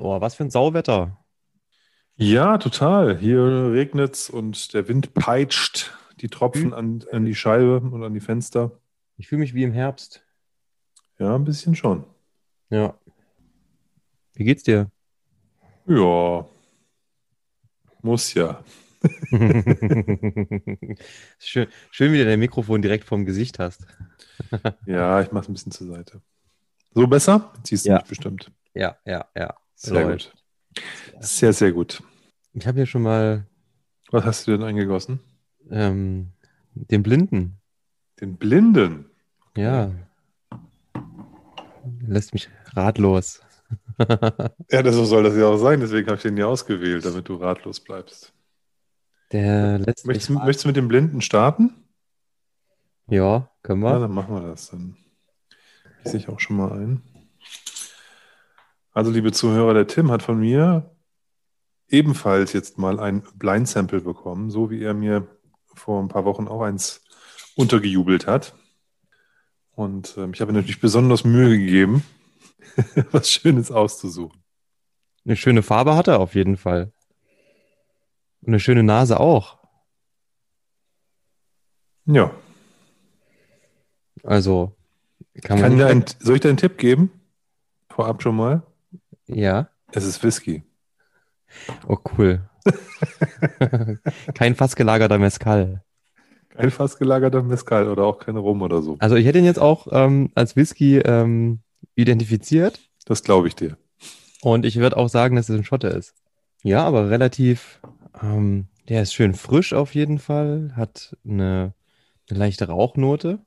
Oh, was für ein Sauwetter. Ja, total. Hier regnet's und der Wind peitscht die Tropfen an, an die Scheibe und an die Fenster. Ich fühle mich wie im Herbst. Ja, ein bisschen schon. Ja. Wie geht's dir? Ja, muss ja. schön, schön, wie du dein Mikrofon direkt vorm Gesicht hast. ja, ich mach's ein bisschen zur Seite. So besser? Siehst du Ja. mich bestimmt. Ja, ja, ja. Sehr gut. Sehr, sehr gut. Ich habe hier schon mal Was hast du denn eingegossen? ähm, den Blinden. Den Blinden. Ja. Lässt mich ratlos. Ja, das so soll das ja auch sein. Deswegen habe ich den ja ausgewählt, damit du ratlos bleibst. Der lässt Möchtest, möchtest du mit dem Blinden starten? Ja, können Ja, wir. dann machen wir das. Dann gieße ich auch schon mal ein. Also, liebe Zuhörer, der Tim hat von mir ebenfalls jetzt mal ein Blind Sample bekommen, so wie er mir vor ein paar Wochen auch eins untergejubelt hat. Und ähm, ich habe mir natürlich besonders Mühe gegeben, was Schönes auszusuchen. Eine schöne Farbe hat er auf jeden Fall. Und eine schöne Nase auch. Ja, Also, kann man kann dir ein, soll ich dir einen Tipp geben? Vorab schon mal. Ja. Es ist Whisky. Oh, cool. Kein fast gelagerter Mezcal. Kein fast gelagerter Mezcal oder auch kein Rum oder so. Also ich hätte ihn jetzt auch ähm, als Whisky ähm, identifiziert Das glaube ich dir. und ich würde auch sagen, dass es ein Schotte ist. Ja, aber relativ, ähm, der ist schön frisch auf jeden Fall, hat eine, eine leichte Rauchnote.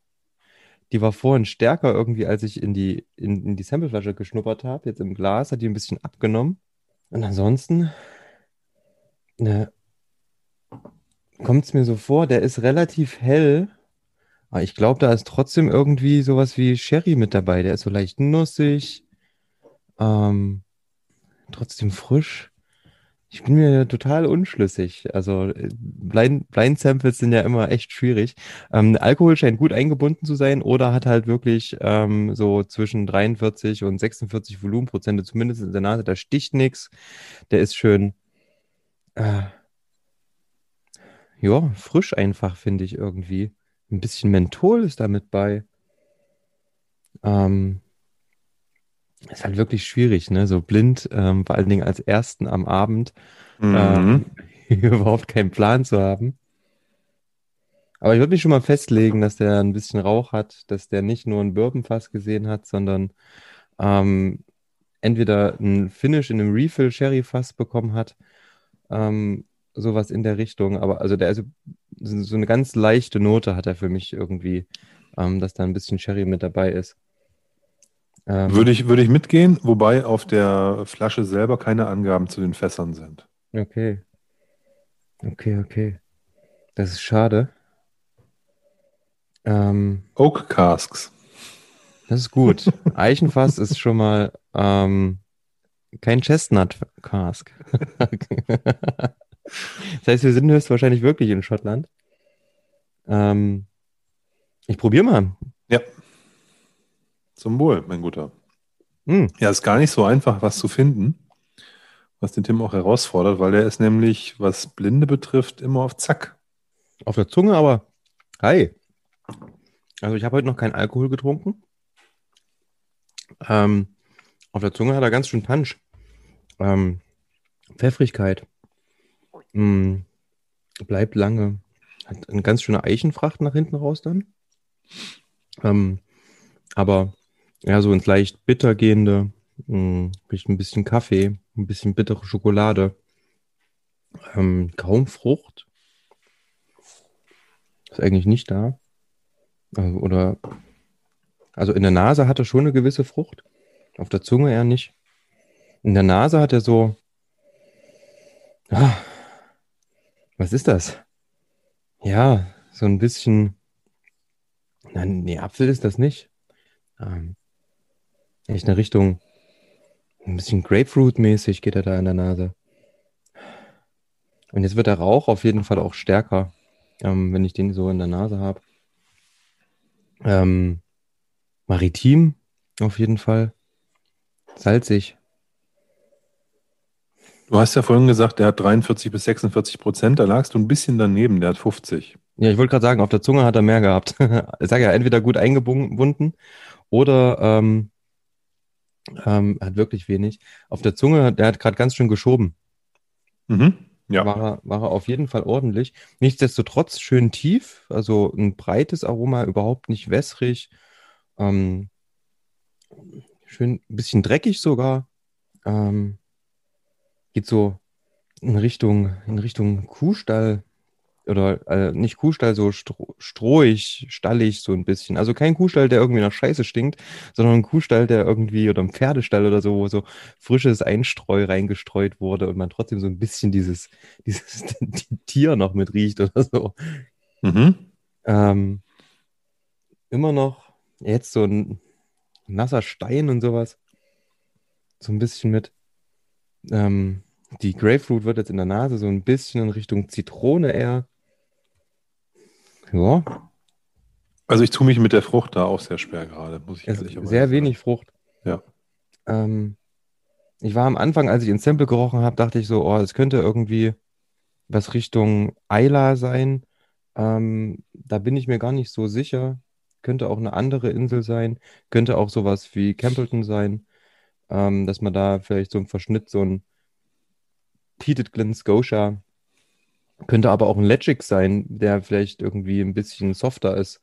Die war vorhin stärker irgendwie, als ich in die, in, in die Sampleflasche geschnuppert habe. Jetzt im Glas hat die ein bisschen abgenommen. Und ansonsten ne, kommt es mir so vor, der ist relativ hell. Aber ich glaube, da ist trotzdem irgendwie sowas wie Sherry mit dabei. Der ist so leicht nussig, ähm, trotzdem frisch. Ich bin mir total unschlüssig. Also äh, Blind, Blind Samples sind ja immer echt schwierig. Ähm, Alkohol scheint gut eingebunden zu sein oder hat halt wirklich ähm, so zwischen 43 und 46 Volumenprozente, zumindest in der Nase. Da sticht nichts. Der ist schön, äh, ja, frisch einfach, finde ich irgendwie. Ein bisschen Menthol ist da mit bei. Ähm, ist halt wirklich schwierig, ne? So blind, ähm, vor allen Dingen als ersten am Abend, ähm, überhaupt keinen Plan zu haben. Aber ich würde mich schon mal festlegen, dass der ein bisschen Rauch hat, dass der nicht nur ein Bourbonfass gesehen hat, sondern ähm, entweder ein Finish in einem Refill Sherry Fass bekommen hat, ähm, sowas in der Richtung. Aber also der also so so eine ganz leichte Note hat er für mich irgendwie, ähm, dass da ein bisschen Sherry mit dabei ist. Ähm, Würde ich, würde ich mitgehen, wobei auf der Flasche selber keine Angaben zu den Fässern sind. Okay. Okay, okay. Das ist schade. Ähm, Oak Casks. das ist gut. Eichenfass ist schon mal ähm, kein Chestnut Cask. das heißt, wir sind höchstwahrscheinlich wirklich in Schottland. Ähm, ich probiere mal. Zum Wohl, mein Guter. Hm, Ja, ist gar nicht so einfach, was zu finden, was den Tim auch herausfordert, weil der ist nämlich, was Blinde betrifft, immer auf Zack. auf der Zunge, aber hi. Also ich habe heute noch keinen Alkohol getrunken. Ähm, auf der Zunge hat er ganz schön Punch. Ähm, Pfeffrigkeit. Mm, bleibt lange. Hat eine ganz schöne Eichenfracht nach hinten raus dann. Ähm, aber ja, so ins leicht bitter gehende, mh, ein bisschen Kaffee, ein bisschen bittere Schokolade. Ähm, kaum Frucht. Ist eigentlich nicht da. Also, oder, also in der Nase hat er schon eine gewisse Frucht. Auf der Zunge eher nicht. In der Nase hat er so. Ah, was ist das? Ja, so ein bisschen. Nein, nee, Apfel ist das nicht. Ähm, echt eine Richtung. Ein bisschen Grapefruit-mäßig geht er da in der Nase. Und jetzt wird der Rauch auf jeden Fall auch stärker, ähm, wenn ich den so in der Nase habe. Ähm, maritim auf jeden Fall. Salzig. Du hast ja vorhin gesagt, der hat 43 bis 46 Prozent, da lagst du ein bisschen daneben, der hat 50. Ja, ich wollte gerade sagen, auf der Zunge hat er mehr gehabt. ich sage ja, entweder gut eingebunden oder ähm, ähm, hat wirklich wenig. Auf der Zunge, der hat gerade ganz schön geschoben. Mhm. Ja. War, er, war er auf jeden Fall ordentlich. Nichtsdestotrotz schön tief, also ein breites Aroma, überhaupt nicht wässrig. Ähm, schön ein bisschen dreckig sogar. Ähm, geht so in Richtung, in Richtung Kuhstall oder äh, nicht Kuhstall, so stro strohig, stallig so ein bisschen. Also kein Kuhstall, der irgendwie nach Scheiße stinkt, sondern ein Kuhstall, der irgendwie, oder ein Pferdestall oder so, wo so frisches Einstreu reingestreut wurde und man trotzdem so ein bisschen dieses, dieses Tier noch mit riecht oder so. Mhm. Ähm, immer noch jetzt so ein nasser Stein und sowas. So ein bisschen mit. Ähm, die Grapefruit wird jetzt in der Nase so ein bisschen in Richtung Zitrone eher. Ja. Also ich tue mich mit der Frucht da auch sehr schwer gerade, muss ich ehrlich ist sehr sagen. wenig Frucht. Ja. Ähm, ich war am Anfang, als ich ins Sample gerochen habe, dachte ich so, oh, es könnte irgendwie was Richtung Ayla sein. Ähm, da bin ich mir gar nicht so sicher. Könnte auch eine andere Insel sein. Könnte auch sowas wie Campbellton sein. Ähm, dass man da vielleicht so im Verschnitt so ein Peated Glen Scotia könnte aber auch ein Legic sein, der vielleicht irgendwie ein bisschen softer ist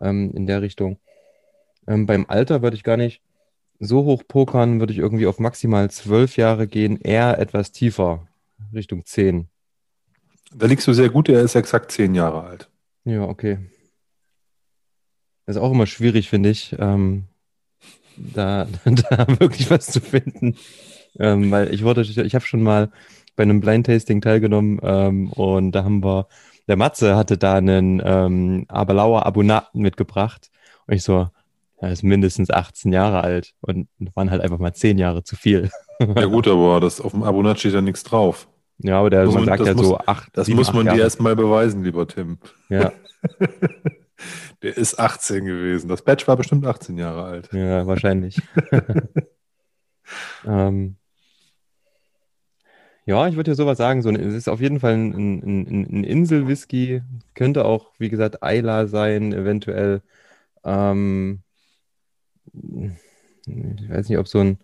ähm, in der Richtung. Ähm, beim Alter würde ich gar nicht so hoch pokern, würde ich irgendwie auf maximal zwölf Jahre gehen, eher etwas tiefer, Richtung zehn. Da liegst du sehr gut, er ist exakt zehn Jahre alt. Ja, okay. Das ist auch immer schwierig, finde ich, ähm, da, da wirklich was zu finden. Ähm, weil ich wurde, ich habe schon mal bei einem Blind Tasting teilgenommen ähm, und da haben wir, der Matze hatte da einen ähm, Aberlauer Abonaten mitgebracht und ich so, er ist mindestens 18 Jahre alt und waren halt einfach mal 10 Jahre zu viel. Ja gut, aber das, auf dem Abonnat steht ja nichts drauf. Ja, aber der, man man- sagt ja muss- so acht. Das sieben, muss acht man dir Jahre. erst mal beweisen, lieber Tim. Ja, Der ist 18 gewesen. Das Batch war bestimmt 18 Jahre alt. ja, wahrscheinlich. ähm, ja, ich würde ja sowas sagen. So, ein- es ist auf jeden Fall ein, ein, ein, ein Insel-Whisky. Könnte auch, wie gesagt, Ayla sein, eventuell. Ähm, ich weiß nicht, ob so ein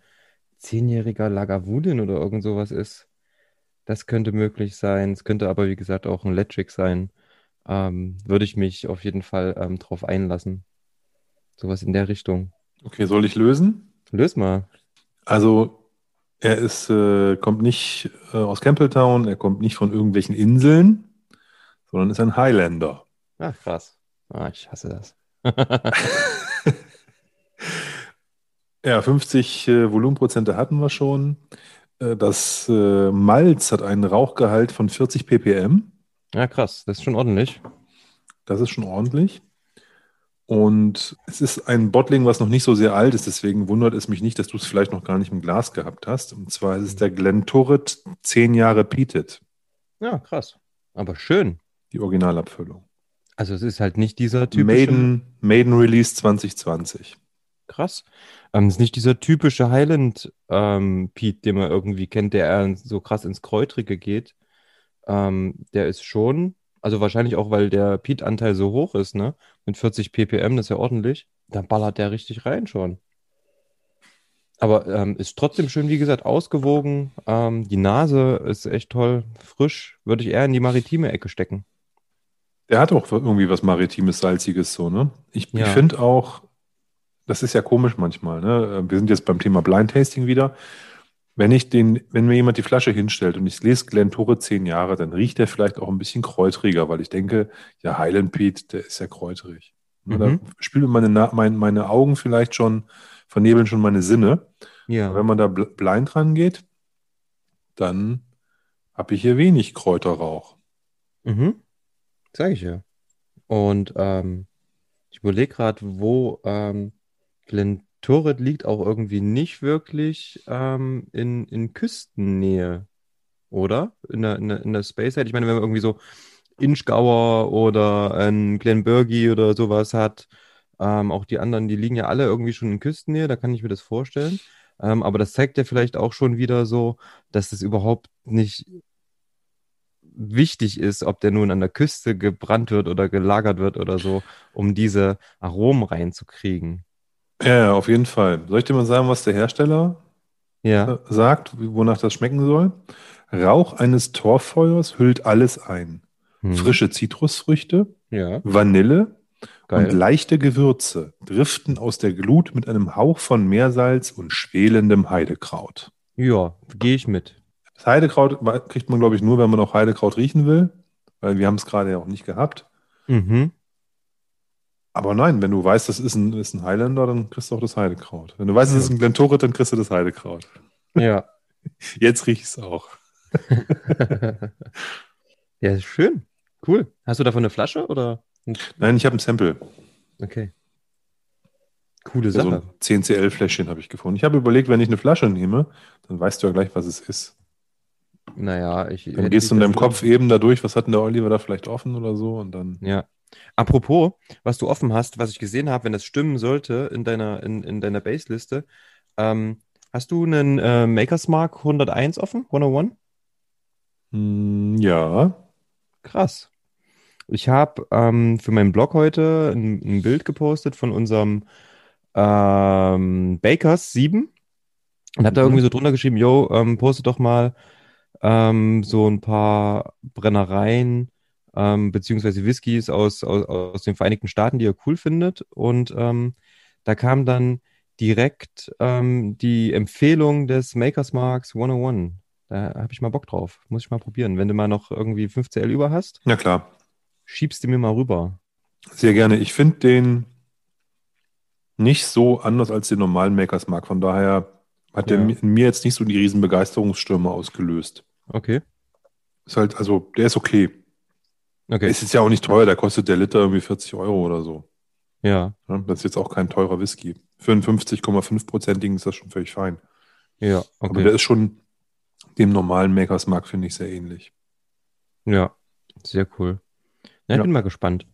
zehnjähriger Lagavulin oder irgend sowas ist. Das könnte möglich sein. Es könnte aber, wie gesagt, auch ein Letric sein. Ähm, würde ich mich auf jeden Fall ähm, drauf einlassen. Sowas in der Richtung. Okay, soll ich lösen? Lös mal. Also, er ist, äh, kommt nicht äh, aus Campbelltown, er kommt nicht von irgendwelchen Inseln, sondern ist ein Highlander. Ach, krass. Ah, ich hasse das. Ja, 50 äh, Volumenprozente hatten wir schon. Äh, das äh, Malz hat einen Rauchgehalt von 40 ppm. Ja, krass. Das ist schon ordentlich. Das ist schon ordentlich. Und es ist ein Bottling, was noch nicht so sehr alt ist, deswegen wundert es mich nicht, dass du es vielleicht noch gar nicht im Glas gehabt hast. Und zwar ist es der Glenturret 10 Jahre Peated, Ja, krass. Aber schön. die Originalabfüllung. Also es ist halt nicht dieser typische. Maiden, Maiden Release 2020. Krass. Ähm, es ist nicht dieser typische Highland ähm, Pete, den man irgendwie kennt, der eher so krass ins Kräutrige geht. Ähm, der ist schon, also wahrscheinlich auch, weil der Peat-Anteil so hoch ist, ne? Mit 40 ppm, das ist ja ordentlich. Da ballert der richtig rein schon. Aber ähm, ist trotzdem schön, wie gesagt, ausgewogen. Ähm, die Nase ist echt toll, frisch. Würde ich eher in die maritime Ecke stecken. Der hat auch irgendwie was Maritimes, Salziges so, ne? Ich, Ja. ich finde auch, das ist ja komisch manchmal, ne? Wir sind jetzt beim Thema Blind Tasting wieder. Wenn ich den, wenn mir jemand die Flasche hinstellt und ich lese Glentoure zehn Jahre, dann riecht der vielleicht auch ein bisschen kräutriger, weil ich denke, ja, Highland Pete, der ist ja kräuterig. Mhm. Da spielen meine, Na- mein, meine Augen vielleicht schon, vernebeln schon meine Sinne. Ja. Wenn man da bl- blind rangeht, dann habe ich hier wenig Kräuterrauch. Mhm. Sag ich ja. Und ähm, ich überlege gerade, wo ähm, Glenturret liegt auch irgendwie nicht wirklich ähm, in, in Küstennähe, oder? In der, in der, in der Space Side. Ich meine, wenn man irgendwie so Inchgauer oder ein Glenburgie oder sowas hat, ähm, auch die anderen, die liegen ja alle irgendwie schon in Küstennähe, da kann ich mir das vorstellen. Ähm, aber das zeigt ja vielleicht auch schon wieder so, dass es überhaupt nicht wichtig ist, ob der nun an der Küste gebrannt wird oder gelagert wird oder so, um diese Aromen reinzukriegen. Ja, auf jeden Fall. Soll ich dir mal sagen, was der Hersteller Ja, äh, sagt, wonach das schmecken soll? Rauch eines Torfeuers hüllt alles ein. Hm. Frische Zitrusfrüchte, Ja, Vanille und geil. leichte Gewürze driften aus der Glut mit einem Hauch von Meersalz und schwelendem Heidekraut. Ja, gehe ich mit. Das Heidekraut kriegt man, glaube ich, nur, wenn man auch Heidekraut riechen will, weil wir haben es gerade ja auch nicht gehabt. Mhm. Aber nein, wenn du weißt, das ist ein, ist ein Highlander, dann kriegst du auch das Heidekraut. Wenn du weißt, es ist ein Glentorit, dann kriegst du das Heidekraut. Ja. Jetzt riech ich es auch. ja, ist schön. Cool. Hast du davon eine Flasche oder? Nein, ich habe ein Sample. Okay. Coole So Sache. ein 10cl-Fläschchen habe ich gefunden. Ich habe überlegt, wenn ich eine Flasche nehme, dann weißt du ja gleich, was es ist. Naja, ich. Dann gehst du in deinem Kopf eben da durch, was hat denn der Oliver da vielleicht offen oder so und dann. Ja. Apropos, was du offen hast, was ich gesehen habe, wenn das stimmen sollte in deiner, in, in deiner Base-Liste, ähm, hast du einen äh, Makers Mark 101 offen? 101? Hm, ja. Krass. Ich habe ähm, für meinen Blog heute ein, ein Bild gepostet von unserem ähm, Bakers 7 und habe da Mhm. irgendwie so drunter geschrieben, yo, ähm, poste doch mal ähm, so ein paar Brennereien ähm, beziehungsweise Whiskys aus, aus, aus den Vereinigten Staaten, die ihr cool findet. Und ähm, da kam dann direkt ähm, die Empfehlung des Makers Marks 101. Da habe ich mal Bock drauf. Muss ich mal probieren. Wenn du mal noch irgendwie 5CL über hast, Ja, klar. schiebst du mir mal rüber. Sehr gerne. Ich finde den nicht so anders als den normalen Makers Mark. Von daher hat der Ja. in mir jetzt nicht so die riesen Begeisterungsstürme ausgelöst. Okay. Ist halt, also, der ist okay. Okay. Ist jetzt ja auch nicht teuer, der kostet der Liter irgendwie 40 Euro oder so. Ja, Das ist jetzt auch kein teurer Whisky. Für einen 50,5-prozentigen ist das schon völlig fein. ja, Aber okay. der ist schon dem normalen Makers Mark, finde ich, sehr ähnlich. Ja, sehr cool. Ja, ich Ja. bin mal gespannt,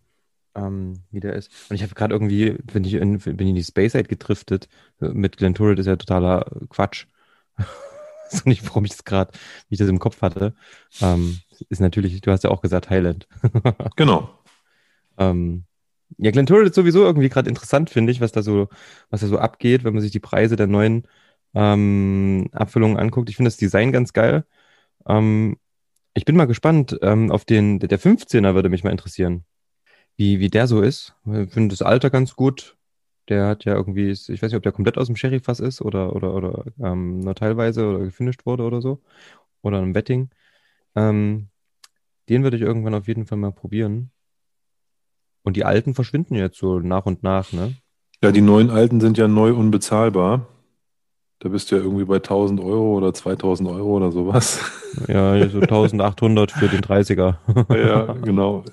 ähm, wie der ist. Und ich habe gerade irgendwie, bin ich in, bin in die Space Side gedriftet. Mit Glen Turret ist ja totaler Quatsch. So nicht, warum ich das gerade, wie ich das im Kopf hatte. Ähm, ist natürlich, du hast ja auch gesagt Highland. Genau. Ähm, ja, Glen Turret ist sowieso irgendwie gerade interessant, finde ich, was da so, was da so abgeht, wenn man sich die Preise der neuen ähm, Abfüllungen anguckt. Ich finde das Design ganz geil. Ähm, ich bin mal gespannt ähm, auf den, der, der 15er würde mich mal interessieren, wie, wie der so ist. Ich finde das Alter ganz gut. Der hat ja irgendwie, ich weiß nicht, ob der komplett aus dem Sherryfass ist oder, oder, oder ähm, nur teilweise oder gefinisht wurde oder so. Oder ein Betting. Ähm, den würde ich irgendwann auf jeden Fall mal probieren. Und die alten verschwinden jetzt so nach und nach, ne? Ja, die neuen alten sind ja neu unbezahlbar. Da bist du ja irgendwie bei 1000 Euro oder 2000 Euro oder sowas. Ja, so 1800 für den 30er. ja, genau.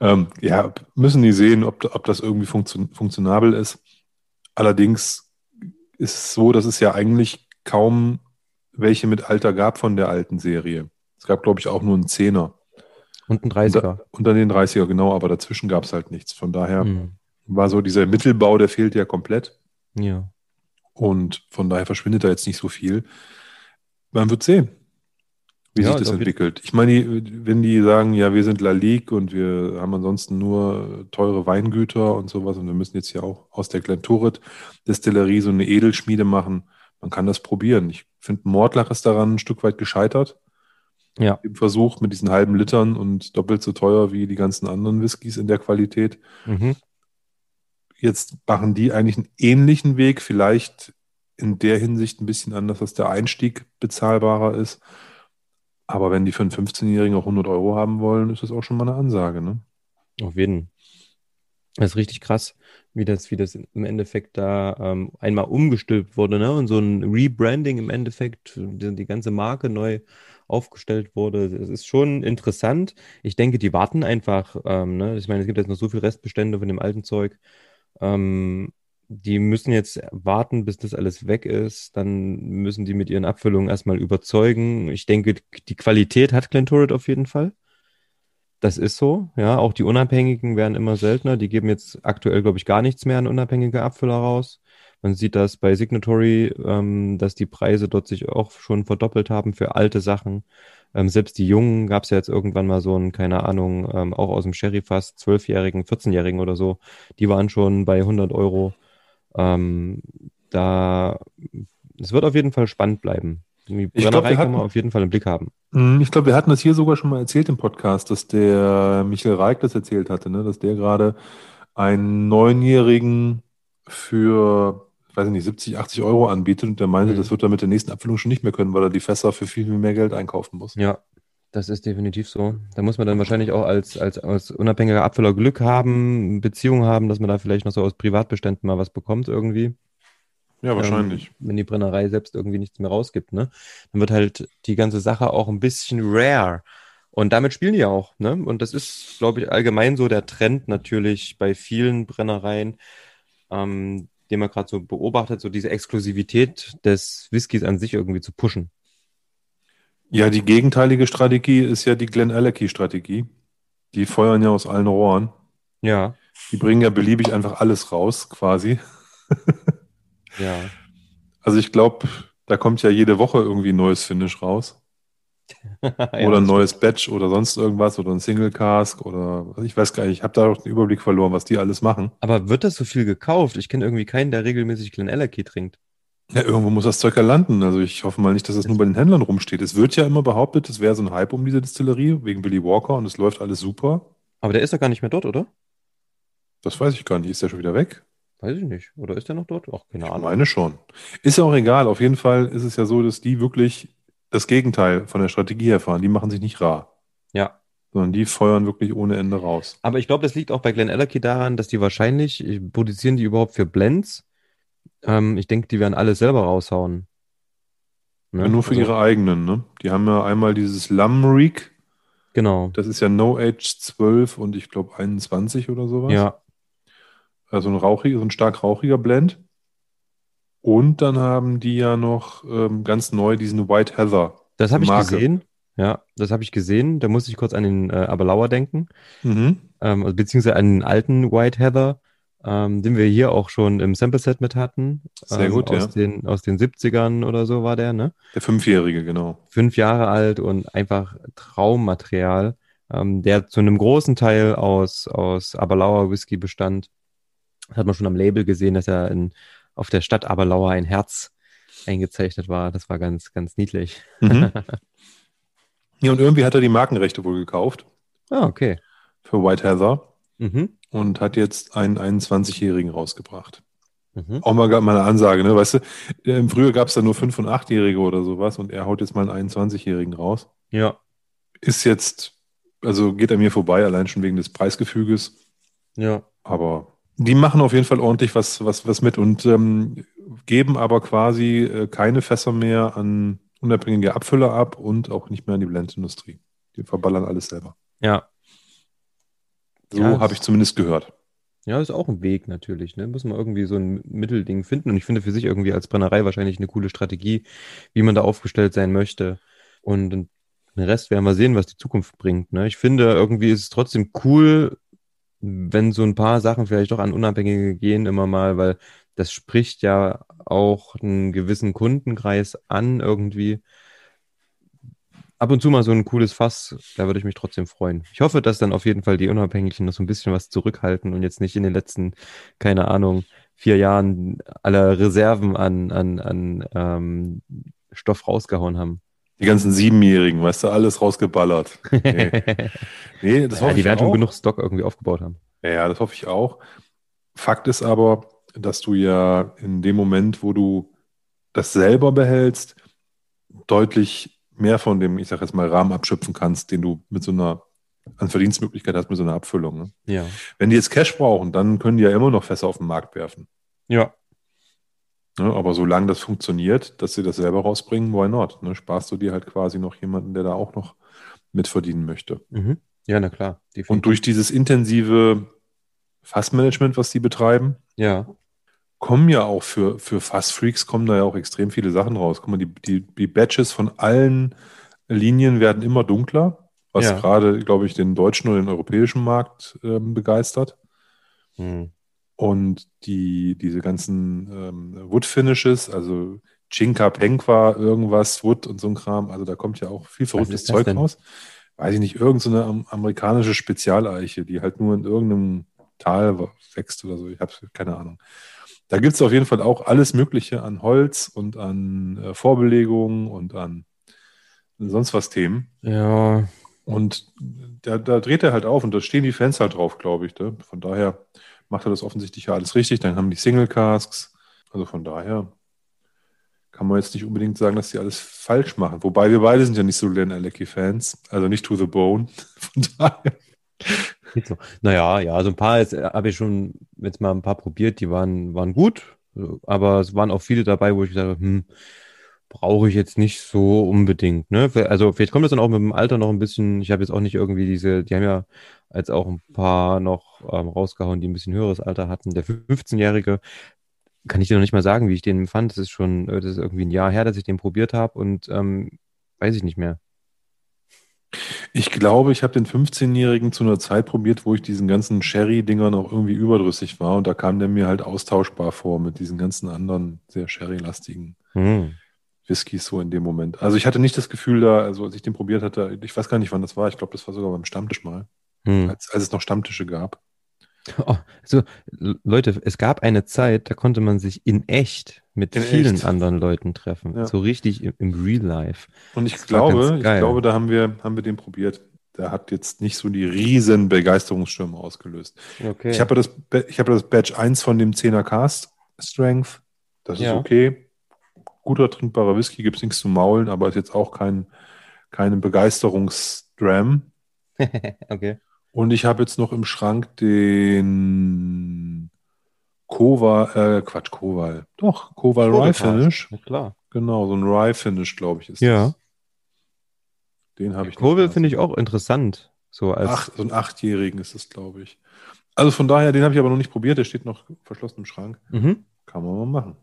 Ähm, ja, müssen die sehen, ob, ob das irgendwie funktio funktionabel ist. Allerdings ist es so, dass es ja eigentlich kaum welche mit Alter gab von der alten Serie. Es gab, glaube ich, auch nur einen Zehner. Und ein 30er. Unter den 30er, genau, aber dazwischen gab es halt nichts. Von daher Hm. war so dieser Mittelbau, der fehlt ja komplett. Ja. Und von daher verschwindet da jetzt nicht so viel. Man wird sehen, wie Ja, sich das entwickelt. Ich meine, wenn die sagen, ja, wir sind La Ligue und wir haben ansonsten nur teure Weingüter und sowas und wir müssen jetzt hier auch aus der Glentoret Destillerie so eine Edelschmiede machen, man kann das probieren. Ich finde, Mordlach ist daran ein Stück weit gescheitert. Ja. Im Versuch mit diesen halben Litern und doppelt so teuer wie die ganzen anderen Whiskys in der Qualität. Mhm. Jetzt machen die eigentlich einen ähnlichen Weg, vielleicht in der Hinsicht ein bisschen anders, dass der Einstieg bezahlbarer ist. Aber wenn die für einen 15-Jährigen auch 100 Euro haben wollen, ist das auch schon mal eine Ansage. Ne? Auf jeden. Das ist richtig krass, wie das, wie das im Endeffekt da ähm, einmal umgestülpt wurde, ne? Und so ein Rebranding im Endeffekt, die, die ganze Marke neu aufgestellt wurde. Es ist schon interessant. Ich denke, die warten einfach, ähm, ne? Ich meine, es gibt jetzt noch so viele Restbestände von dem alten Zeug. Ähm, die müssen jetzt warten, bis das alles weg ist. Dann müssen die mit ihren Abfüllungen erstmal überzeugen. Ich denke, die Qualität hat Glentoret auf jeden Fall. Das ist so, ja. Auch die Unabhängigen werden immer seltener. Die geben jetzt aktuell, glaube ich, gar nichts mehr an unabhängige Abfüller raus. Man sieht das bei Signatory, ähm, dass die Preise dort sich auch schon verdoppelt haben für alte Sachen. Ähm, selbst die Jungen gab es ja jetzt irgendwann mal so einen, keine Ahnung, ähm, auch aus dem Sherry-Fass, 12-Jährigen, 14-Jährigen oder so. Die waren schon bei 100 Euro. Ähm, da, es wird auf jeden Fall spannend bleiben. Die Ich glaub, wir hatten- auf jeden Fall im Blick haben. Hm, Ich glaube, wir hatten das hier sogar schon mal erzählt im Podcast, dass der Michael Reik das erzählt hatte, ne? dass der gerade einen Neunjährigen für, weiß ich nicht, 70, 80 Euro anbietet und der meinte, Mhm. das wird er mit der nächsten Abfüllung schon nicht mehr können, weil er die Fässer für viel, viel mehr Geld einkaufen muss. Ja, das ist definitiv so. Da muss man dann wahrscheinlich auch als, als, als unabhängiger Abfüller Glück haben, Beziehung haben, dass man da vielleicht noch so aus Privatbeständen mal was bekommt irgendwie. Ja, wahrscheinlich. Ähm, wenn die Brennerei selbst irgendwie nichts mehr rausgibt, ne? Dann wird halt die ganze Sache auch ein bisschen rare. Und damit spielen die ja auch, ne? Und das ist, glaube ich, allgemein so der Trend natürlich bei vielen Brennereien, ähm, den man gerade so beobachtet, so diese Exklusivität des Whiskys an sich irgendwie zu pushen. Ja, die gegenteilige Strategie ist ja die Glen Alecky-Strategie. Die feuern ja aus allen Rohren. Ja, Die bringen ja beliebig einfach alles raus, quasi. ja. Also ich glaube, da kommt ja jede Woche irgendwie ein neues Finish raus. Ja, oder ein neues Batch oder sonst irgendwas oder ein Single Cask oder ich weiß gar nicht, ich habe da auch den Überblick verloren, was die alles machen. Aber wird das so viel gekauft? Ich kenne irgendwie keinen, der regelmäßig Glen Alecky trinkt. Ja, irgendwo muss das Zeug ja landen. Also ich hoffe mal nicht, dass es nur bei den Händlern rumsteht. Es wird ja immer behauptet, es wäre so ein Hype um diese Distillerie wegen Willy Walker und es läuft alles super. Aber der ist doch gar nicht mehr dort, oder? Das weiß ich gar nicht. Ist der schon wieder weg? Weiß ich nicht. Oder ist der noch dort? Ach, keine Ich Ahnung. meine schon. Ist ja auch egal. Auf jeden Fall ist es ja so, dass die wirklich das Gegenteil von der Strategie erfahren. Die machen sich nicht rar, Ja. sondern die feuern wirklich ohne Ende raus. Aber ich glaube, das liegt auch bei Glen Alecky daran, dass die wahrscheinlich, produzieren die überhaupt für Blends? Ähm, ich denke, die werden alles selber raushauen. Ne? Ja, nur für Also, ihre eigenen, ne? Die haben ja einmal dieses Lamreek, Genau. das ist ja No Age 12 und ich glaube 21 oder sowas. Ja. Also ein rauchiger, so ein stark rauchiger Blend. Und dann haben die ja noch ähm, ganz neu diesen White Heather. Das habe ich gesehen. Ja, das habe ich gesehen. Da musste ich kurz an den äh, Aberlauer denken. Mhm. ähm, also beziehungsweise an den alten White Heather, ähm, den wir hier auch schon im Sample-Set mit hatten. Sehr ähm, gut, aus ja. Den, aus den 70ern oder so war der, ne? Der Fünfjährige, genau. Fünf Jahre alt und einfach Traummaterial, ähm, der zu einem großen Teil aus, aus Aberlauer Whisky bestand. Das hat man schon am Label gesehen, dass er in, auf der Stadt Aberlauer ein Herz eingezeichnet war. Das war ganz, ganz niedlich. Mhm. ja, und irgendwie hat er die Markenrechte wohl gekauft Ah, okay. für White Heather Mhm. Und hat jetzt einen 21-Jährigen rausgebracht. Mhm. Auch mal, mal eine Ansage, ne? Weißt du, früher gab es da nur 5- und 8-Jährige oder sowas und er haut jetzt mal einen 21-Jährigen raus. Ja, Ist jetzt, also geht an mir vorbei, allein schon wegen des Preisgefüges. ja. Aber die machen auf jeden Fall ordentlich was, was, was mit und ähm, geben aber quasi äh, keine Fässer mehr an unabhängige Abfüller ab und auch nicht mehr an die Blendindustrie. Die verballern alles selber. Ja, So Ja, habe ich zumindest gehört. Ja, ist auch ein Weg natürlich, ne? Muss man irgendwie so ein Mittelding finden. Und ich finde für sich irgendwie als Brennerei wahrscheinlich eine coole Strategie, wie man da aufgestellt sein möchte. Und den Rest werden wir sehen, was die Zukunft bringt, ne? Ich finde, irgendwie ist es trotzdem cool, wenn so ein paar Sachen vielleicht doch an Unabhängige gehen immer mal, weil das spricht ja auch einen gewissen Kundenkreis an irgendwie. Ab und zu mal so ein cooles Fass, da würde ich mich trotzdem freuen. Ich hoffe, dass dann auf jeden Fall die Unabhängigen noch so ein bisschen was zurückhalten und jetzt nicht in den letzten, keine Ahnung, vier Jahren alle Reserven an, an, an ähm, Stoff rausgehauen haben. Die ganzen Siebenjährigen, weißt du, alles rausgeballert. Nee, nee das ja, hoffe die ich werden schon auch. genug Stock irgendwie aufgebaut haben. Ja, ja, das hoffe ich auch. Fakt ist aber, dass du ja in dem Moment, wo du das selber behältst, deutlich mehr von dem, ich sage jetzt mal, Rahmen abschöpfen kannst, den du mit so einer an Verdienstmöglichkeit hast mit so einer Abfüllung. Ne? Ja. Wenn die jetzt Cash brauchen, dann können die ja immer noch Fässer auf den Markt werfen. Ja. Ne? Aber solange das funktioniert, dass sie das selber rausbringen, why not? Ne? Sparst du dir halt quasi noch jemanden, der da auch noch mitverdienen möchte. Mhm. Ja, na klar. Und definitiv. durch dieses intensive Fassmanagement, was die betreiben, Ja. Kommen ja auch für, für Fassfreaks kommen da ja auch extrem viele Sachen raus. Guck mal, die, die, die Batches von allen Linien werden immer dunkler, was Ja. gerade, glaube ich, den deutschen oder den europäischen Markt ähm, begeistert. Hm. Und die, diese ganzen ähm, Wood Finishes, also Chinka Penkwa, irgendwas, Wood und so ein Kram, also da kommt ja auch viel verrücktes Zeug denn? raus. Weiß ich nicht, irgendeine so amerikanische Spezialeiche, die halt nur in irgendeinem Tal wächst oder so. Ich habe keine Ahnung. Da gibt es auf jeden Fall auch alles Mögliche an Holz und an äh, Vorbelegungen und an sonst was Themen. Ja. Und da, da, dreht er halt auf und da stehen die Fans halt drauf, glaube ich. Ne? Von daher macht er das offensichtlich ja alles richtig. Dann haben die Single Casks. Also von daher kann man jetzt nicht unbedingt sagen, dass die alles falsch machen. Wobei wir beide sind ja nicht so Len Alecki-Fans, also nicht to the bone. Von daher. So. Naja, ja, also ein paar habe ich schon jetzt mal ein paar probiert, die waren, waren gut, aber es waren auch viele dabei, wo ich gesagt habe, hm, brauche ich jetzt nicht so unbedingt. Ne? Also vielleicht kommt das dann auch mit dem Alter noch ein bisschen, ich habe jetzt auch nicht irgendwie diese, die haben ja als auch ein paar noch ähm, rausgehauen, die ein bisschen höheres Alter hatten. Der 15-Jährige, kann ich dir noch nicht mal sagen, wie ich den fand. Das ist schon, äh, das ist irgendwie ein Jahr her, dass ich den probiert habe und ähm, weiß ich nicht mehr. Ich glaube, ich habe den 15-Jährigen zu einer Zeit probiert, wo ich diesen ganzen Sherry-Dingern auch irgendwie überdrüssig war und da kam der mir halt austauschbar vor mit diesen ganzen anderen sehr Sherry-lastigen hm. Whiskys so in dem Moment. Also ich hatte nicht das Gefühl da, also als ich den probiert hatte, ich weiß gar nicht, wann das war, ich glaube, das war sogar beim Stammtisch mal, hm. als, als es noch Stammtische gab. Oh, also, Leute, es gab eine Zeit, da konnte man sich in echt mit in vielen echt. anderen Leuten treffen. Ja. So richtig im, im, Real Life. Und ich das glaube, ich glaube, da haben wir, haben wir den probiert. Der hat jetzt nicht so die riesen Begeisterungsstürme ausgelöst. Okay. Ich habe das, ich habe das Badge 1 von dem 10er Cast Strength. Das ist ja. okay. Guter trinkbarer Whisky, gibt es nichts zu maulen, aber ist jetzt auch kein, keine Begeisterungsdram. okay. Und ich habe jetzt noch im Schrank den Kova, äh, Quatsch, Koval. Doch, Koval Rye Finish. Ja, klar. Genau, so ein Rye Finish, glaube ich, ist ja. das. Den habe ich. Koval finde ich auch interessant. So, als Acht, so ein Achtjährigen ist es, glaube ich. Also von daher, den habe ich aber noch nicht probiert. Der steht noch verschlossen im Schrank. Mhm. Kann man mal machen.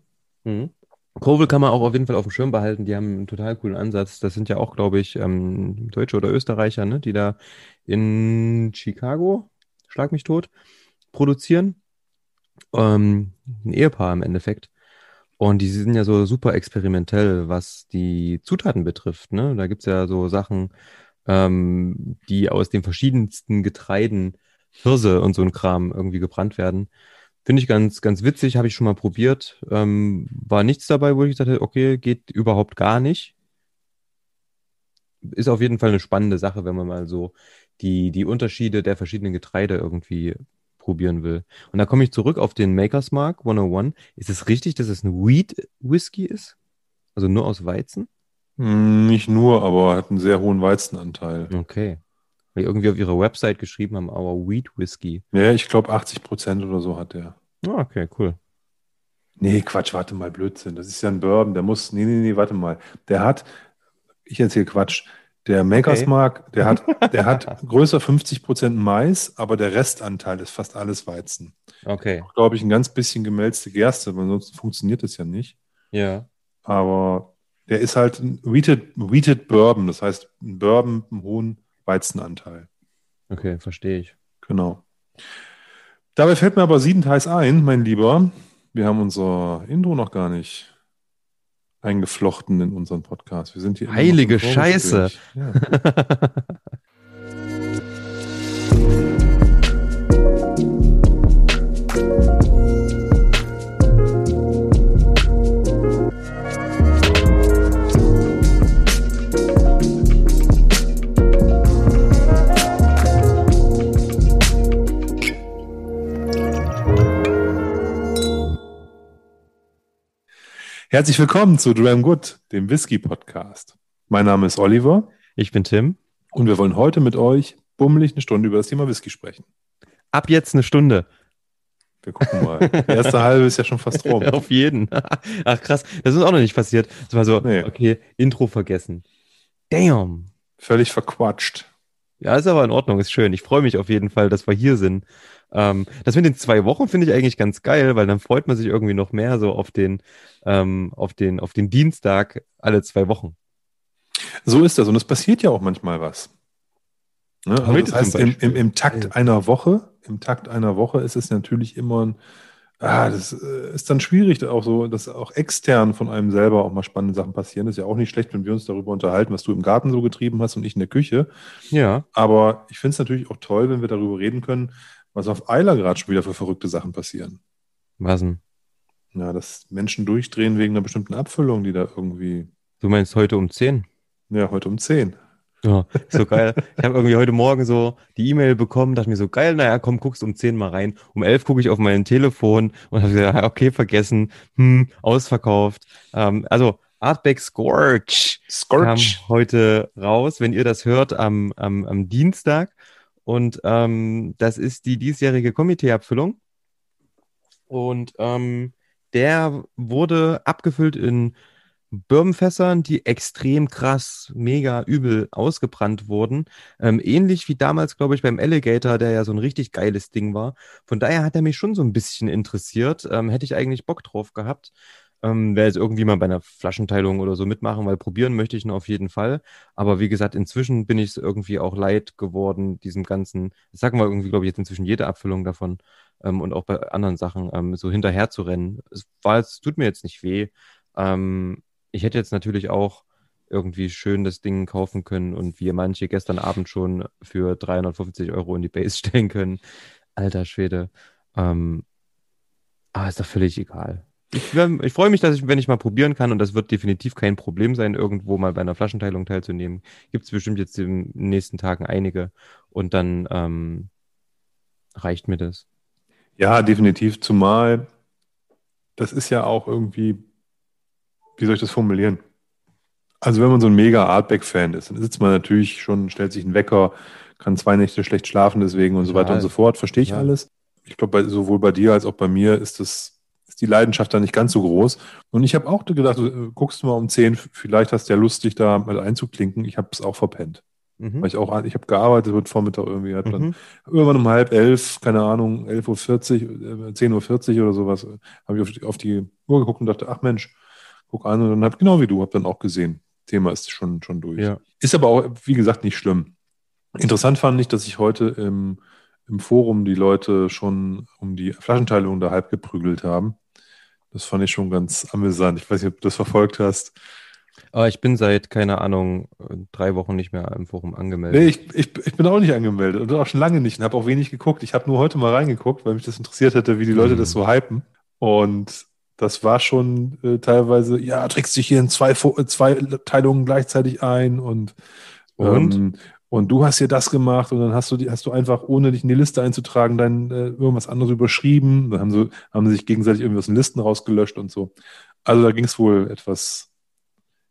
Mhm. Kovel kann man auch auf jeden Fall auf dem Schirm behalten. Die haben einen total coolen Ansatz. Das sind ja auch, glaube ich, ähm, Deutsche oder Österreicher, ne, die da in Chicago, schlag mich tot, produzieren. Ähm, ein Ehepaar im Endeffekt. Und die sind ja so super experimentell, was die Zutaten betrifft. Ne? Da gibt es ja so Sachen, ähm, die aus den verschiedensten Getreiden, Hirse und so ein Kram irgendwie gebrannt werden. Finde ich ganz, ganz witzig, habe ich schon mal probiert. Ähm, war nichts dabei, wo ich dachte, okay, geht überhaupt gar nicht. Ist auf jeden Fall eine spannende Sache, wenn man mal so die, die Unterschiede der verschiedenen Getreide irgendwie probieren will. Und da komme ich zurück auf den Maker's Mark 101. Ist es richtig, dass es ein Wheat Whisky ist? Also nur aus Weizen? Hm, nicht nur, aber hat einen sehr hohen Weizenanteil. Okay. Weil irgendwie auf ihrer Website geschrieben haben, our Wheat Whisky. Ja, ich glaube 80 Prozent oder so hat der. Ah, okay, cool. Nee, Quatsch, warte mal, Blödsinn. Das ist ja ein Bourbon, der muss, nee, nee, nee, warte mal. Der hat, ich erzähle Quatsch, der Makers okay. Mark, der hat, der hat größer 50 Prozent Mais, aber der Restanteil ist fast alles Weizen. Okay. Glaube ich, ein ganz bisschen gemälzte Gerste, weil sonst funktioniert das ja nicht. Ja. Aber der ist halt ein Wheated, Wheated Bourbon, das heißt ein Bourbon mit einem hohen Weizenanteil. Okay, verstehe ich. Genau. Dabei fällt mir aber siebenteils ein, mein Lieber, wir haben unser Intro noch gar nicht eingeflochten in unseren Podcast. Wir sind hier Heilige Scheiße. Ja. Herzlich willkommen zu Dram Good, dem Whisky-Podcast. Mein Name ist Oliver. Ich bin Tim. Und wir wollen heute mit euch bummelig eine Stunde über das Thema Whisky sprechen. Ab jetzt eine Stunde. Wir gucken mal. Die erste halbe ist ja schon fast rum. Auf jeden. Ach krass, das ist auch noch nicht passiert. Das war so, nee. okay, Intro vergessen. Damn. Völlig verquatscht. Ja, ist aber in Ordnung, ist schön. Ich freue mich auf jeden Fall, dass wir hier sind. Ähm, das mit den zwei Wochen finde ich eigentlich ganz geil, weil dann freut man sich irgendwie noch mehr so auf den, ähm, auf den, auf den Dienstag alle zwei Wochen. So ist das. Und es passiert ja auch manchmal was. Ne? Also das heißt, im, im, im, Takt einer Woche, im Takt einer Woche ist es natürlich immer ein, ah, das äh, ist dann schwierig, auch so, dass auch extern von einem selber auch mal spannende Sachen passieren. Das ist ja auch nicht schlecht, wenn wir uns darüber unterhalten, was du im Garten so getrieben hast und ich in der Küche. Ja. Aber ich finde es natürlich auch toll, wenn wir darüber reden können, was auf Eiler gerade schon wieder für verrückte Sachen passieren. Was denn? Ja, dass Menschen durchdrehen wegen einer bestimmten Abfüllung, die da irgendwie. Du meinst heute um 10? Ja, heute um 10. Ja, so geil. Ich habe irgendwie heute Morgen so die E-Mail bekommen, dachte mir so, geil, naja, komm, guckst um 10 mal rein. Um 11 gucke ich auf mein Telefon und habe gesagt, okay, vergessen, hm, ausverkauft. Ähm, also Artback Scorch, Scorch kam heute raus, wenn ihr das hört, am, am, am Dienstag. Und ähm, das ist die diesjährige Komiteeabfüllung. Und ähm, der wurde abgefüllt in Birnenfässern, die extrem krass, mega übel ausgebrannt wurden. Ähm, ähnlich wie damals, glaube ich, beim Alligator, der ja so ein richtig geiles Ding war. Von daher hat er mich schon so ein bisschen interessiert. Ähm, hätte ich eigentlich Bock drauf gehabt. Ähm, Wäre jetzt irgendwie mal bei einer Flaschenteilung oder so mitmachen, weil probieren möchte ich ihn auf jeden Fall. Aber wie gesagt, inzwischen bin ich es irgendwie auch leid geworden, diesem ganzen, das sagen wir irgendwie, glaube ich, jetzt inzwischen jede Abfüllung davon ähm, und auch bei anderen Sachen ähm, so hinterher zu rennen. Es war, es tut mir jetzt nicht weh. Ähm, ich hätte jetzt natürlich auch irgendwie schön das Ding kaufen können und wie manche gestern Abend schon für 350 Euro in die Base stellen können. Alter Schwede. Ähm, aber ist doch völlig egal. Ich, ich freue mich, dass ich, wenn ich mal probieren kann, und das wird definitiv kein Problem sein, irgendwo mal bei einer Flaschenteilung teilzunehmen. Gibt es bestimmt jetzt in den nächsten Tagen einige. Und dann ähm, reicht mir das. Ja, definitiv. Zumal das ist ja auch irgendwie wie soll ich das formulieren? Also wenn man so ein mega Artback-Fan ist, dann sitzt man natürlich schon, stellt sich einen Wecker, kann zwei Nächte schlecht schlafen deswegen und so weiter und so fort. Verstehe ich ja. alles. Ich glaube, sowohl bei dir als auch bei mir ist das ist die Leidenschaft da nicht ganz so groß. Und ich habe auch gedacht, du äh, guckst mal um zehn, vielleicht hast du ja Lust, dich da mal einzuklinken. Ich habe es auch verpennt. Mhm. Weil ich auch, ich habe gearbeitet heute Vormittag irgendwie, hat mhm. dann irgendwann um halb elf, keine Ahnung, 11.40 Uhr, 10.40 Uhr oder sowas, habe ich auf auf die Uhr geguckt und dachte, ach Mensch, guck an und dann hab genau wie du, hab dann auch gesehen. Thema ist schon, schon durch. Ja. Ist aber auch, wie gesagt, nicht schlimm. Interessant fand ich, dass ich heute im, im Forum die Leute schon um die Flaschenteilung da halb geprügelt haben. Das fand ich schon ganz amüsant. Ich weiß nicht, ob du das verfolgt hast. Aber ich bin seit, keine Ahnung, drei Wochen nicht mehr im Forum angemeldet. Nee, ich, ich, ich bin auch nicht angemeldet und auch schon lange nicht und habe auch wenig geguckt. Ich habe nur heute mal reingeguckt, weil mich das interessiert hätte, wie die Leute mhm. das so hypen. Und das war schon äh, teilweise, ja, trägst dich hier in zwei, zwei Teilungen gleichzeitig ein und, und? Ähm, und du hast hier das gemacht und dann hast du, hast du einfach, ohne dich in die Liste einzutragen, dann äh, irgendwas anderes überschrieben. Dann haben sie, haben sie sich gegenseitig irgendwie aus den Listen rausgelöscht und so. Also da ging es wohl etwas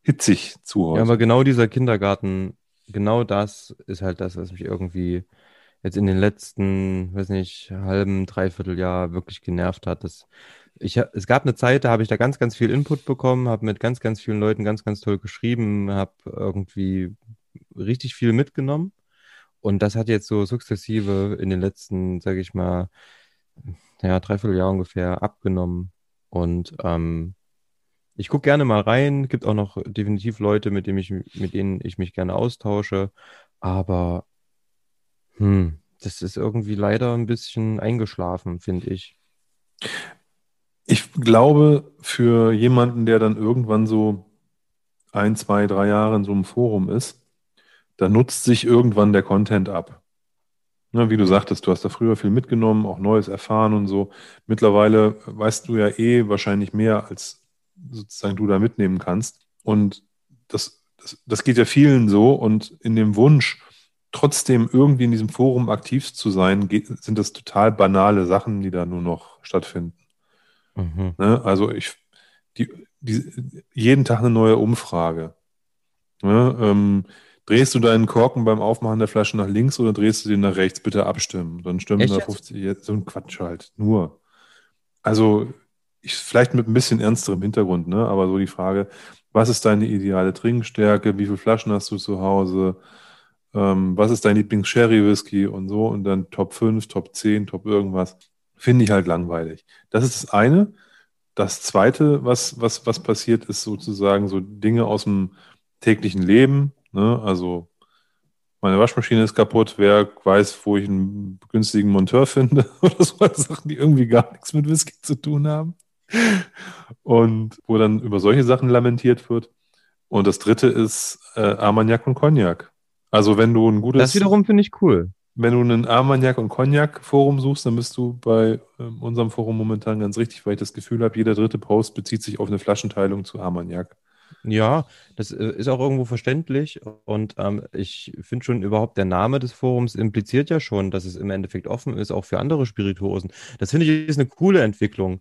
hitzig zu heute. Ja, aber genau dieser Kindergarten, genau das ist halt das, was mich irgendwie jetzt in den letzten, weiß nicht, halben, dreiviertel Jahr wirklich genervt hat. Das ich, es gab eine Zeit, da habe ich da ganz, ganz viel Input bekommen, habe mit ganz, ganz vielen Leuten ganz, ganz toll geschrieben, habe irgendwie richtig viel mitgenommen. Und das hat jetzt so sukzessive in den letzten, sage ich mal, ja, dreiviertel Jahr ungefähr abgenommen. Und ähm, ich gucke gerne mal rein. Gibt auch noch definitiv Leute, mit denen ich, mit denen ich mich gerne austausche. Aber hm, das ist irgendwie leider ein bisschen eingeschlafen, finde ich. Ich glaube, für jemanden, der dann irgendwann so ein, zwei, drei Jahre in so einem Forum ist, da nutzt sich irgendwann der Content ab. Na, wie du sagtest, du hast da früher viel mitgenommen, auch Neues erfahren und so. Mittlerweile weißt du ja eh wahrscheinlich mehr, als sozusagen du da mitnehmen kannst. Und das, das, das geht ja vielen so. Und in dem Wunsch, trotzdem irgendwie in diesem Forum aktiv zu sein, geht, sind das total banale Sachen, die da nur noch stattfinden. Mhm. Ne? Also ich, die, die, jeden Tag eine neue Umfrage. Ne? Ähm, drehst du deinen Korken beim Aufmachen der Flasche nach links oder drehst du den nach rechts? Bitte abstimmen. Dann stimmen da 50, jetzt? so ein Quatsch halt, nur. Also ich, vielleicht mit ein bisschen ernsterem Hintergrund, ne? aber so die Frage, was ist deine ideale Trinkstärke, wie viele Flaschen hast du zu Hause, ähm, was ist dein Lieblings-Sherry-Whisky und so und dann Top 5, Top 10, Top irgendwas. Finde ich halt langweilig. Das ist das eine. Das zweite, was, was, was passiert, ist sozusagen so Dinge aus dem täglichen Leben. Ne? Also meine Waschmaschine ist kaputt, wer weiß, wo ich einen günstigen Monteur finde oder so Sachen, die irgendwie gar nichts mit Whisky zu tun haben. Und wo dann über solche Sachen lamentiert wird. Und das dritte ist äh, Armagnac und Cognac. Also wenn du ein gutes... Das wiederum finde ich cool. Wenn du ein Armagnac und Cognac Forum suchst, dann bist du bei äh, unserem Forum momentan ganz richtig, weil ich das Gefühl habe, jeder dritte Post bezieht sich auf eine Flaschenteilung zu Armagnac. Ja, das äh, ist auch irgendwo verständlich und ähm, ich finde schon überhaupt der Name des Forums impliziert ja schon, dass es im Endeffekt offen ist, auch für andere Spirituosen. Das finde ich ist eine coole Entwicklung,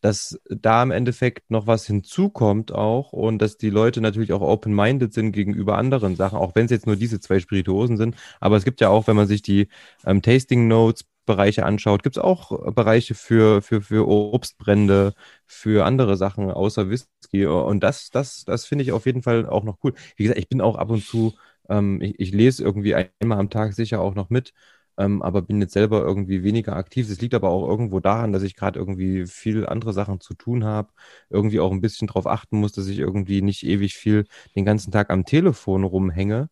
dass da im Endeffekt noch was hinzukommt auch und dass die Leute natürlich auch open-minded sind gegenüber anderen Sachen, auch wenn es jetzt nur diese zwei Spirituosen sind. Aber es gibt ja auch, wenn man sich die ähm, Tasting Notes Bereiche anschaut, gibt es auch Bereiche für, für, für Obstbrände, für andere Sachen außer Whisky. Und das, das, das finde ich auf jeden Fall auch noch cool. Wie gesagt, ich bin auch ab und zu, ähm, ich, ich, lese irgendwie einmal am Tag sicher auch noch mit, ähm, aber bin jetzt selber irgendwie weniger aktiv. Das liegt aber auch irgendwo daran, dass ich gerade irgendwie viel andere Sachen zu tun habe, irgendwie auch ein bisschen darauf achten muss, dass ich irgendwie nicht ewig viel den ganzen Tag am Telefon rumhänge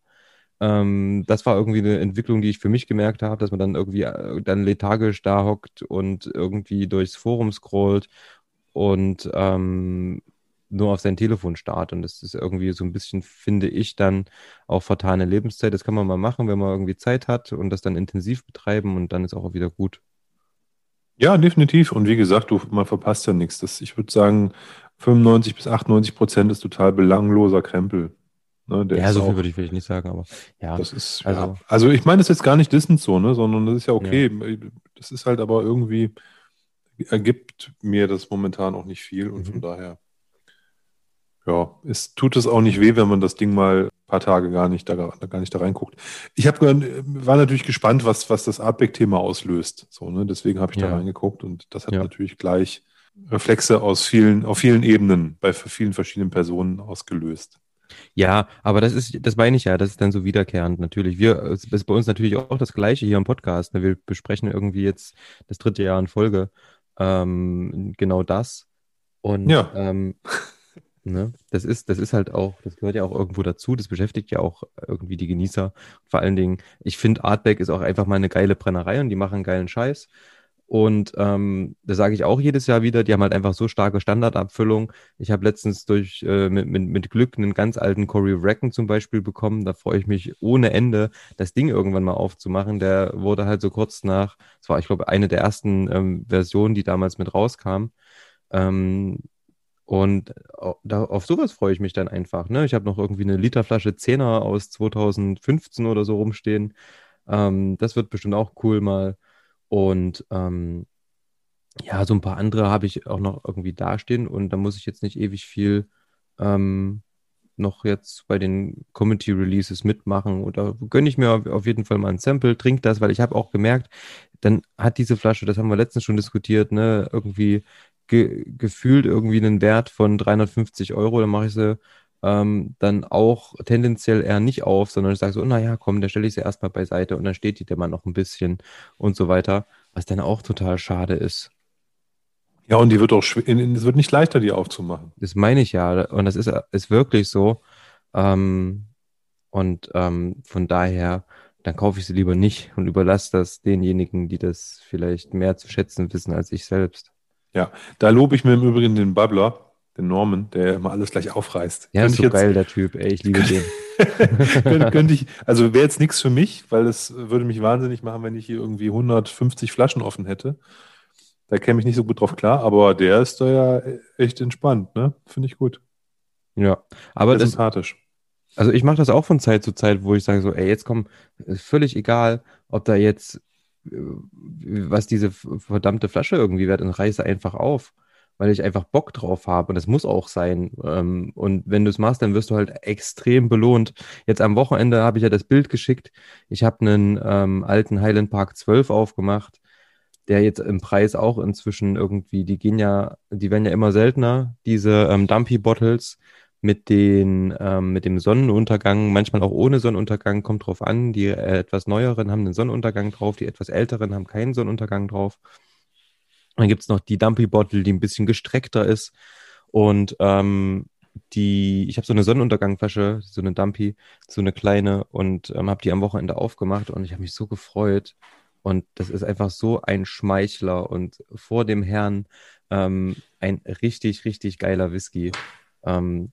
ähm, das war irgendwie eine Entwicklung, die ich für mich gemerkt habe, dass man dann irgendwie äh, dann lethargisch da hockt und irgendwie durchs Forum scrollt und ähm, nur auf sein Telefon starrt. Und das ist irgendwie so ein bisschen, finde ich, dann auch vertane Lebenszeit. Das kann man mal machen, wenn man irgendwie Zeit hat und das dann intensiv betreiben und dann ist auch wieder gut. Ja, definitiv. Und wie gesagt, du, man verpasst ja nichts. Das, ich würde sagen, 95 bis 98 Prozent ist total belangloser Krempel. Ne, ja, so viel würde ich, will ich nicht sagen, aber ja. Das ist, also, ja. also ich meine das jetzt gar nicht distance so, ne, sondern das ist ja okay. Ja. Das ist halt aber irgendwie, ergibt mir das momentan auch nicht viel und mhm. von daher, ja, es tut es auch nicht weh, wenn man das Ding mal ein paar Tage gar nicht da, gar nicht da reinguckt. Ich hab, war natürlich gespannt, was, was das Artback-Thema auslöst. So, ne? Deswegen habe ich ja. da reingeguckt und das hat natürlich gleich Reflexe aus vielen, auf vielen Ebenen bei vielen verschiedenen Personen ausgelöst. Ja, aber das ist, das meine ich ja, das ist dann so wiederkehrend natürlich. Wir, es ist bei uns natürlich auch das Gleiche hier im Podcast. Ne? Wir besprechen irgendwie jetzt das dritte Jahr in Folge ähm, genau das. Und ja. ähm, ne, das ist, das ist halt auch, das gehört ja auch irgendwo dazu. Das beschäftigt ja auch irgendwie die Genießer. Vor allen Dingen, ich finde Artback ist auch einfach mal eine geile Brennerei und die machen geilen Scheiß. Und ähm, das sage ich auch jedes Jahr wieder, die haben halt einfach so starke Standardabfüllung. Ich habe letztens durch äh, mit, mit, mit Glück einen ganz alten Corey Racken zum Beispiel bekommen. Da freue ich mich ohne Ende, das Ding irgendwann mal aufzumachen. Der wurde halt so kurz nach, das war, ich glaube, eine der ersten ähm, Versionen, die damals mit rauskam. Ähm, und da, auf sowas freue ich mich dann einfach. Ne? Ich habe noch irgendwie eine Literflasche Zehner aus 2015 oder so rumstehen. Ähm, das wird bestimmt auch cool mal. Und ähm, ja, so ein paar andere habe ich auch noch irgendwie dastehen und da muss ich jetzt nicht ewig viel ähm, noch jetzt bei den Community Releases mitmachen oder gönne ich mir auf jeden Fall mal ein Sample, trink das, weil ich habe auch gemerkt, dann hat diese Flasche, das haben wir letztens schon diskutiert, ne, irgendwie ge gefühlt irgendwie einen Wert von 350 Euro, dann mache ich sie ähm, dann auch tendenziell eher nicht auf, sondern ich sage so, naja, komm, dann stelle ich sie erstmal beiseite und dann steht die der mal noch ein bisschen und so weiter, was dann auch total schade ist. Ja, und die wird auch es wird nicht leichter, die aufzumachen. Das meine ich ja. Und das ist, ist wirklich so. Ähm, und ähm, von daher, dann kaufe ich sie lieber nicht und überlasse das denjenigen, die das vielleicht mehr zu schätzen wissen als ich selbst. Ja, da lobe ich mir im Übrigen den Bubbler, den Norman, der immer alles gleich aufreißt. Ja, ist so geil, der Typ, ey, ich liebe den. könnte, könnte ich, also wäre jetzt nichts für mich, weil es würde mich wahnsinnig machen, wenn ich hier irgendwie 150 Flaschen offen hätte. Da käme ich nicht so gut drauf klar, aber der ist da ja echt entspannt, ne? Finde ich gut. Ja, aber das, sympathisch. Also ich mache das auch von Zeit zu Zeit, wo ich sage so, ey, jetzt komm, ist völlig egal, ob da jetzt was diese verdammte Flasche irgendwie wert und reiße einfach auf weil ich einfach Bock drauf habe und das muss auch sein. Ähm, und wenn du es machst, dann wirst du halt extrem belohnt. Jetzt am Wochenende habe ich ja das Bild geschickt. Ich habe einen ähm, alten Highland Park 12 aufgemacht, der jetzt im Preis auch inzwischen irgendwie, die gehen ja, die werden ja immer seltener, diese ähm, Dumpy Bottles mit den ähm, mit dem Sonnenuntergang, manchmal auch ohne Sonnenuntergang, kommt drauf an. Die äh, etwas neueren haben einen Sonnenuntergang drauf, die etwas älteren haben keinen Sonnenuntergang drauf. Dann gibt's noch die Dumpy Bottle, die ein bisschen gestreckter ist. Und ähm, die, ich habe so eine Sonnenuntergangflasche, so eine Dumpy, so eine kleine und ähm, habe die am Wochenende aufgemacht und ich habe mich so gefreut. Und das ist einfach so ein Schmeichler und vor dem Herrn ähm, ein richtig, richtig geiler Whisky. Ähm,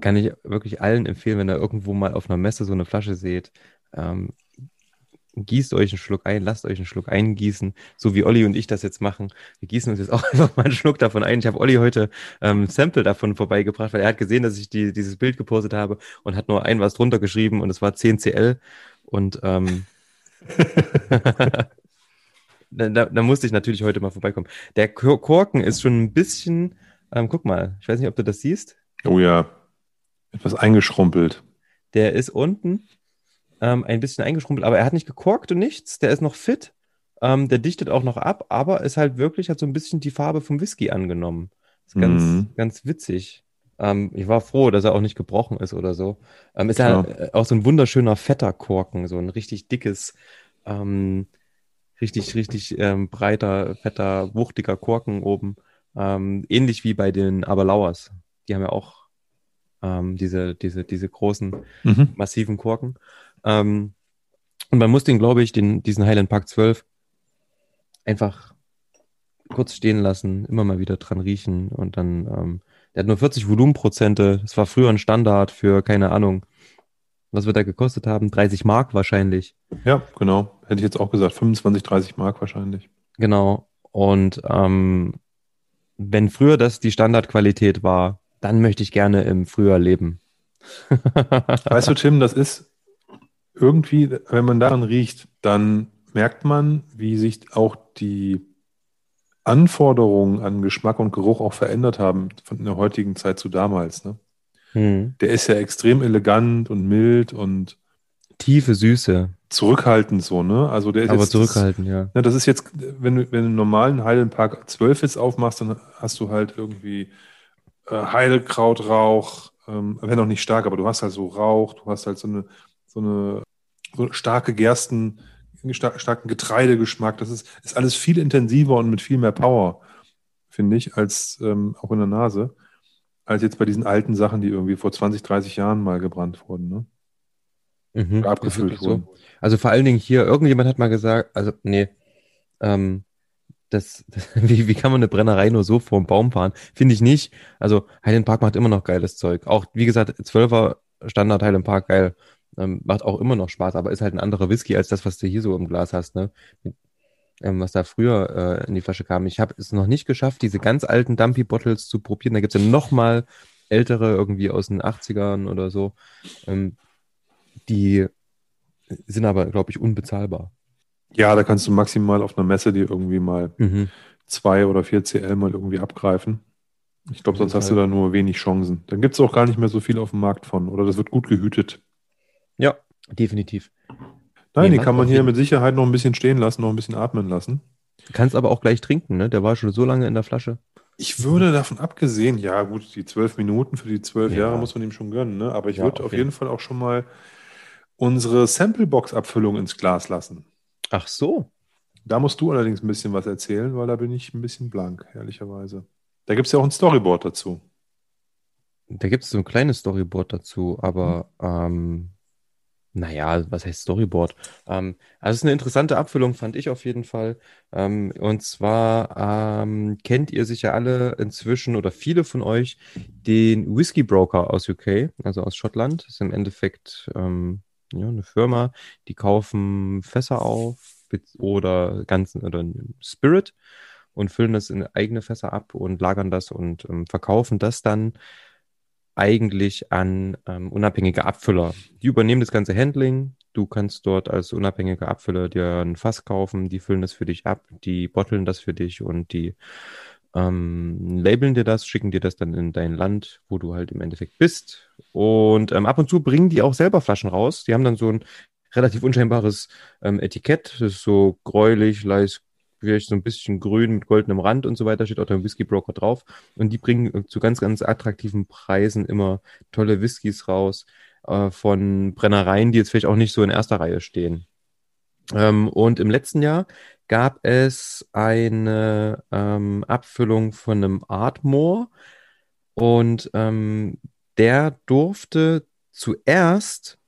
kann ich wirklich allen empfehlen, wenn ihr irgendwo mal auf einer Messe so eine Flasche seht. Ähm, gießt euch einen Schluck ein, lasst euch einen Schluck eingießen, so wie Olli und ich das jetzt machen. Wir gießen uns jetzt auch einfach mal einen Schluck davon ein. Ich habe Olli heute ähm, Sample davon vorbeigebracht, weil er hat gesehen, dass ich die, dieses Bild gepostet habe und hat nur ein was drunter geschrieben und es war 10cl und ähm, da, da, da, musste ich natürlich heute mal vorbeikommen. Der Korken ist schon ein bisschen, ähm, guck mal, ich weiß nicht, ob du das siehst. Oh ja, etwas eingeschrumpelt. Der ist unten ähm, ein bisschen eingeschrumpelt, aber er hat nicht gekorkt und nichts. Der ist noch fit. Ähm, der dichtet auch noch ab, aber ist halt wirklich, hat so ein bisschen die Farbe vom Whisky angenommen. Ist ganz, mhm. ganz witzig. Ähm, ich war froh, dass er auch nicht gebrochen ist oder so. Ähm, ist ja halt auch so ein wunderschöner fetter Korken, so ein richtig dickes, ähm, richtig, richtig ähm, breiter, fetter, wuchtiger Korken oben. Ähm, ähnlich wie bei den Aberlauers. Die haben ja auch ähm, diese, diese, diese großen, mhm. massiven Korken. Ähm, und man muss den, glaube ich, den, diesen Highland Park 12 einfach kurz stehen lassen, immer mal wieder dran riechen und dann, ähm, der hat nur 40 Volumenprozente. Das war früher ein Standard für, keine Ahnung, was wird der gekostet haben? 30 Mark wahrscheinlich. Ja, genau. Hätte ich jetzt auch gesagt, 25, 30 Mark wahrscheinlich. Genau. Und ähm, wenn früher das die Standardqualität war, dann möchte ich gerne im Frühjahr leben. weißt du, Tim, das ist irgendwie, wenn man daran riecht, dann merkt man, wie sich auch die Anforderungen an Geschmack und Geruch auch verändert haben von der heutigen Zeit zu damals. Ne? Hm. Der ist ja extrem elegant und mild und tiefe Süße. Zurückhaltend so, ne? Also der ist Aber jetzt, zurückhaltend, ja. Ne, das ist jetzt, wenn du, wenn du einen normalen Highland Park 12 jetzt aufmachst, dann hast du halt irgendwie Heidelkrautrauch, ähm, wenn auch nicht stark, aber du hast halt so Rauch, du hast halt so eine, so eine so starke Gersten, starken Getreidegeschmack. Das ist, ist alles viel intensiver und mit viel mehr Power, finde ich, als ähm, auch in der Nase, als jetzt bei diesen alten Sachen, die irgendwie vor 20, 30 Jahren mal gebrannt wurden. Ne? Mhm, abgefüllt wurden. So. Also vor allen Dingen hier, irgendjemand hat mal gesagt, also nee, ähm, das, wie, wie kann man eine Brennerei nur so vor dem Baum fahren? Finde ich nicht. Also Highland Park macht immer noch geiles Zeug. Auch, wie gesagt, 12er Standard Highland Park geil. Ähm, macht auch immer noch Spaß, aber ist halt ein anderer Whisky als das, was du hier so im Glas hast, ne? Ähm, was da früher äh, in die Flasche kam. Ich habe es noch nicht geschafft, diese ganz alten Dumpy Bottles zu probieren. Da gibt es ja noch mal ältere, irgendwie aus den 80ern oder so. Ähm, die sind aber, glaube ich, unbezahlbar. Ja, da kannst du maximal auf einer Messe die irgendwie mal mhm. zwei oder vier CL mal irgendwie abgreifen. Ich glaube, sonst hast du da nur wenig Chancen. Dann gibt es auch gar nicht mehr so viel auf dem Markt von. Oder das wird gut gehütet. Ja, definitiv. Nein, nee, die kann man hier mit Sicherheit noch ein bisschen stehen lassen, noch ein bisschen atmen lassen. Du kannst aber auch gleich trinken, ne? Der war schon so lange in der Flasche. Ich würde davon abgesehen, ja gut, die zwölf Minuten für die zwölf ja. Jahre muss man ihm schon gönnen, ne? Aber ich ja, würde auf jeden Fall auch schon mal unsere Samplebox-Abfüllung ins Glas lassen. Ach so. Da musst du allerdings ein bisschen was erzählen, weil da bin ich ein bisschen blank, ehrlicherweise. Da gibt es ja auch ein Storyboard dazu. Da gibt es so ein kleines Storyboard dazu, aber hm. ähm, naja, was heißt Storyboard? Ähm, also es ist eine interessante Abfüllung, fand ich auf jeden Fall. Ähm, und zwar ähm, kennt ihr sicher alle inzwischen oder viele von euch den Whiskey Broker aus UK, also aus Schottland. Das ist im Endeffekt ähm, ja, eine Firma, die kaufen Fässer auf oder ganzen oder Spirit und füllen das in eigene Fässer ab und lagern das und ähm, verkaufen das dann eigentlich an ähm, unabhängige Abfüller. Die übernehmen das ganze Handling. Du kannst dort als unabhängiger Abfüller dir ein Fass kaufen, die füllen das für dich ab, die botteln das für dich und die ähm, labeln dir das, schicken dir das dann in dein Land, wo du halt im Endeffekt bist. Und ähm, ab und zu bringen die auch selber Flaschen raus. Die haben dann so ein relativ unscheinbares ähm, Etikett. Das ist so gräulich, leicht vielleicht so ein bisschen grün mit goldenem Rand und so weiter, steht auch der Whisky Broker drauf. Und die bringen äh, zu ganz, ganz attraktiven Preisen immer tolle Whiskys raus äh, von Brennereien, die jetzt vielleicht auch nicht so in erster Reihe stehen. Ähm, und im letzten Jahr gab es eine ähm, Abfüllung von einem Ardmore. Und ähm, der durfte zuerst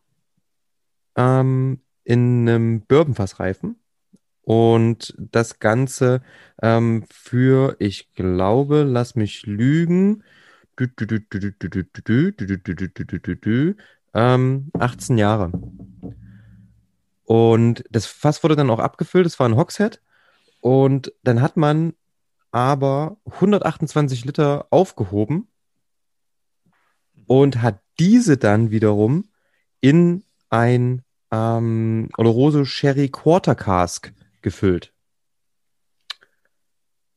ähm, in einem Bourbonfass reifen. Und das Ganze ähm, für, ich glaube, lass mich lügen, ähm, 18 Jahre. Und das Fass wurde dann auch abgefüllt, es war ein Hogshead. Und dann hat man aber 128 Liter aufgehoben und hat diese dann wiederum in ein ähm, Oloroso Sherry Quarter Cask gefüllt.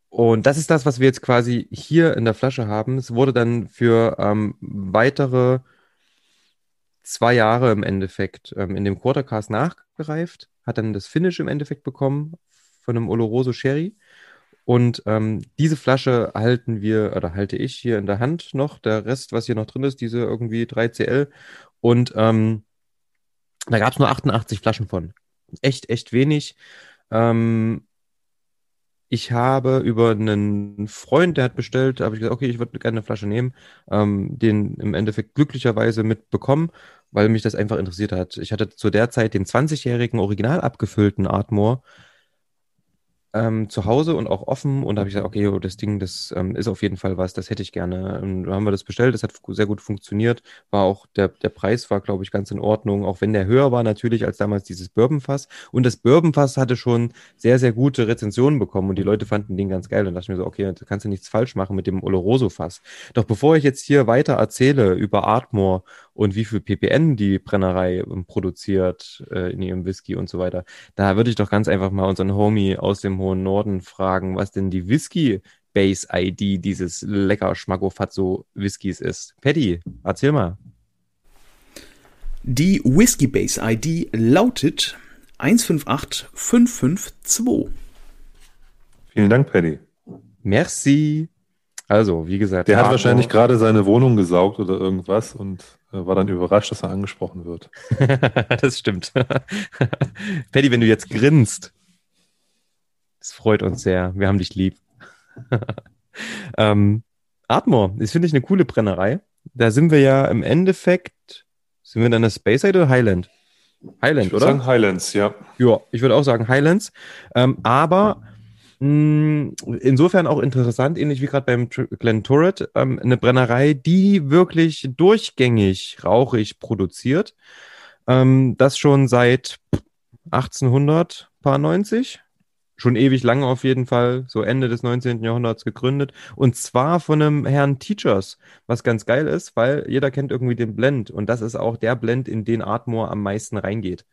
Und das ist das, was wir jetzt quasi hier in der Flasche haben. Es wurde dann für ähm, weitere zwei Jahre im Endeffekt ähm, in dem Quartercast nachgereift, hat dann das Finish im Endeffekt bekommen von einem Oloroso Sherry. Und ähm, diese Flasche halten wir, oder halte ich hier in der Hand noch. Der Rest, was hier noch drin ist, diese irgendwie 3CL. Und ähm, da gab es nur 88 Flaschen von. Echt, echt wenig. Ähm, ich habe über einen Freund, der hat bestellt, habe ich gesagt, okay, ich würde gerne eine Flasche nehmen, ähm, den im Endeffekt glücklicherweise mitbekommen, weil mich das einfach interessiert hat. Ich hatte zu der Zeit den 20-jährigen original abgefüllten Artmore ähm, zu Hause und auch offen und da habe ich gesagt, okay, das Ding, das ähm, ist auf jeden Fall was, das hätte ich gerne. Und da haben wir das bestellt, das hat sehr gut funktioniert, war auch, der, der Preis war, glaube ich, ganz in Ordnung, auch wenn der höher war natürlich als damals dieses Bourbonfass. Und das Bourbonfass hatte schon sehr, sehr gute Rezensionen bekommen und die Leute fanden den ganz geil. Und dachte ich mir so, okay, da kannst du nichts falsch machen mit dem Oloroso-Fass. Doch bevor ich jetzt hier weiter erzähle über Artmore und wie viel ppn die Brennerei ähm, produziert äh, in ihrem Whisky und so weiter. Da würde ich doch ganz einfach mal unseren Homie aus dem hohen Norden fragen, was denn die Whisky Base ID dieses lecker Schmackofatso Whiskys ist. Paddy, erzähl mal. Die Whisky Base ID lautet 158552. Vielen Dank, Paddy. Merci. Also, wie gesagt. Der hat wahrscheinlich gerade seine Wohnung gesaugt oder irgendwas und war dann überrascht, dass er angesprochen wird. das stimmt. Paddy, wenn du jetzt grinst, das freut uns sehr. Wir haben dich lieb. ähm, Atmor, das finde ich eine coole Brennerei. Da sind wir ja im Endeffekt, sind wir dann der Space Side oder Highland? Highland, ich oder? Sagen Highlands, ja. Ja, ich würde auch sagen Highlands. Ähm, aber insofern auch interessant, ähnlich wie gerade beim Glen Turret, ähm, eine Brennerei, die wirklich durchgängig rauchig produziert. Ähm, das schon seit 1890, schon ewig lange auf jeden Fall, so Ende des 19. Jahrhunderts gegründet. Und zwar von einem Herrn Teachers, was ganz geil ist, weil jeder kennt irgendwie den Blend. Und das ist auch der Blend, in den Artmore am meisten reingeht.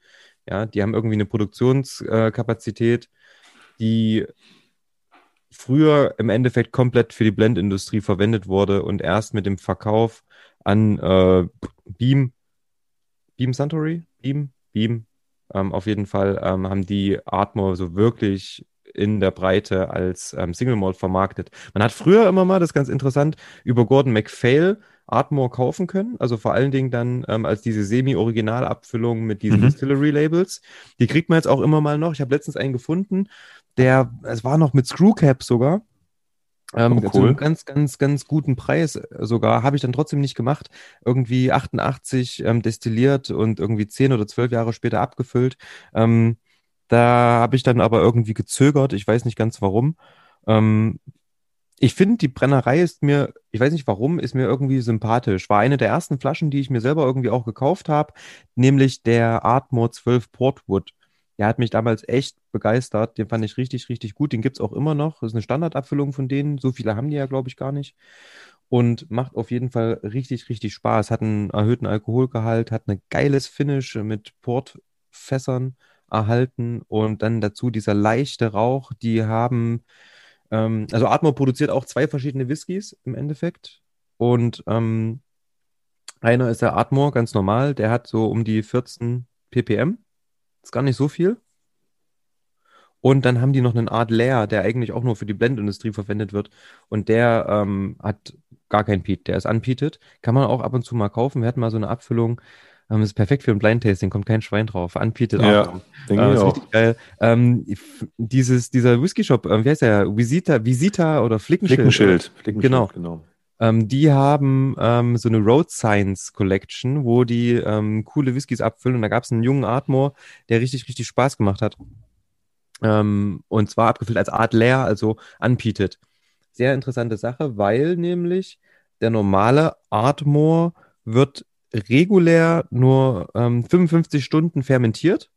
Ja, die haben irgendwie eine Produktionskapazität, die früher im Endeffekt komplett für die Blendindustrie verwendet wurde und erst mit dem Verkauf an äh, Beam, Beam Suntory, Beam, Beam, ähm, auf jeden Fall ähm, haben die Atmo so wirklich in der Breite als ähm, Single Malt vermarktet. Man hat früher immer mal, das ist ganz interessant, über Gordon MacPhail Artmore kaufen können. Also vor allen Dingen dann ähm, als diese Semi-Original-Abfüllung mit diesen mhm. Distillery-Labels. Die kriegt man jetzt auch immer mal noch. Ich habe letztens einen gefunden, der, es war noch mit Screwcap sogar. Ähm, oh, cool. Zu einem ganz, ganz, ganz guten Preis sogar. Habe ich dann trotzdem nicht gemacht. Irgendwie 88 ähm, destilliert und irgendwie 10 oder 12 Jahre später abgefüllt. Ähm, da habe ich dann aber irgendwie gezögert. Ich weiß nicht ganz warum. Ähm, ich finde, die Brennerei ist mir, ich weiß nicht warum, ist mir irgendwie sympathisch. War eine der ersten Flaschen, die ich mir selber irgendwie auch gekauft habe, nämlich der Artmore 12 Portwood. Der hat mich damals echt begeistert. Den fand ich richtig, richtig gut. Den gibt es auch immer noch. Das ist eine Standardabfüllung von denen. So viele haben die ja, glaube ich, gar nicht. Und macht auf jeden Fall richtig, richtig Spaß. Hat einen erhöhten Alkoholgehalt, hat ein geiles Finish mit Portfässern erhalten und dann dazu dieser leichte Rauch. Die haben, ähm, also Atmo produziert auch zwei verschiedene Whiskys im Endeffekt. Und ähm, einer ist der Atmore, ganz normal. Der hat so um die 14 ppm ist gar nicht so viel. Und dann haben die noch eine Art Layer, der eigentlich auch nur für die Blendindustrie verwendet wird. Und der ähm, hat gar kein Peat, der ist unpeated. Kann man auch ab und zu mal kaufen. Wir hatten mal so eine Abfüllung. Ähm, ist perfekt für ein Blind Tasting, kommt kein Schwein drauf. Unpeated ja, auch. Denke äh, ich auch. Geil. Ähm, dieses, dieser Whisky Shop, äh, wie heißt der? Visita, Visita oder Flickenschild? Flickenschild. Flickenschild genau. genau. Ähm, die haben ähm, so eine Road Science Collection, wo die ähm, coole Whiskys abfüllen. Und da gab es einen jungen Ardmore, der richtig, richtig Spaß gemacht hat. Ähm, und zwar abgefüllt als Art Lair, also unpeated. Sehr interessante Sache, weil nämlich der normale Ardmore wird regulär nur ähm, 55 Stunden fermentiert.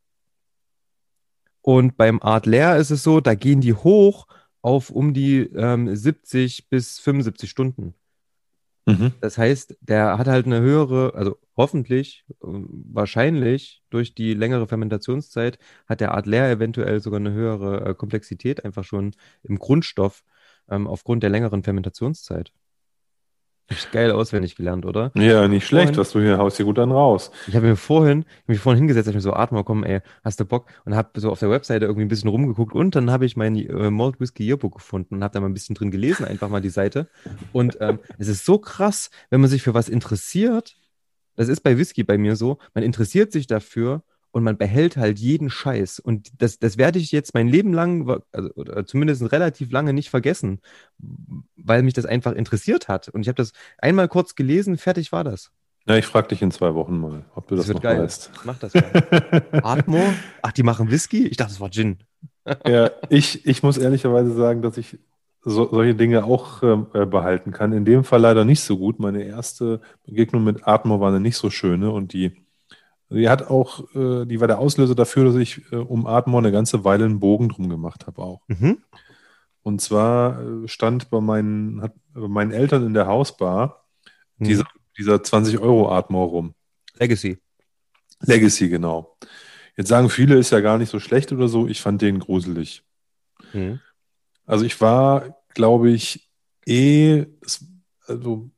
Und beim Art Lair ist es so, da gehen die hoch auf um die ähm, 70 bis 75 Stunden. Mhm. Das heißt, der hat halt eine höhere, also hoffentlich, äh, wahrscheinlich durch die längere Fermentationszeit hat der Art Lair eventuell sogar eine höhere äh, Komplexität einfach schon im Grundstoff ähm, aufgrund der längeren Fermentationszeit. Ist geil auswendig gelernt, oder? Ja, nicht schlecht, Vorhin- was du hier haust hier gut dann raus. Ich habe mir vorhin, ich hab mich vorhin hingesetzt, hab mir so, Atma, komm, ey, hast du Bock? Und habe so auf der Webseite irgendwie ein bisschen rumgeguckt und dann habe ich mein äh, Malt Whisky Yearbook gefunden und habe da mal ein bisschen drin gelesen, einfach mal die Seite. Und ähm, es ist so krass, wenn man sich für was interessiert. Das ist bei Whisky bei mir so, man interessiert sich dafür und man behält halt jeden Scheiß. Und das, das werde ich jetzt mein Leben lang, also oder zumindest relativ lange nicht vergessen, weil mich das einfach interessiert hat. Und ich habe das einmal kurz gelesen, fertig war das. Ja, ich frage dich in zwei Wochen mal, ob du das, Das noch geil. weißt. Mach das mal. Atmo? Ach, die machen Whisky? Ich dachte, das war Gin. Ja, ich, ich muss ehrlicherweise sagen, dass ich so, solche Dinge auch ähm, äh, behalten kann. In dem Fall leider nicht so gut. Meine erste Begegnung mit Atmo war eine nicht so schöne und die, die hat auch, äh, die war der Auslöser dafür, dass ich äh, um Atmo eine ganze Weile einen Bogen drum gemacht habe auch. Mhm. Und zwar äh, stand bei meinen, hat, bei meinen Eltern in der Hausbar Mhm. dieser, dieser 20 Euro Atmo rum. Legacy. Legacy, genau. Jetzt sagen viele, ist ja gar nicht so schlecht oder so. Ich fand den gruselig. Mhm. Also ich war, glaube ich, eh, also,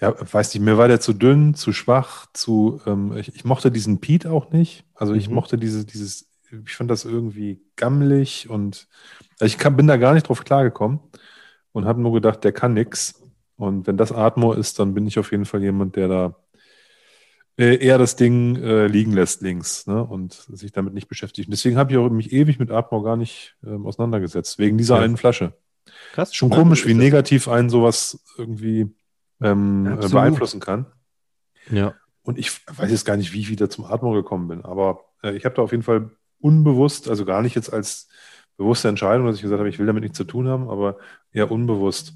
ja, weiß nicht, mir war der zu dünn, zu schwach, zu, ähm, ich, ich mochte diesen Pete auch nicht. Also ich Mhm. mochte diese, dieses, ich fand das irgendwie gammelig und also ich kann, bin da gar nicht drauf klargekommen und habe nur gedacht, der kann nix. Und wenn das Atmo ist, dann bin ich auf jeden Fall jemand, der da äh, eher das Ding äh, liegen lässt links ne, und sich damit nicht beschäftigt. Und deswegen habe ich auch mich ewig mit Atmo gar nicht ähm, auseinandergesetzt, wegen dieser Ja. einen Flasche. Krass. Schon komisch, wie negativ einen sowas irgendwie ähm, äh, beeinflussen kann. Ja. Und ich weiß jetzt gar nicht, wie ich wieder zum Atmo gekommen bin, aber äh, ich habe da auf jeden Fall unbewusst, also gar nicht jetzt als bewusste Entscheidung, dass ich gesagt habe, ich will damit nichts zu tun haben, aber eher unbewusst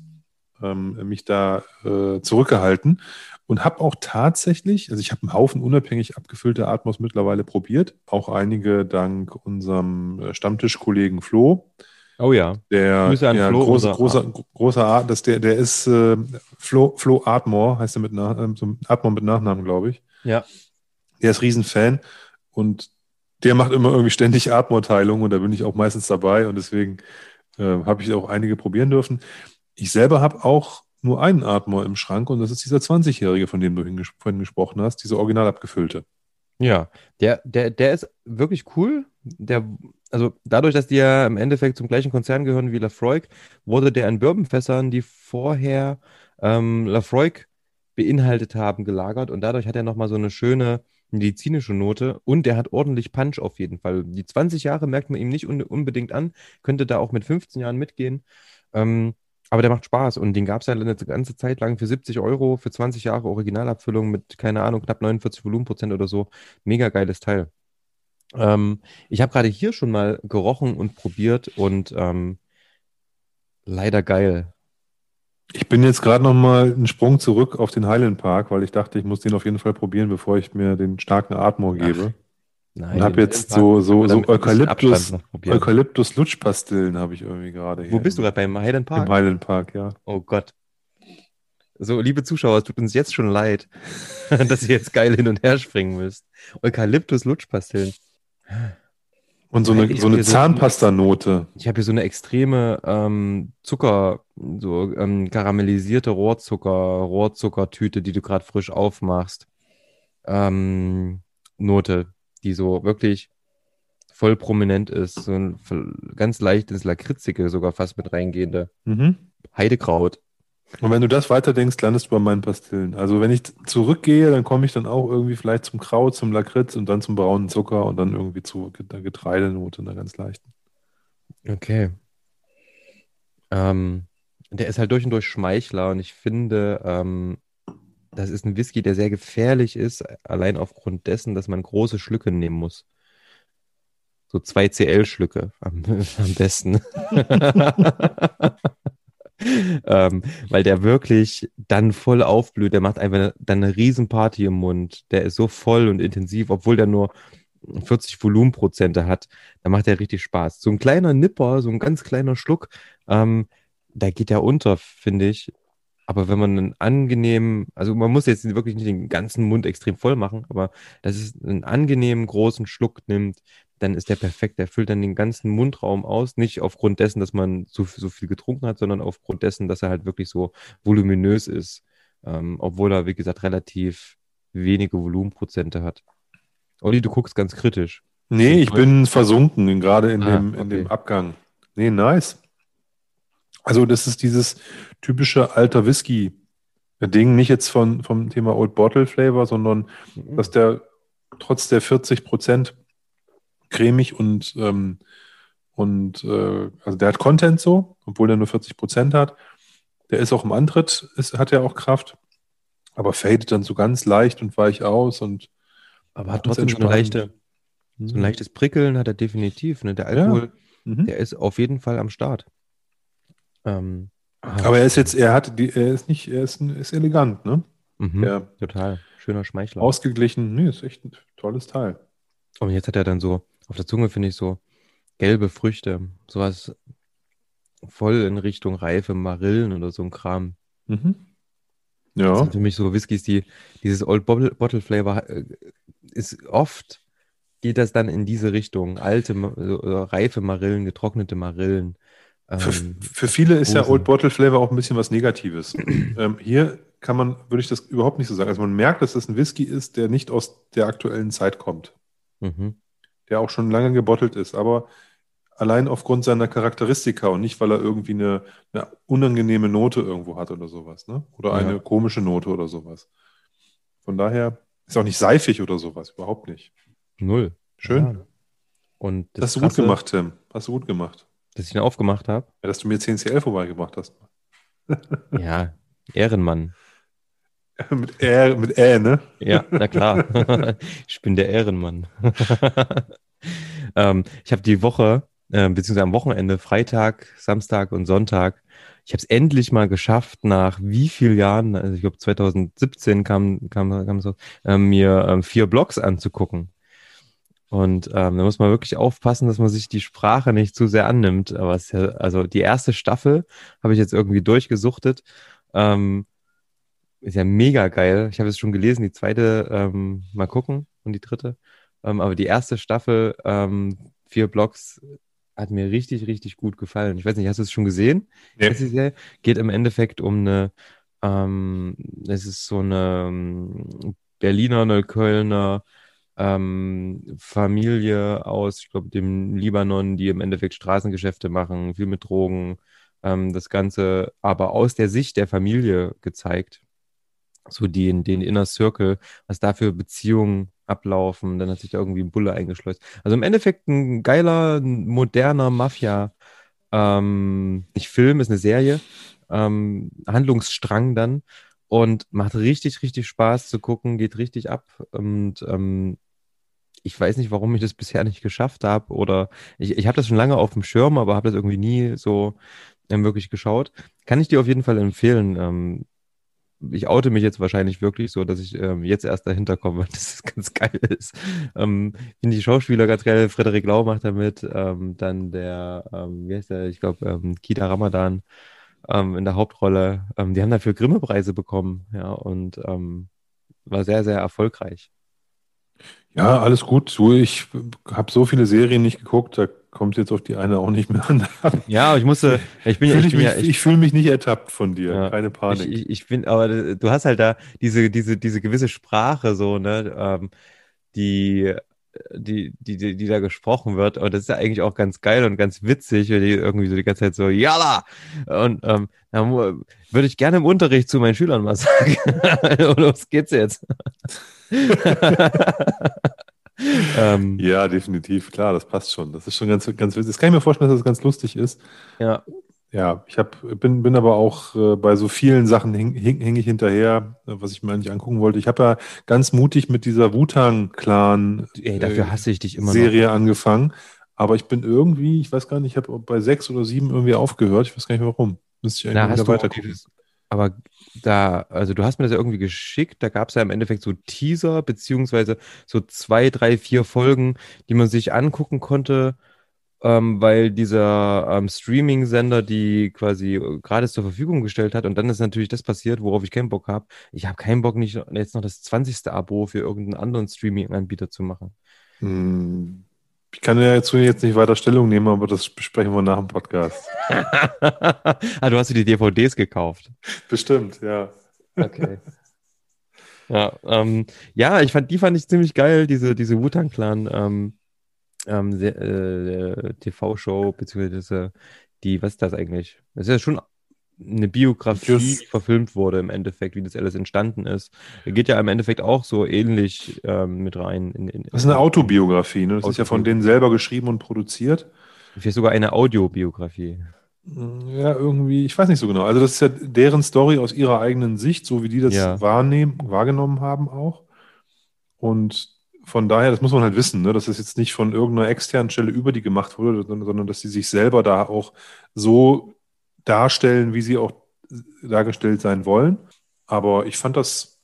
ähm, mich da äh, zurückgehalten und habe auch tatsächlich, also ich habe einen Haufen unabhängig abgefüllte Atmos mittlerweile probiert, auch einige dank unserem äh, Stammtischkollegen Flo, Oh ja. der Grüße an ja, Flo, große, großer, großer Art, das der, der ist äh, Flo, Flo Artmore, heißt er mit Nach ähm, so Artmore mit Nachnamen, glaube ich. Ja. Der ist Riesenfan und der macht immer irgendwie ständig Artmore-Teilungen und da bin ich auch meistens dabei und deswegen äh, habe ich auch einige probieren dürfen. Ich selber habe auch nur einen Artmore im Schrank und das ist dieser 20-Jährige, von dem du hinges vorhin gesprochen hast, dieser original abgefüllte. Ja. Der, der, der ist wirklich cool. Der, also dadurch, dass die ja im Endeffekt zum gleichen Konzern gehören wie Lafroig, wurde der in Bourbonfässern, die vorher ähm, Lafroig beinhaltet haben, gelagert und dadurch hat er nochmal so eine schöne medizinische Note und der hat ordentlich Punch auf jeden Fall. Die 20 Jahre merkt man ihm nicht un unbedingt an, könnte da auch mit 15 Jahren mitgehen. Ähm, aber der macht Spaß und den gab es ja eine ganze Zeit lang für 70 Euro, für 20 Jahre Originalabfüllung mit, keine Ahnung, knapp 49 Volumenprozent oder so. Mega geiles Teil. Ähm, ich habe gerade hier schon mal gerochen und probiert und ähm, leider geil. Ich bin jetzt gerade noch mal einen Sprung zurück auf den Highland Park, weil ich dachte, ich muss den auf jeden Fall probieren, bevor ich mir den starken Atmor gebe. Nein, Und habe jetzt so, so, so Eukalyptus, probieren. Eukalyptus-Lutschpastillen habe ich irgendwie gerade hier. Wo bist du im- gerade beim Highland Im Park? Highland Park, ja. Oh Gott. So, liebe Zuschauer, es tut uns jetzt schon leid, dass ihr jetzt geil hin und her springen müsst. Eukalyptus-Lutschpastillen. Und so eine, ich so eine Zahnpastanote. Ich habe hier so eine extreme ähm, Zucker, so ähm, karamellisierte Rohrzucker, Rohrzuckertüte, die du gerade frisch aufmachst. Ähm, Note, die so wirklich voll prominent ist. So ein ganz leicht ins Lakritzige sogar fast mit reingehende. Mhm. Heidekraut. Und wenn du das weiterdenkst, landest du bei meinen Pastillen. Also wenn ich zurückgehe, dann komme ich dann auch irgendwie vielleicht zum Kraut, zum Lakritz und dann zum braunen Zucker und dann irgendwie zu der Getreidenote, einer ganz leichten. Okay. Ähm, der ist halt durch und durch Schmeichler und ich finde, ähm, das ist ein Whisky, der sehr gefährlich ist, allein aufgrund dessen, dass man große Schlücke nehmen muss. So zwei CL-Schlücke am, am besten. ähm, weil der wirklich dann voll aufblüht. Der macht einfach dann eine Riesenparty im Mund. Der ist so voll und intensiv, obwohl der nur 40 Volumenprozente hat. Da macht der richtig Spaß. So ein kleiner Nipper, so ein ganz kleiner Schluck, ähm, da geht der unter, finde ich. Aber wenn man einen angenehmen, also man muss jetzt wirklich nicht den ganzen Mund extrem voll machen, aber das ist einen angenehmen großen Schluck nimmt, dann ist der perfekt. Der füllt dann den ganzen Mundraum aus. Nicht aufgrund dessen, dass man so, so viel getrunken hat, sondern aufgrund dessen, dass er halt wirklich so voluminös ist. Ähm, obwohl er, wie gesagt, relativ wenige Volumenprozente hat. Olli, du guckst ganz kritisch. Nee, ich bin versunken, gerade in, Ah, dem, in okay. dem Abgang. Nee, nice. Also, das ist dieses typische alter Whisky-Ding, nicht jetzt von, vom Thema Old Bottle Flavor, sondern dass der trotz der 40 Prozent cremig und, ähm, und äh, also der hat Content so, obwohl der nur 40 Prozent hat. Der ist auch im Antritt, ist, hat er auch Kraft, aber fadet dann so ganz leicht und weich aus und Aber hat trotzdem entspannt. leichte, so ein leichtes Prickeln hat er definitiv. Ne? Der Alkohol, Mhm. der ist auf jeden Fall am Start. Ähm, Aber er ist jetzt, er hat die, er ist nicht, er ist, ist elegant, ne? mhm, Ja. total schöner Schmeichler. Ausgeglichen, nee, ist echt ein tolles Teil. Und jetzt hat er dann so, auf der Zunge finde ich so gelbe Früchte, sowas voll in Richtung reife Marillen oder so ein Kram. Mhm. Das Ja, sind für mich so Whiskys, die dieses Old Bottle, Bottle Flavor äh, ist oft geht das dann in diese Richtung. Alte, so reife Marillen, getrocknete Marillen. für, Ähm, für viele ist ja Dosen. Old Bottle Flavor auch ein bisschen was Negatives. ähm, hier kann man, würde ich das überhaupt nicht so sagen. Also man merkt, dass das ein Whisky ist, der nicht aus der aktuellen Zeit kommt, mhm. Der auch schon lange gebottelt ist, aber allein aufgrund seiner Charakteristika und nicht, weil er irgendwie eine, eine unangenehme Note irgendwo hat oder sowas, ne? Oder Ja. eine komische Note oder sowas. Von daher ist auch nicht seifig oder sowas, überhaupt nicht. Null. Schön. Ja. Und Das hast du Krasse, gut gemacht, Tim. Hast du gut gemacht. Dass ich ihn aufgemacht habe. Ja, dass du mir 10CL vorbeigebracht hast. Ja, Ehrenmann. mit Ä, mit Ä, ne? Ja, na klar. ich bin der Ehrenmann. ähm, ich habe die Woche, äh, beziehungsweise am Wochenende, Freitag, Samstag und Sonntag, ich habe es endlich mal geschafft, nach wie vielen Jahren, also ich glaube 2017 kam, kam, kam so, äh, mir ähm, vier Blogs anzugucken. Und ähm, da muss man wirklich aufpassen, dass man sich die Sprache nicht zu sehr annimmt. Aber es ist ja, also die erste Staffel habe ich jetzt irgendwie durchgesuchtet. Ähm, ist ja mega geil. Ich habe es schon gelesen, die zweite ähm, mal gucken und die dritte. Ähm, aber die erste Staffel, ähm, vier Blogs, hat mir richtig, richtig gut gefallen. Ich weiß nicht, hast du es schon gesehen? Nee. Die Serie geht im Endeffekt um eine, ähm, es ist so eine ähm, Berliner, Neuköllner ähm, Familie aus, ich glaube, dem Libanon, die im Endeffekt Straßengeschäfte machen, viel mit Drogen. Das Ganze aber aus der Sicht der Familie gezeigt so den, den Inner Circle, was da für Beziehungen ablaufen. Dann hat sich da irgendwie ein Bulle eingeschleust. Also im Endeffekt ein geiler, moderner Mafia, ähm, nicht Film, ist eine Serie, ähm, Handlungsstrang dann und macht richtig, richtig Spaß zu gucken, geht richtig ab und ähm, ich weiß nicht, warum ich das bisher nicht geschafft habe oder ich, ich habe das schon lange auf dem Schirm, aber habe das irgendwie nie so ähm, wirklich geschaut. Kann ich dir auf jeden Fall empfehlen. Ähm, ich oute mich jetzt wahrscheinlich wirklich so, dass ich ähm, jetzt erst dahinter komme, dass es ganz geil ist. Ähm, finde die Schauspieler ganz geil. Frederik Lau macht da mit. Ähm, dann der, ähm, wie heißt der? Ich glaube, ähm, Kida Ramadan ähm, in der Hauptrolle. Ähm, die haben dafür Grimme-Preise bekommen, ja, und ähm, war sehr, sehr erfolgreich. Ja, alles gut. Du, ich habe so viele Serien nicht geguckt, da kommt jetzt auf die eine auch nicht mehr an. Ja, ich musste, ich bin ich ich bin mich, ja, ich, ich fühle mich nicht ertappt von dir. Ja. Keine Panik. Ich, ich, bin, aber du hast halt da diese, diese, diese gewisse Sprache so, ne, ähm, die, die, die, die, die da gesprochen wird. Und das ist ja eigentlich auch ganz geil und ganz witzig, wenn die irgendwie so die ganze Zeit so, Jalla! Und ähm, würde ich gerne im Unterricht zu meinen Schülern mal sagen. Und los geht's jetzt. ähm, ja, definitiv, klar, das passt schon. Das ist schon ganz, ganz witzig. Das kann ich mir vorstellen, dass das ganz lustig ist. ja, Ja, ich hab, bin, bin aber auch äh, bei so vielen Sachen häng, häng, häng ich hinterher, äh, was ich mir eigentlich angucken wollte. Ich habe ja ganz mutig mit dieser Wu-Tang-Clan Ey, dafür hasse ich dich immer Serie angefangen. Aber ich bin irgendwie, ich weiß gar nicht, ich habe bei sechs oder sieben irgendwie aufgehört. Ich weiß gar nicht warum. Müsste ich noch. Na, eigentlich hast wieder du weiter auch gucken. dieses, aber da, also du hast mir das ja irgendwie geschickt, da gab es ja im Endeffekt so Teaser, beziehungsweise so zwei, drei, vier Folgen, die man sich angucken konnte, ähm, weil dieser ähm, Streaming-Sender die quasi äh, gratis zur Verfügung gestellt hat. Und dann ist natürlich das passiert, worauf ich keinen Bock habe. Ich habe keinen Bock, nicht jetzt noch das 20. Abo für irgendeinen anderen Streaming-Anbieter zu machen. Hm, Ich kann ja dazu jetzt nicht weiter Stellung nehmen, aber das besprechen wir nach dem Podcast. ah, du hast dir die DVDs gekauft. Bestimmt, ja. Okay. Ja, ähm, ja, ich fand, die fand ich ziemlich geil, diese, diese Wu-Tang-Clan ähm, ähm, se- äh, TV-Show, beziehungsweise die, was ist das eigentlich? Das ist ja schon eine Biografie, Just- verfilmt wurde im Endeffekt, wie das alles entstanden ist. Da geht ja im Endeffekt auch so ähnlich ähm, mit rein. In, in, Das ist eine Autobiografie, ne? Das ist ja von Autobiografie. denen selber geschrieben und produziert. Vielleicht sogar eine Audiobiografie. Ja, irgendwie, ich weiß nicht so genau. Also, das ist ja deren Story aus ihrer eigenen Sicht, so wie die das Ja. wahrnehmen, wahrgenommen haben auch. Und von daher, das muss man halt wissen, ne? dass es jetzt nicht von irgendeiner externen Stelle über die gemacht wurde, sondern, sondern dass sie sich selber da auch so darstellen, wie sie auch dargestellt sein wollen. Aber ich fand das,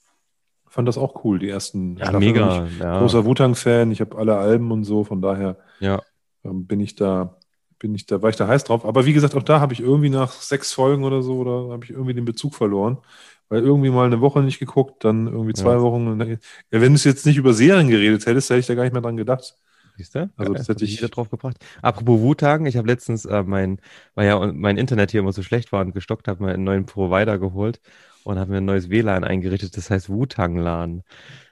fand das auch cool, die ersten Ja, Staffeln. mega. Ich, Ja, großer Wu-Tang-Fan, ich habe alle Alben und so, von daher ja. ähm, bin ich da, bin ich da, war ich da heiß drauf. Aber wie gesagt, auch da habe ich irgendwie nach sechs Folgen oder so, oder habe ich irgendwie den Bezug verloren. Weil irgendwie mal eine Woche nicht geguckt, dann irgendwie zwei Ja. Wochen. dann- Ja, wenn du es jetzt nicht über Serien geredet hättest, hätte ich da gar nicht mehr dran gedacht. Siehst du? Also Geil, das hätte ich- wieder drauf gebracht. Apropos Wu-Tang, ich habe letztens äh, mein, weil ja mein Internet hier immer so schlecht war und gestockt, habe mir einen neuen Provider geholt und habe mir ein neues WLAN eingerichtet, das heißt Wu-Tang-LAN.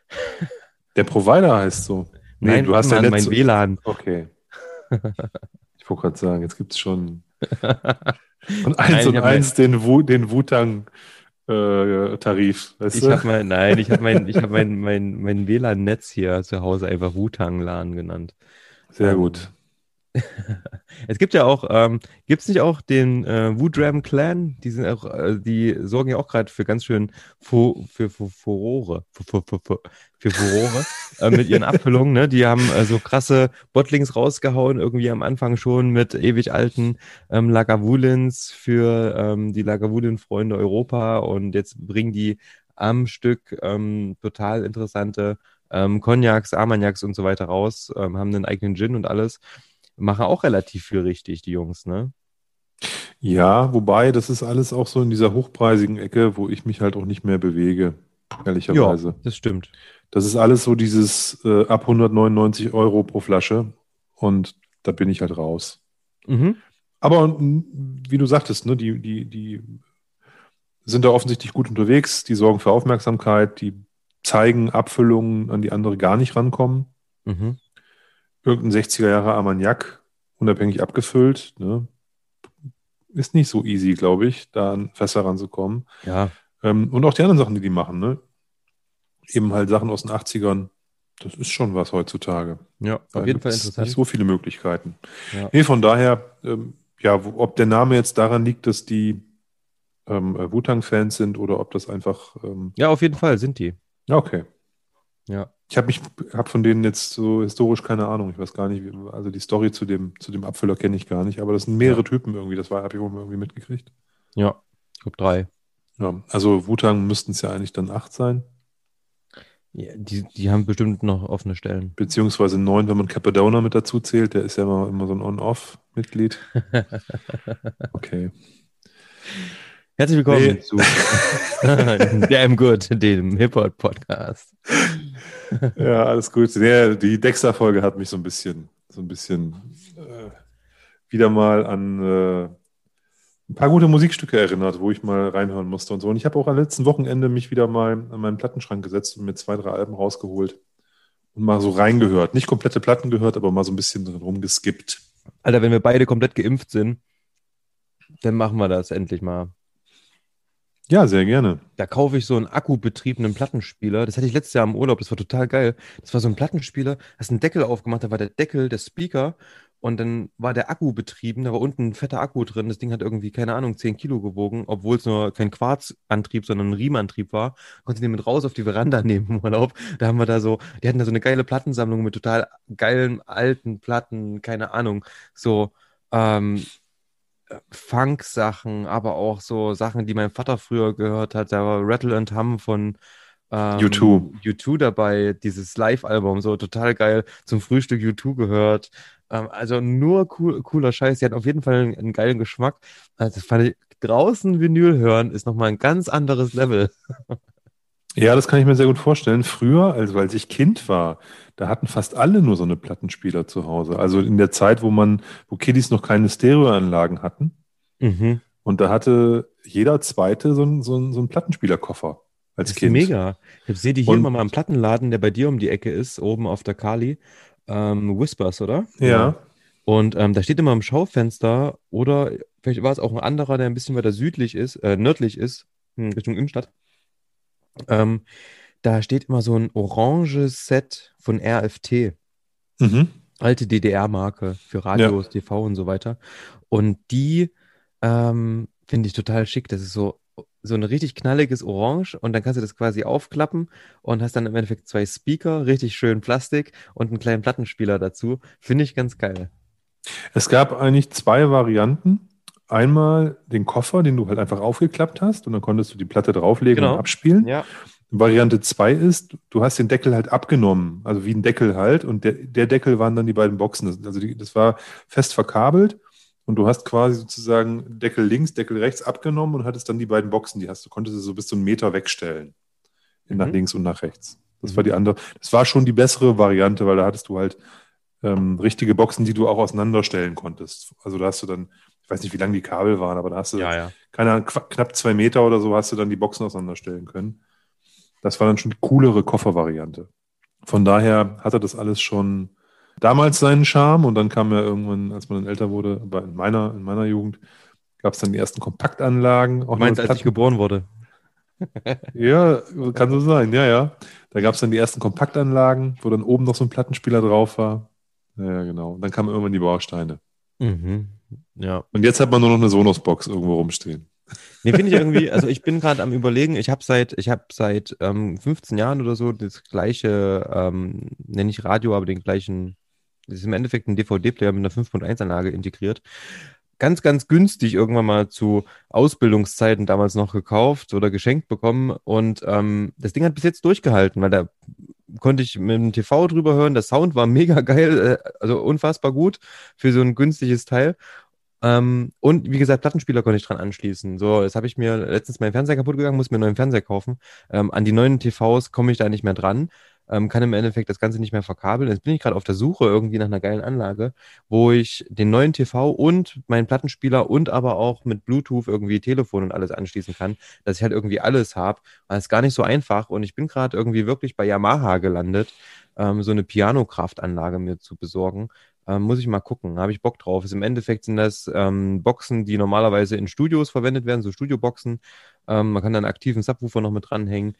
Der Provider heißt so. Nee, Nein, du hast ja Mann, Netz. mein WLAN. Okay. Ich wollte gerade sagen, jetzt gibt es schon von Nein, 1 ich und 1 den, Wu, den Wutang-Tarif. weißt Ich habe mein, nein, ich habe mein, ich habe mein, mein, mein WLAN-Netz hier zu Hause einfach Wu-Tang-LAN genannt. Sehr ähm, gut. Es gibt ja auch, ähm, gibt es nicht auch den äh, Wu-Dram Clan? Die sind auch, äh, die sorgen ja auch gerade für ganz schön Fu für, für Furore, für, für, für, für Furore äh, mit ihren Abfüllungen. Ne? Die haben äh, so krasse Bottlings rausgehauen, irgendwie am Anfang schon mit ewig alten ähm, Lagavulins für ähm, die Lagavulin-Freunde Europa und jetzt bringen die am Stück ähm, total interessante ähm, Cognacs, Armagnacs und so weiter raus, ähm, haben einen eigenen Gin und alles machen auch relativ viel richtig, die Jungs, ne? Ja, wobei, das ist alles auch so in dieser hochpreisigen Ecke, wo ich mich halt auch nicht mehr bewege, ehrlicherweise. das stimmt. Das ist alles so dieses äh, ab 199 Euro pro Flasche und da bin ich halt raus. Mhm. Aber wie du sagtest, ne, die, die, die sind da offensichtlich gut unterwegs, die sorgen für Aufmerksamkeit, die zeigen Abfüllungen, an die andere gar nicht rankommen. Mhm. Irgendein 60er Jahre Armagnac, unabhängig abgefüllt, ne, ist nicht so easy, glaube ich, da an Fässer ranzukommen. Ja, Ähm, und auch die anderen Sachen, die die machen, ne? Eben halt Sachen aus den 80ern. Das ist schon was heutzutage. ja, auf Da jeden Fall interessant. Nicht so viele Möglichkeiten. Ja. Nee, von daher, ähm, ja, wo, ob der Name jetzt daran liegt, dass die ähm, äh, Wu-Tang-Fans sind oder ob das einfach, ähm, Ja, auf jeden Fall sind die. okay. Ja. Ich habe mich, habe von denen jetzt so historisch keine Ahnung. Ich weiß gar nicht, wie, also die Story zu dem, zu dem Abfüller kenne ich gar nicht, aber das sind mehrere Ja. Typen irgendwie. Das war, habe ich irgendwie mitgekriegt. Ja, ich glaube drei. Ja, also Wu-Tang müssten es ja eigentlich dann acht sein. Ja, die, die haben bestimmt noch offene Stellen. Beziehungsweise neun, wenn man Capadona mit dazu zählt. Der ist ja immer, immer so ein On-Off-Mitglied. Okay. Herzlich willkommen Nee. zu Damn Good, dem Hip-Hop-Podcast. Ja, alles gut. Ja, die Dexter-Folge hat mich so ein bisschen, so ein bisschen äh, wieder mal an äh, ein paar gute Musikstücke erinnert, wo ich mal reinhören musste und so. Und ich habe auch am letzten Wochenende mich wieder mal an meinen Plattenschrank gesetzt und mir zwei, drei Alben rausgeholt und mal so reingehört. Nicht komplette Platten gehört, aber mal so ein bisschen drin rumgeskippt. Alter, wenn wir beide komplett geimpft sind, dann machen wir das endlich mal. Ja, sehr gerne. Da kaufe ich so einen akkubetriebenen Plattenspieler. Das hatte ich letztes Jahr im Urlaub. Das war total geil. Das war so ein Plattenspieler, hast einen Deckel aufgemacht, da war der Deckel, der Speaker Und dann war der Akku betrieben, da war unten ein fetter Akku drin. Das Ding hat irgendwie, keine Ahnung, 10 Kilo gewogen, obwohl es nur kein Quarzantrieb, sondern ein Riemenantrieb war. Konnte den mit raus auf die Veranda nehmen im Urlaub. Da haben wir da so, die hatten da so eine geile Plattensammlung mit total geilen alten Platten, keine Ahnung, so ähm, Funk-Sachen, aber auch so Sachen, die mein Vater früher gehört hat. Da war Rattle and Hum von ähm, U2. U2 dabei, dieses Live-Album, so total geil, zum Frühstück U2 gehört. Ähm, also nur cool, cooler Scheiß. Die hat auf jeden Fall einen, einen geilen Geschmack. Also das fand ich, draußen Vinyl hören ist nochmal ein ganz anderes Level. Ja, das kann ich mir sehr gut vorstellen. Früher, also als ich Kind war, da hatten fast alle nur so eine Plattenspieler zu Hause. Also in der Zeit, wo man, wo Kiddies noch keine Stereoanlagen hatten. Mhm. Und da hatte jeder Zweite so einen, so einen, so einen Plattenspielerkoffer als Das ist Kind. mega. Ich sehe die hier Und- immer mal im Plattenladen, der bei dir um die Ecke ist, oben auf der Kali. Ähm, Whispers, oder? Ja. Und ähm, da steht immer im Schaufenster, oder vielleicht war es auch ein anderer, der ein bisschen weiter südlich ist, äh, nördlich ist, in Richtung Innenstadt. Ähm, da steht immer so ein oranges Set von RFT, Mhm. alte DDR-Marke für Radios, TV und so weiter. Und die ähm, finde ich total schick. Das ist so, so ein richtig knalliges Orange und dann kannst du das quasi aufklappen und hast dann im Endeffekt zwei Speaker, richtig schön Plastik und einen kleinen Plattenspieler dazu. Finde ich ganz geil. Es gab eigentlich zwei Varianten. Einmal den Koffer, den du halt einfach aufgeklappt hast und dann konntest du die Platte drauflegen Genau. und abspielen. Ja. Variante 2 ist, du hast den Deckel halt abgenommen, also wie ein Deckel halt, und der, der Deckel waren dann die beiden Boxen. Also die, das war fest verkabelt und du hast quasi sozusagen Deckel links, Deckel rechts abgenommen und hattest dann die beiden Boxen, die hast du konntest du so bis zu einen Meter wegstellen. Nach Mhm. links und nach rechts. Das Mhm. war die andere. Das war schon die bessere Variante, weil da hattest du halt ähm, richtige Boxen, die du auch auseinanderstellen konntest. Also da hast du dann, ich weiß nicht, wie lang die Kabel waren, aber da hast du Ja, ja. keine Ahnung, knapp zwei Meter oder so hast du dann die Boxen auseinanderstellen können. Das war dann schon die coolere Koffervariante. Von daher hatte das alles schon damals seinen Charme und dann kam ja irgendwann, als man dann älter wurde, aber in meiner, in meiner Jugend, gab es dann die ersten Kompaktanlagen. Auch Du meinst, als ich geboren wurde? ja, kann so sein, ja, ja. Da gab es dann die ersten Kompaktanlagen, wo dann oben noch so ein Plattenspieler drauf war. Ja, genau. Und dann kamen irgendwann die Bausteine. Mhm. Ja. Und jetzt hat man nur noch eine Sonos-Box irgendwo rumstehen. Nee, finde ich irgendwie, also ich bin gerade am überlegen, ich habe seit, ich habe seit ähm, 15 Jahren oder so das gleiche, ähm, nenne ich Radio, aber den gleichen, das ist im Endeffekt ein DVD-Player mit einer 5.1-Anlage integriert. Ganz, ganz günstig irgendwann mal zu Ausbildungszeiten damals noch gekauft oder geschenkt bekommen. Und ähm, das Ding hat bis jetzt durchgehalten, weil da konnte ich mit dem TV drüber hören. Der Sound war mega geil, äh, also unfassbar gut für so ein günstiges Teil. Ähm, und wie gesagt, Plattenspieler konnte ich dran anschließen. So, jetzt habe ich mir letztens mein Fernseher kaputt gegangen, muss mir einen neuen Fernseher kaufen. Ähm, an die neuen TVs komme ich da nicht mehr dran. Ähm, kann im Endeffekt das Ganze nicht mehr verkabeln. Jetzt bin ich gerade auf der Suche irgendwie nach einer geilen Anlage, wo ich den neuen TV und meinen Plattenspieler und aber auch mit Bluetooth irgendwie Telefon und alles anschließen kann, dass ich halt irgendwie alles habe. Das ist gar nicht so einfach und ich bin gerade irgendwie wirklich bei Yamaha gelandet, ähm, so eine Piano-Kraftanlage mir zu besorgen. Ähm, muss ich mal gucken, habe ich Bock drauf. Ist Im Endeffekt sind das ähm, Boxen, die normalerweise in Studios verwendet werden, so Studioboxen. Ähm, man kann dann aktiven Subwoofer noch mit dranhängen.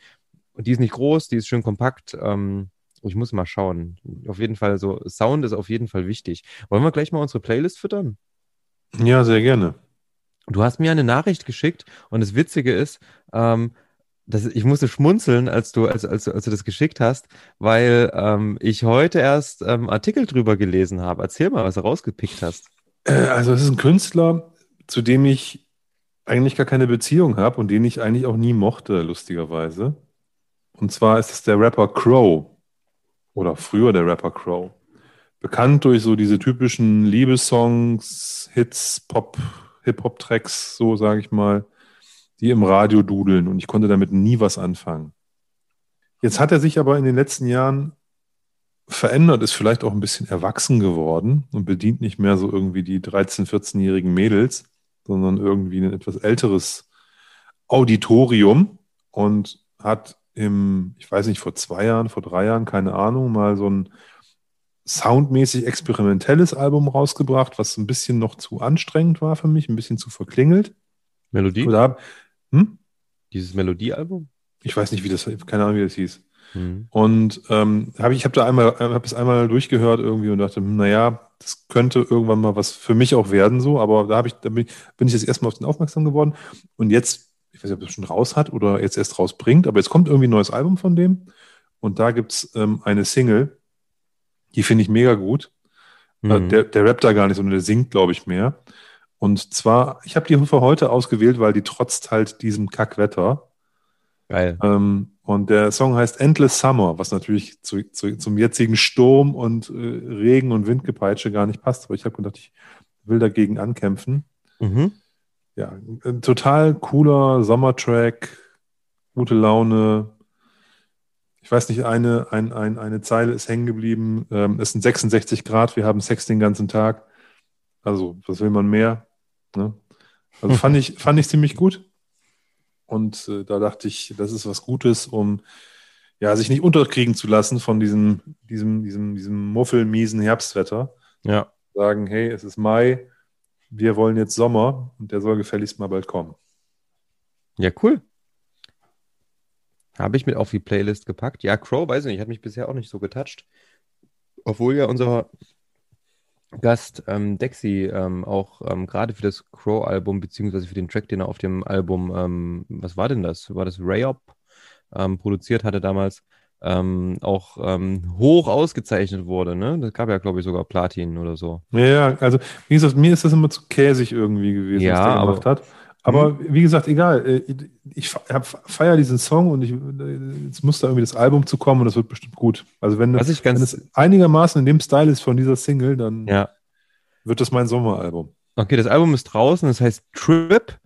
Und die ist nicht groß, die ist schön kompakt. Ähm, ich muss mal schauen. Auf jeden Fall so, Sound ist auf jeden Fall wichtig. Wollen wir gleich mal unsere Playlist füttern? Ja, sehr gerne. Du hast mir eine Nachricht geschickt und das Witzige ist, ähm, dass ich musste schmunzeln, als du, als, als, als du das geschickt hast, weil ähm, ich heute erst ähm, Artikel drüber gelesen habe. Erzähl mal, was du rausgepickt hast. Äh, Also es ist ein Künstler, zu dem ich eigentlich gar keine Beziehung habe und den ich eigentlich auch nie mochte, lustigerweise. Und zwar ist es der Rapper Crow. Oder früher der Rapper Crow. Bekannt durch so diese typischen Liebessongs, Hits, Pop, Hip-Hop-Tracks, so sage ich mal, die im Radio dudeln. Und ich konnte damit nie was anfangen. Jetzt hat er sich aber in den letzten Jahren verändert, ist vielleicht auch ein bisschen erwachsen geworden und bedient nicht mehr so irgendwie die 13-, 14-jährigen Mädels, sondern irgendwie ein etwas älteres Auditorium und hat im, ich weiß nicht, vor zwei Jahren, vor drei Jahren, keine Ahnung, mal so ein soundmäßig experimentelles Album rausgebracht, was ein bisschen noch zu anstrengend war für mich, ein bisschen zu verklingelt. Melodie? Oder hm? Dieses Melodiealbum? Ich weiß nicht, wie das, keine Ahnung, wie das hieß. Mhm. Und ähm, habe ich habe da einmal, habe es einmal durchgehört irgendwie und dachte, hm, naja, das könnte irgendwann mal was für mich auch werden, so, aber da, ich, da bin, ich, bin ich jetzt erstmal auf den aufmerksam geworden. Und jetzt, ich weiß nicht, ob es schon raus hat oder jetzt erst rausbringt, aber jetzt kommt irgendwie ein neues Album von dem. Und da gibt es ähm, eine Single, die finde ich mega gut. Äh, mhm. der, der rappt da gar nicht, sondern der singt, glaube ich, mehr. Und zwar, ich habe die für heute ausgewählt, weil die trotzt halt diesem Kackwetter. Geil. Ähm, und der Song heißt Endless Summer, was natürlich zu, zu, zum jetzigen Sturm und äh, Regen und Windgepeitsche gar nicht passt. Aber ich habe gedacht, ich will dagegen ankämpfen. Mhm. Ja, ein total cooler Sommertrack, gute Laune. Ich weiß nicht, eine, ein, ein, eine Zeile ist hängen geblieben. Ähm, es sind 66 Grad, wir haben Sex den ganzen Tag. Also, was will man mehr? Ne? Also fand ich, fand ich ziemlich gut. Und äh, da dachte ich, das ist was Gutes, um ja, sich nicht unterkriegen zu lassen von diesem, diesem, diesem, diesem muffelmiesen Herbstwetter. Ja. Sagen, hey, es ist Mai, wir wollen jetzt Sommer und der soll gefälligst mal bald kommen. Ja, cool. Habe ich mit auf die Playlist gepackt. Ja, Crow, weiß ich nicht, hat mich bisher auch nicht so getoucht. Obwohl ja unser Gast ähm, Dexy ähm, auch ähm, gerade für das Crow-Album, beziehungsweise für den Track, den er auf dem Album, ähm, was war denn das? War das Rayop ähm, produziert hatte damals, ähm, auch hoch ausgezeichnet wurde, ne? Das gab ja, glaube ich, sogar Platin oder so. Ja, also wie gesagt, mir ist das immer zu käsig irgendwie gewesen, ja, was der aber, gemacht hat. Aber mhm. wie gesagt, egal. Äh, ich feiere diesen Song und ich, jetzt muss da irgendwie das Album zu kommen und das wird bestimmt gut. Also wenn, ganz, wenn es einigermaßen in dem Style ist von dieser Single, dann ja. wird das mein Sommeralbum. Okay, das Album ist draußen, das heißt Trip.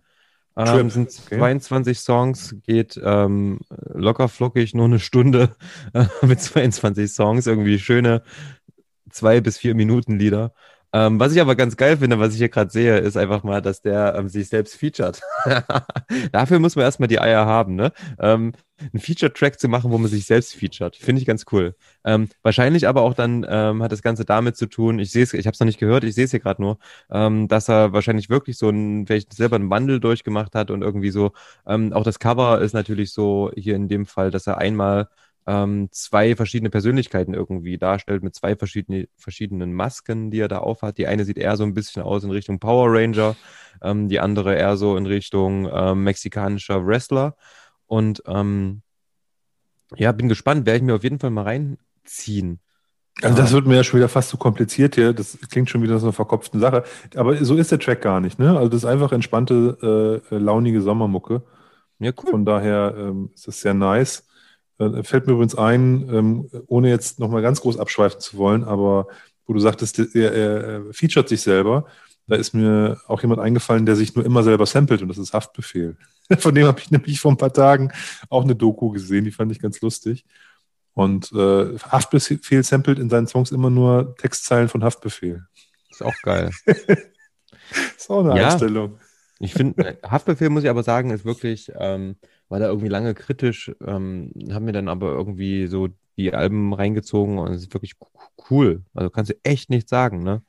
Ähm, sind okay. 22 Songs, geht ähm, locker flockig nur eine Stunde äh, mit 22 Songs, irgendwie schöne zwei bis vier Minuten Lieder. Ähm, was ich aber ganz geil finde, was ich hier gerade sehe, ist einfach mal, dass der ähm, sich selbst featured. Dafür muss man erstmal die Eier haben, ne? Ähm, einen Feature-Track zu machen, wo man sich selbst featured. Finde ich ganz cool. Ähm, wahrscheinlich aber auch dann ähm, hat das Ganze damit zu tun, ich sehe es, ich habe es noch nicht gehört, ich sehe es hier gerade nur, ähm, dass er wahrscheinlich wirklich so ein, vielleicht selber einen Wandel durchgemacht hat und irgendwie so, ähm, auch das Cover ist natürlich so hier in dem Fall, dass er einmal ähm, zwei verschiedene Persönlichkeiten irgendwie darstellt mit zwei verschiedene, verschiedenen Masken, die er da aufhat. Die eine sieht eher so ein bisschen aus in Richtung Power Ranger, ähm, die andere eher so in Richtung ähm, mexikanischer Wrestler. Und ähm, ja, bin gespannt, werde ich mir auf jeden Fall mal reinziehen. Also das wird mir ja schon wieder fast zu kompliziert hier. Das klingt schon wieder so eine verkopfte Sache. Aber so ist der Track gar nicht, ne? Also das ist einfach entspannte, äh, launige Sommermucke. Ja, cool. Von daher ähm, ist das sehr nice. Äh, fällt mir übrigens ein, ähm, ohne jetzt nochmal ganz groß abschweifen zu wollen, aber wo du sagtest, er, er featuret sich selber, da ist mir auch jemand eingefallen, der sich nur immer selber samplet und das ist Haftbefehl. Von dem habe ich nämlich vor ein paar Tagen auch eine Doku gesehen, die fand ich ganz lustig. Und äh, Haftbefehl samplet in seinen Songs immer nur Textzeilen von Haftbefehl. Ist auch geil. ist auch eine ja, Einstellung. Ich finde, äh, Haftbefehl muss ich aber sagen, ist wirklich, ähm, war da irgendwie lange kritisch, ähm, haben mir dann aber irgendwie so die Alben reingezogen und es ist wirklich cool. Also kannst du echt nichts sagen, ne?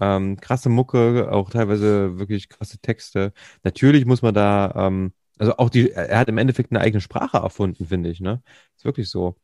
Ähm, krasse Mucke, auch teilweise wirklich krasse Texte. Natürlich muss man da, ähm, also auch die, er hat im Endeffekt eine eigene Sprache erfunden, finde ich, ne? Ist wirklich so.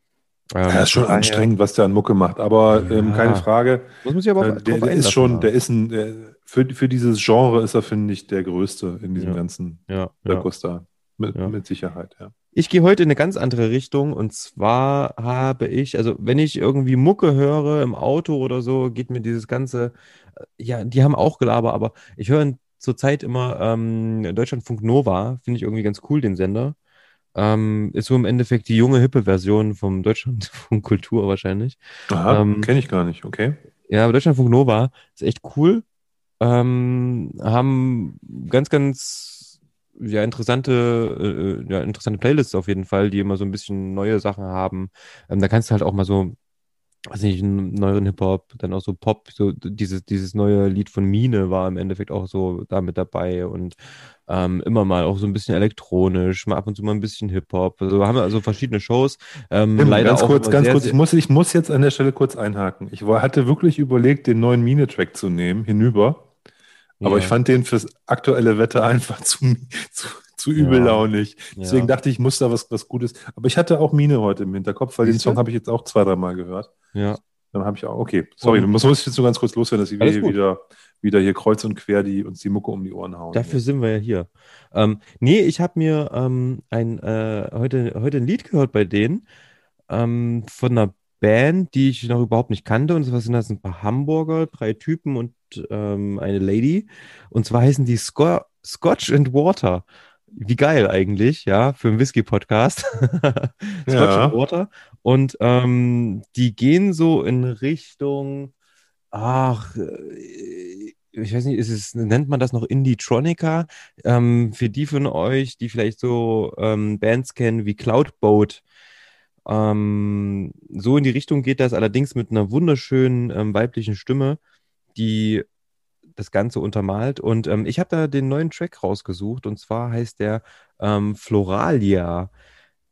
Ähm, ja, ist schon anstrengend, was der an Mucke macht, aber ja. ähm, keine Frage. Muss man sich aber auch äh, der, der ist schon, der ist ein, der, für, für dieses Genre ist er, finde ich, der größte in diesem ja. ganzen ja, Zirkus da. Mit, ja. mit Sicherheit, ja. Ich gehe heute in eine ganz andere Richtung und zwar habe ich, also wenn ich irgendwie Mucke höre im Auto oder so, geht mir dieses ganze, äh, ja, die haben auch Gelaber, aber ich höre zurzeit immer ähm, Deutschlandfunk Nova, finde ich irgendwie ganz cool, den Sender. Ähm, ist so im Endeffekt die junge, hippe Version vom Deutschlandfunk Kultur wahrscheinlich. Aha, ähm, kenne ich gar nicht, okay. Ja, aber Deutschlandfunk Nova ist echt cool. Ähm, haben ganz, ganz ja, interessante, äh, ja, interessante Playlists auf jeden Fall, die immer so ein bisschen neue Sachen haben. Ähm, da kannst du halt auch mal so, weiß nicht, einen neueren Hip-Hop, dann auch so Pop, so dieses, dieses neue Lied von Mine war im Endeffekt auch so da mit dabei und ähm, immer mal auch so ein bisschen elektronisch, mal ab und zu mal ein bisschen Hip-Hop. Also haben wir also verschiedene Shows. Ähm, Tim, leider ganz kurz, ganz sehr, kurz, ich muss, ich muss jetzt an der Stelle kurz einhaken. Ich war, hatte wirklich überlegt, den neuen Mine-Track zu nehmen, hinüber. Aber ja. ich fand den fürs aktuelle Wetter einfach zu, zu, zu übellaunig. Ja. Deswegen dachte ich, ich muss da was, was Gutes. Aber ich hatte auch Mine heute im Hinterkopf, weil Siehst den Song habe ich jetzt auch zwei, dreimal gehört. Ja. Dann habe ich auch, okay, sorry, du musst, jetzt nur ganz kurz loswerden, dass wir hier gut. wieder, wieder hier kreuz und quer die, uns die Mucke um die Ohren hauen. Dafür sind wir ja hier. Ähm, nee, ich habe mir ähm, ein, äh, heute, heute ein Lied gehört bei denen ähm, von einer Band, die ich noch überhaupt nicht kannte. Und zwar sind das ein paar Hamburger, drei Typen und ähm, eine Lady. Und zwar heißen die Sco Scotch and Water. Wie geil eigentlich, ja, für einen Whisky-Podcast. Scotch Ja. and Water. Und ähm, die gehen so in Richtung, ach, äh, ich weiß nicht, es, nennt man das noch Indie-Tronica? Ähm, für die von euch, die vielleicht so ähm, Bands kennen wie Cloudboat, ähm, so in die Richtung geht das, allerdings mit einer wunderschönen ähm, weiblichen Stimme, die das Ganze untermalt. Und ähm, ich habe da den neuen Track rausgesucht und zwar heißt der ähm, Floralia,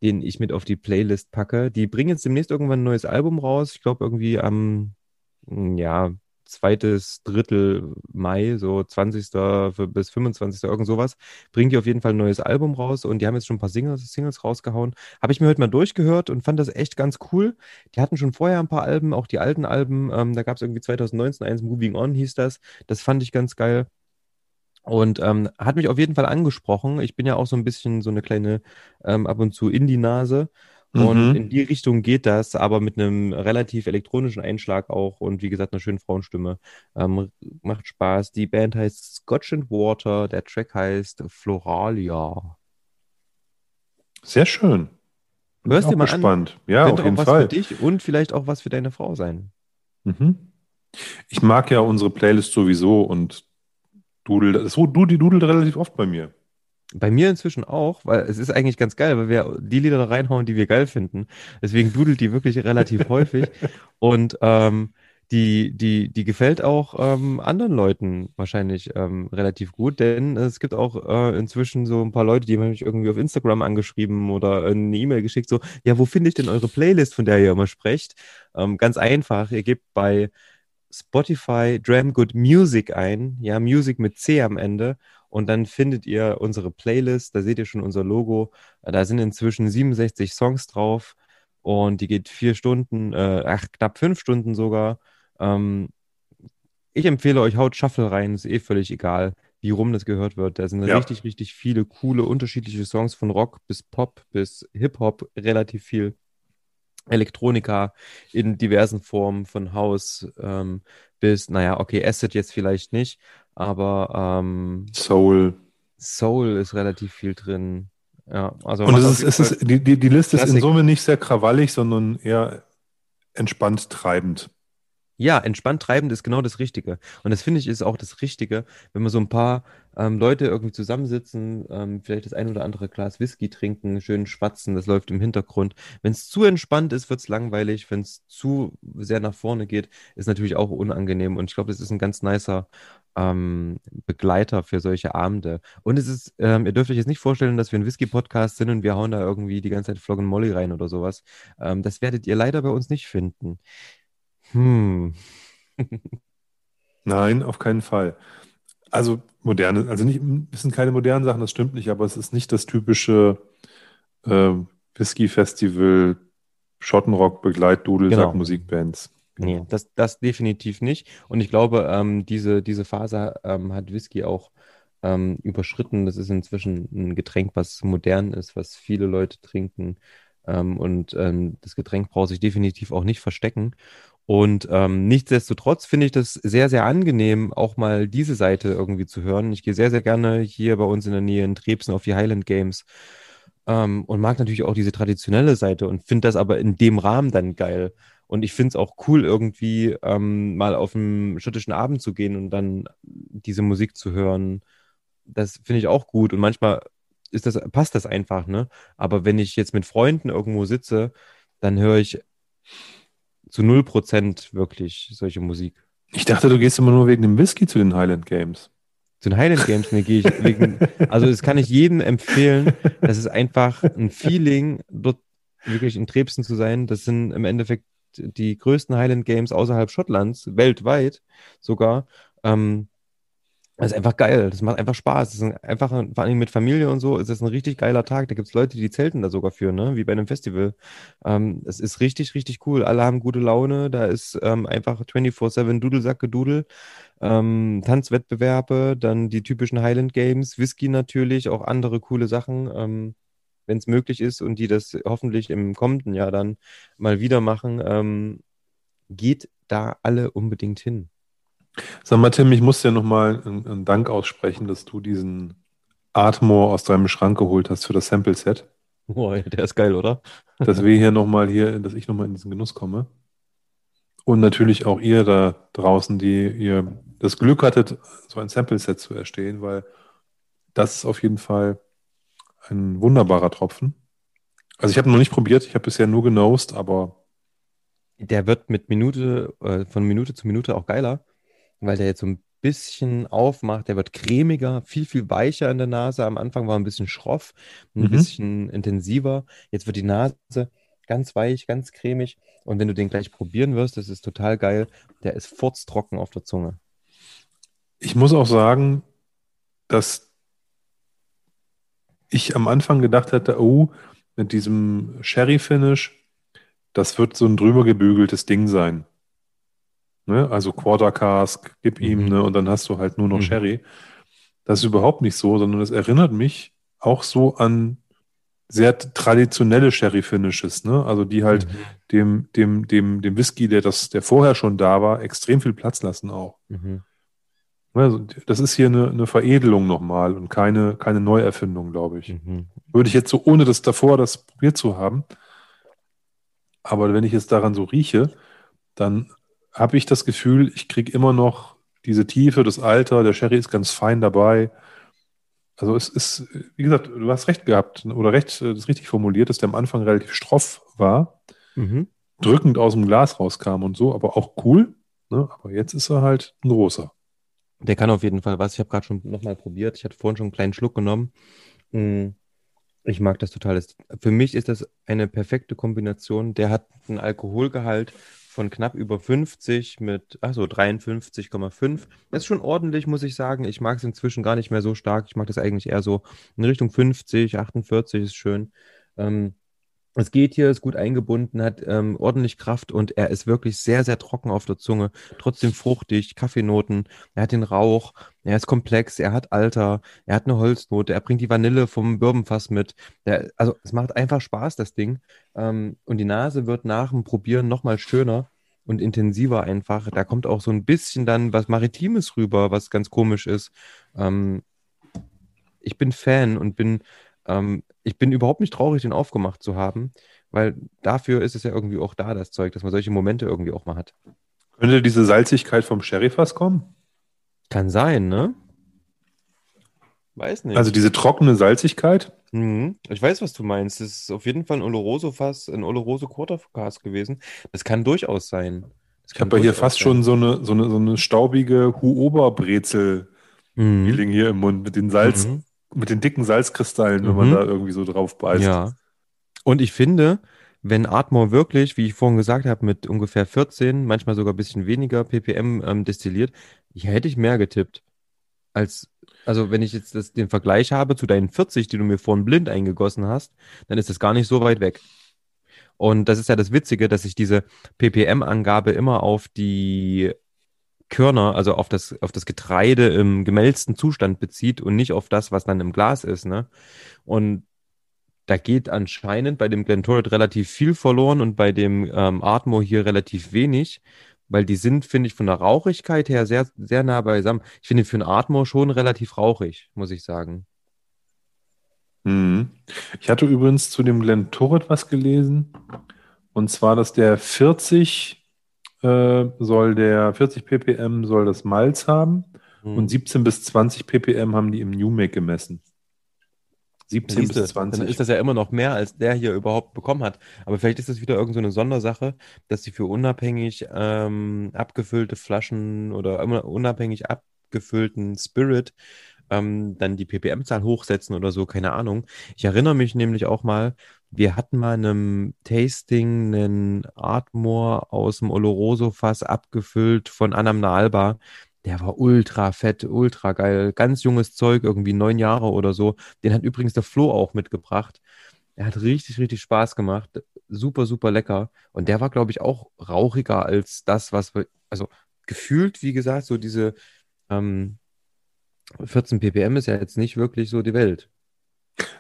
den ich mit auf die Playlist packe. Die bringen jetzt demnächst irgendwann ein neues Album raus. Ich glaube irgendwie am, ja, zweites Drittel Mai, so 20. für- bis 25. irgend sowas, bringen die auf jeden Fall ein neues Album raus und die haben jetzt schon ein paar Singles, Singles rausgehauen. Habe ich mir heute mal durchgehört und fand das echt ganz cool. Die hatten schon vorher ein paar Alben, auch die alten Alben. Ähm, da gab es irgendwie 2019 eins, Moving On hieß das. Das fand ich ganz geil. Und ähm, hat mich auf jeden Fall angesprochen. Ich bin ja auch so ein bisschen so eine kleine ähm, ab und zu Indie-Nase. Und Mhm. in die Richtung geht das, aber mit einem relativ elektronischen Einschlag auch und wie gesagt, einer schönen Frauenstimme. Ähm, macht Spaß. Die Band heißt Scotch and Water, der Track heißt Floralia. Sehr schön. Bin Hörst dir mal an. gespannt. Ja, Könnte auf jeden auch was Fall. für dich und vielleicht auch was für deine Frau sein. Mhm. Ich mag ja unsere Playlist sowieso und dudel, so, du, die dudelt relativ oft bei mir. Bei mir inzwischen auch, weil es ist eigentlich ganz geil, weil wir die Lieder da reinhauen, die wir geil finden. Deswegen dudelt die wirklich relativ häufig. Und ähm, die, die, die gefällt auch ähm, anderen Leuten wahrscheinlich ähm, relativ gut, denn es gibt auch äh, inzwischen so ein paar Leute, die haben mich irgendwie auf Instagram angeschrieben oder eine E-Mail geschickt, so, ja, wo finde ich denn eure Playlist, von der ihr immer sprecht? Ähm, ganz einfach, ihr gebt bei Spotify Dram Good Music ein, ja, Music mit C am Ende. Und dann findet ihr unsere Playlist, da seht ihr schon unser Logo. Da sind inzwischen 67 Songs drauf und die geht vier Stunden, äh, ach, knapp fünf Stunden sogar. Ähm, ich empfehle euch, haut Shuffle rein, ist eh völlig egal, wie rum das gehört wird. Da sind Ja. richtig, richtig viele coole, unterschiedliche Songs von Rock bis Pop bis Hip-Hop, relativ viel. Elektronika in diversen Formen, von House ähm, bis, naja, okay, Acid jetzt vielleicht nicht, aber ähm, Soul. Soul ist relativ viel drin. Ja, also Und es ist, es ist, die, die, die Liste ist in Klassik. Summe nicht sehr krawallig, sondern eher entspannt treibend. Ja, entspannt treibend ist genau das Richtige. Und das finde ich ist auch das Richtige, wenn man so ein paar ähm, Leute irgendwie zusammensitzen, ähm, vielleicht das ein oder andere Glas Whisky trinken, schön schwatzen, das läuft im Hintergrund. Wenn es zu entspannt ist, wird es langweilig. Wenn es zu sehr nach vorne geht, ist natürlich auch unangenehm. Und ich glaube, das ist ein ganz nicer ähm, Begleiter für solche Abende. Und es ist, ähm, ihr dürft euch jetzt nicht vorstellen, dass wir ein Whisky-Podcast sind und wir hauen da irgendwie die ganze Zeit Flog and Molly rein oder sowas. Ähm, das werdet ihr leider bei uns nicht finden. Hm. Nein, auf keinen Fall. Also moderne, also nicht, es sind keine modernen Sachen, das stimmt nicht, aber es ist nicht das typische äh, Whisky-Festival, Schottenrock, Begleit, Dudelsack, Genau. Musikbands. Nee, das, das definitiv nicht. Und ich glaube, ähm, diese, diese Phase ähm, hat Whisky auch ähm, überschritten. Das ist inzwischen ein Getränk, was modern ist, was viele Leute trinken. Ähm, und ähm, das Getränk braucht sich definitiv auch nicht verstecken. Und ähm, nichtsdestotrotz finde ich das sehr, sehr angenehm, auch mal diese Seite irgendwie zu hören. Ich gehe sehr, sehr gerne hier bei uns in der Nähe in Trebsen auf die Highland Games ähm, und mag natürlich auch diese traditionelle Seite und finde das aber in dem Rahmen dann geil. Und ich finde es auch cool, irgendwie ähm, mal auf einen schottischen Abend zu gehen und dann diese Musik zu hören. Das finde ich auch gut. Und manchmal ist das, passt das einfach, ne? Aber wenn ich jetzt mit Freunden irgendwo sitze, dann höre ich zu 0% wirklich solche Musik. Ich dachte, du gehst immer nur wegen dem Whisky zu den Highland Games. Zu den Highland Games ne, gehe ich wegen, also das kann ich jedem empfehlen. Das ist einfach ein Feeling, dort wirklich in Trebsen zu sein. Das sind im Endeffekt die größten Highland Games außerhalb Schottlands, weltweit sogar. Ähm, Das ist einfach geil. Das macht einfach Spaß. Das ist einfach, vor allem mit Familie und so, ist das ein richtig geiler Tag. Da gibt es Leute, die zelten da sogar für, ne? Wie bei einem Festival. Ähm, es ist richtig, richtig cool. Alle haben gute Laune. Da ist ähm, einfach 24-7 Dudelsack-Gedudel. Ähm, Tanzwettbewerbe, dann die typischen Highland Games, Whisky natürlich, auch andere coole Sachen, ähm, wenn es möglich ist und die das hoffentlich im kommenden Jahr dann mal wieder machen. Ähm, geht da alle unbedingt hin. Sag mal, Tim, ich muss dir nochmal einen, einen Dank aussprechen, dass du diesen Atmo aus deinem Schrank geholt hast für das Sample-Set. Boah, der ist geil, oder? dass wir hier nochmal hier, dass ich nochmal in diesen Genuss komme. Und natürlich auch ihr da draußen, die ihr das Glück hattet, so ein Sample-Set zu erstehen, weil das ist auf jeden Fall ein wunderbarer Tropfen. Also ich habe noch nicht probiert, ich habe bisher nur genosed, aber Der wird mit Minute, äh, von Minute zu Minute auch geiler, weil der jetzt so ein bisschen aufmacht. Der wird cremiger, viel, viel weicher in der Nase. Am Anfang war er ein bisschen schroff, ein Mhm. bisschen intensiver. Jetzt wird die Nase ganz weich, ganz cremig. Und wenn du den gleich probieren wirst, das ist total geil. Der ist furztrocken auf der Zunge. ich muss auch sagen, dass ich am Anfang gedacht hätte, oh, mit diesem Sherry-Finish, das wird so ein drüber gebügeltes Ding sein. Ne? Also Quarter Cask, gib ihm, Mhm. ne? Und dann hast du halt nur noch Mhm. Sherry. Das ist überhaupt nicht so, sondern es erinnert mich auch so an sehr traditionelle Sherry-Finishes, ne? Also die halt Mhm. dem, dem, dem, dem Whisky, der das, der vorher schon da war, extrem viel Platz lassen auch. Mhm. Also das ist hier eine, eine Veredelung nochmal und keine, keine Neuerfindung, glaube ich. Mhm. Würde ich jetzt so, ohne das davor das probiert zu haben, aber wenn ich jetzt daran so rieche, dann habe ich das Gefühl, ich kriege immer noch diese Tiefe, das Alter, der Sherry ist ganz fein dabei. Also es ist, wie gesagt, du hast recht gehabt oder recht, äh, das richtig formuliert, dass der am Anfang relativ stroff war, Mhm. drückend aus dem Glas rauskam und so, aber auch cool. Ne? Aber jetzt ist er halt ein großer. Der kann auf jeden Fall was. Ich habe gerade schon nochmal probiert. Ich hatte vorhin schon einen kleinen Schluck genommen. Mm, Ich mag das total. Für mich ist das eine perfekte Kombination. Der hat einen Alkoholgehalt von knapp über 50 mit, achso, 53,5. Das ist schon ordentlich, muss ich sagen. Ich mag es inzwischen gar nicht mehr so stark. Ich mag das eigentlich eher so in Richtung 50, 48 ist schön. Ähm, es geht hier, ist gut eingebunden, hat ähm, ordentlich Kraft und er ist wirklich sehr, sehr trocken auf der Zunge. Trotzdem fruchtig, Kaffeenoten. Er hat den Rauch, er ist komplex, er hat Alter, er hat eine Holznote, er bringt die Vanille vom Birbenfass mit. Der, also es macht einfach Spaß, das Ding. Ähm, und die Nase wird nach dem Probieren nochmal schöner und intensiver einfach. Da kommt auch so ein bisschen dann was Maritimes rüber, was ganz komisch ist. Ähm, ich bin Fan und bin, ähm, ich bin überhaupt nicht traurig, den aufgemacht zu haben, weil dafür ist es ja irgendwie auch da, das Zeug, dass man solche Momente irgendwie auch mal hat. Könnte diese Salzigkeit vom Sherryfass kommen? Kann sein, ne? Weiß nicht. Also diese trockene Salzigkeit? Mhm. Ich weiß, was du meinst. Das ist auf jeden Fall ein Oloroso-Fass, ein Oloroso Quarter Cask gewesen. Das kann durchaus sein. Das Ich habe ja hier fast sein. schon so eine, so eine, so eine staubige Huober-Brezel-Feeling Mhm. hier im Mund mit den Salz, Mhm. Mit den dicken Salzkristallen, wenn man Mhm. da irgendwie so drauf beißt. Ja. Und ich finde, wenn Atmor wirklich, wie ich vorhin gesagt habe, mit ungefähr 14, manchmal sogar ein bisschen weniger ppm ähm, destilliert, hier hätte ich mehr getippt. Als, also wenn ich jetzt das, den Vergleich habe zu deinen 40, die du mir vorhin blind eingegossen hast, dann ist das gar nicht so weit weg. Und das ist ja das Witzige, dass sich diese ppm-Angabe immer auf die Körner, also auf das, auf das Getreide im gemälzten Zustand bezieht und nicht auf das, was dann im Glas ist, ne? Und da geht anscheinend bei dem Glentorrid relativ viel verloren und bei dem ähm, Atmo hier relativ wenig, weil die sind, finde ich, von der Rauchigkeit her sehr, sehr nah beisammen. Ich finde für einen Atmo schon relativ rauchig, muss ich sagen. Mhm. Ich hatte übrigens zu dem Glen Turret was gelesen. Und zwar, dass der 40 äh, soll der 40 ppm soll das Malz haben und 17 bis 20 ppm haben die im New Make gemessen. 17 Siehste, bis 20. dann ist das ja immer noch mehr, als der hier überhaupt bekommen hat. Aber vielleicht ist das wieder irgend so eine Sondersache, dass sie für unabhängig ähm, abgefüllte Flaschen oder unabhängig abgefüllten Spirit ähm, dann die ppm-Zahl hochsetzen oder so, keine Ahnung. Ich erinnere mich nämlich auch mal, wir hatten mal in einem Tasting einen Ardmore aus dem Oloroso-Fass abgefüllt von Anamna Alba. Der war ultra fett, ultra geil. Ganz junges Zeug, irgendwie neun Jahre oder so. Den hat übrigens der Flo auch mitgebracht. Er hat richtig, richtig Spaß gemacht. Super, super lecker. Und der war, glaube ich, auch rauchiger als das, was wir, also gefühlt, wie gesagt, so diese ähm, 14 ppm ist ja jetzt nicht wirklich so die Welt.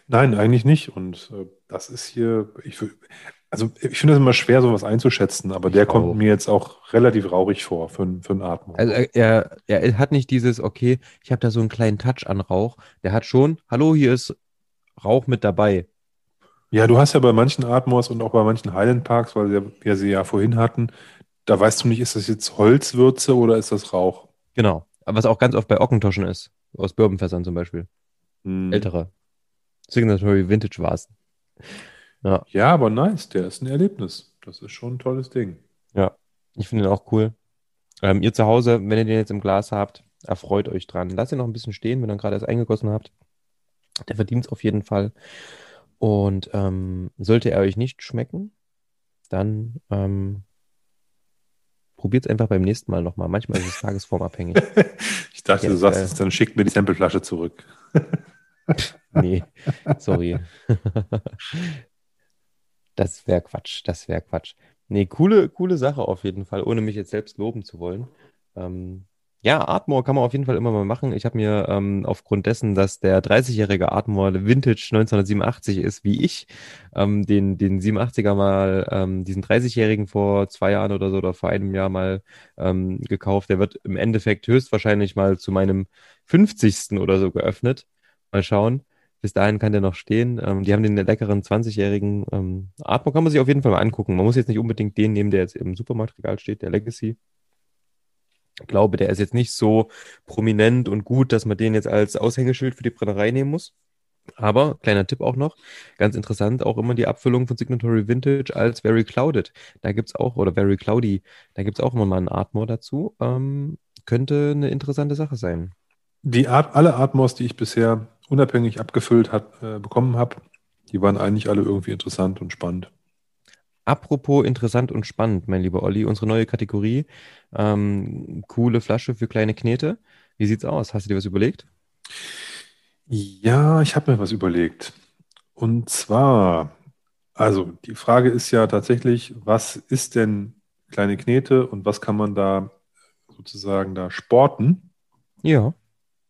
Nein, eigentlich nicht. Und äh, das ist hier, ich, also ich finde es immer schwer, sowas einzuschätzen, aber Ich der auch. kommt mir jetzt auch relativ rauchig vor für, für einen Atmung. Also er, er, er hat nicht dieses, okay, ich habe da so einen kleinen Touch an Rauch. Der hat schon, hallo, hier ist Rauch mit dabei. Ja, du hast ja bei manchen Atmos und auch bei manchen Highland Parks, weil wir, wir sie ja vorhin hatten, da weißt du nicht, ist das jetzt Holzwürze oder ist das Rauch? Genau. Was auch ganz oft bei Ockentoschen ist. Aus Bourbonfässern zum Beispiel. Hm. Ältere. Signatory Vintage Vasen. Ja, Ja, aber nice, der ist ein Erlebnis. Das ist schon ein tolles Ding. ich finde den auch cool. Ähm, ihr zu Hause, wenn ihr den jetzt im Glas habt, erfreut euch dran. Lasst ihn noch ein bisschen stehen, wenn ihr ihn gerade erst eingegossen habt. Der verdient es auf jeden Fall. Und ähm, sollte er euch nicht schmecken, dann ähm, probiert es einfach beim nächsten Mal nochmal. Manchmal ist es tagesformabhängig. Ich dachte, Ja, du sagst geil. jetzt, dann schickt mir die Sampleflasche zurück. Nee, sorry. Das wäre Quatsch, das wäre Quatsch. Nee, coole, coole Sache auf jeden Fall, ohne mich jetzt selbst loben zu wollen. Ähm, ja, Ardmore kann man auf jeden Fall immer mal machen. Ich habe mir ähm, aufgrund dessen, dass der 30-jährige Ardmore Vintage 1987 ist, wie ich, ähm, den, den 87er mal, ähm, diesen 30-jährigen vor zwei Jahren oder so oder vor einem Jahr mal ähm, gekauft. Der wird im Endeffekt höchstwahrscheinlich mal zu meinem 50. oder so geöffnet. Mal schauen. Bis dahin kann der noch stehen. Ähm, die haben den leckeren 20-jährigen ähm, Atmo, kann man sich auf jeden Fall mal angucken. Man muss jetzt nicht unbedingt den nehmen, der jetzt im Supermarktregal steht, der Legacy. Ich glaube, der ist jetzt nicht so prominent und gut, dass man den jetzt als Aushängeschild für die Brennerei nehmen muss. Aber, kleiner Tipp auch noch, ganz interessant, auch immer die Abfüllung von Signatory Vintage als Very Clouded. Da gibt's auch, oder Very Cloudy, da gibt's auch immer mal einen Atmo dazu. Ähm, könnte eine interessante Sache sein. Die Art, alle Atmos, die ich bisher unabhängig abgefüllt hat, äh, bekommen habe, die waren eigentlich alle irgendwie interessant und spannend. Apropos interessant und spannend, mein lieber Olli, unsere neue Kategorie. Ähm, coole Flasche für kleine Knete. Wie sieht's aus? Hast du dir was überlegt? Ja, ich habe mir was überlegt. Und zwar, also die Frage ist ja tatsächlich, was ist denn kleine Knete und was kann man da sozusagen da sporten? Ja.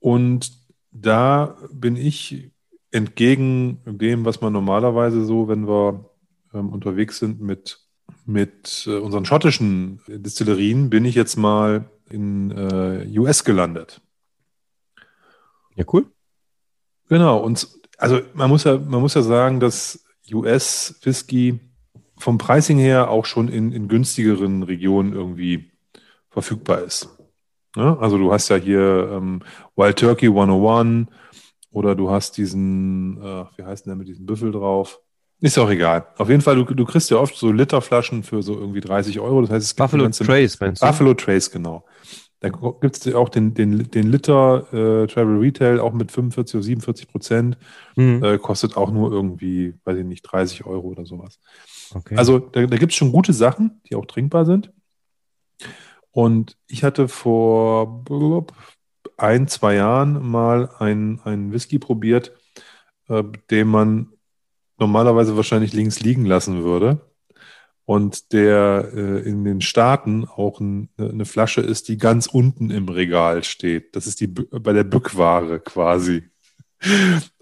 Und da bin ich entgegen dem, was man normalerweise so, wenn wir ähm, unterwegs sind mit, mit äh, unseren schottischen Destillerien, bin ich jetzt mal in äh, US gelandet. Ja, cool. Genau, und also man muss ja, man muss ja sagen, dass US-Whisky vom Pricing her auch schon in, in günstigeren Regionen irgendwie verfügbar ist. Ne? Also du hast ja hier ähm, Wild Turkey 101 oder du hast diesen, äh, wie heißt denn der mit diesem Büffel drauf? Ist auch egal. Auf jeden Fall, du, du kriegst ja oft so Literflaschen für so irgendwie 30 Euro. Das heißt, es gibt Buffalo Trace, meinst du? Buffalo Trace, genau. Da gibt es auch den, den, den Liter äh, Travel Retail auch mit 45 oder 47 Prozent. Hm. Äh, kostet auch nur irgendwie, weiß ich nicht, 30 Euro oder sowas. Okay. Also da, da gibt es schon gute Sachen, die auch trinkbar sind. Und ich hatte vor ein, zwei Jahren mal einen, einen Whisky probiert, äh, den man normalerweise wahrscheinlich links liegen lassen würde. Und der äh, in den Staaten auch ein, eine Flasche ist, die ganz unten im Regal steht. Das ist die bei der Bückware quasi.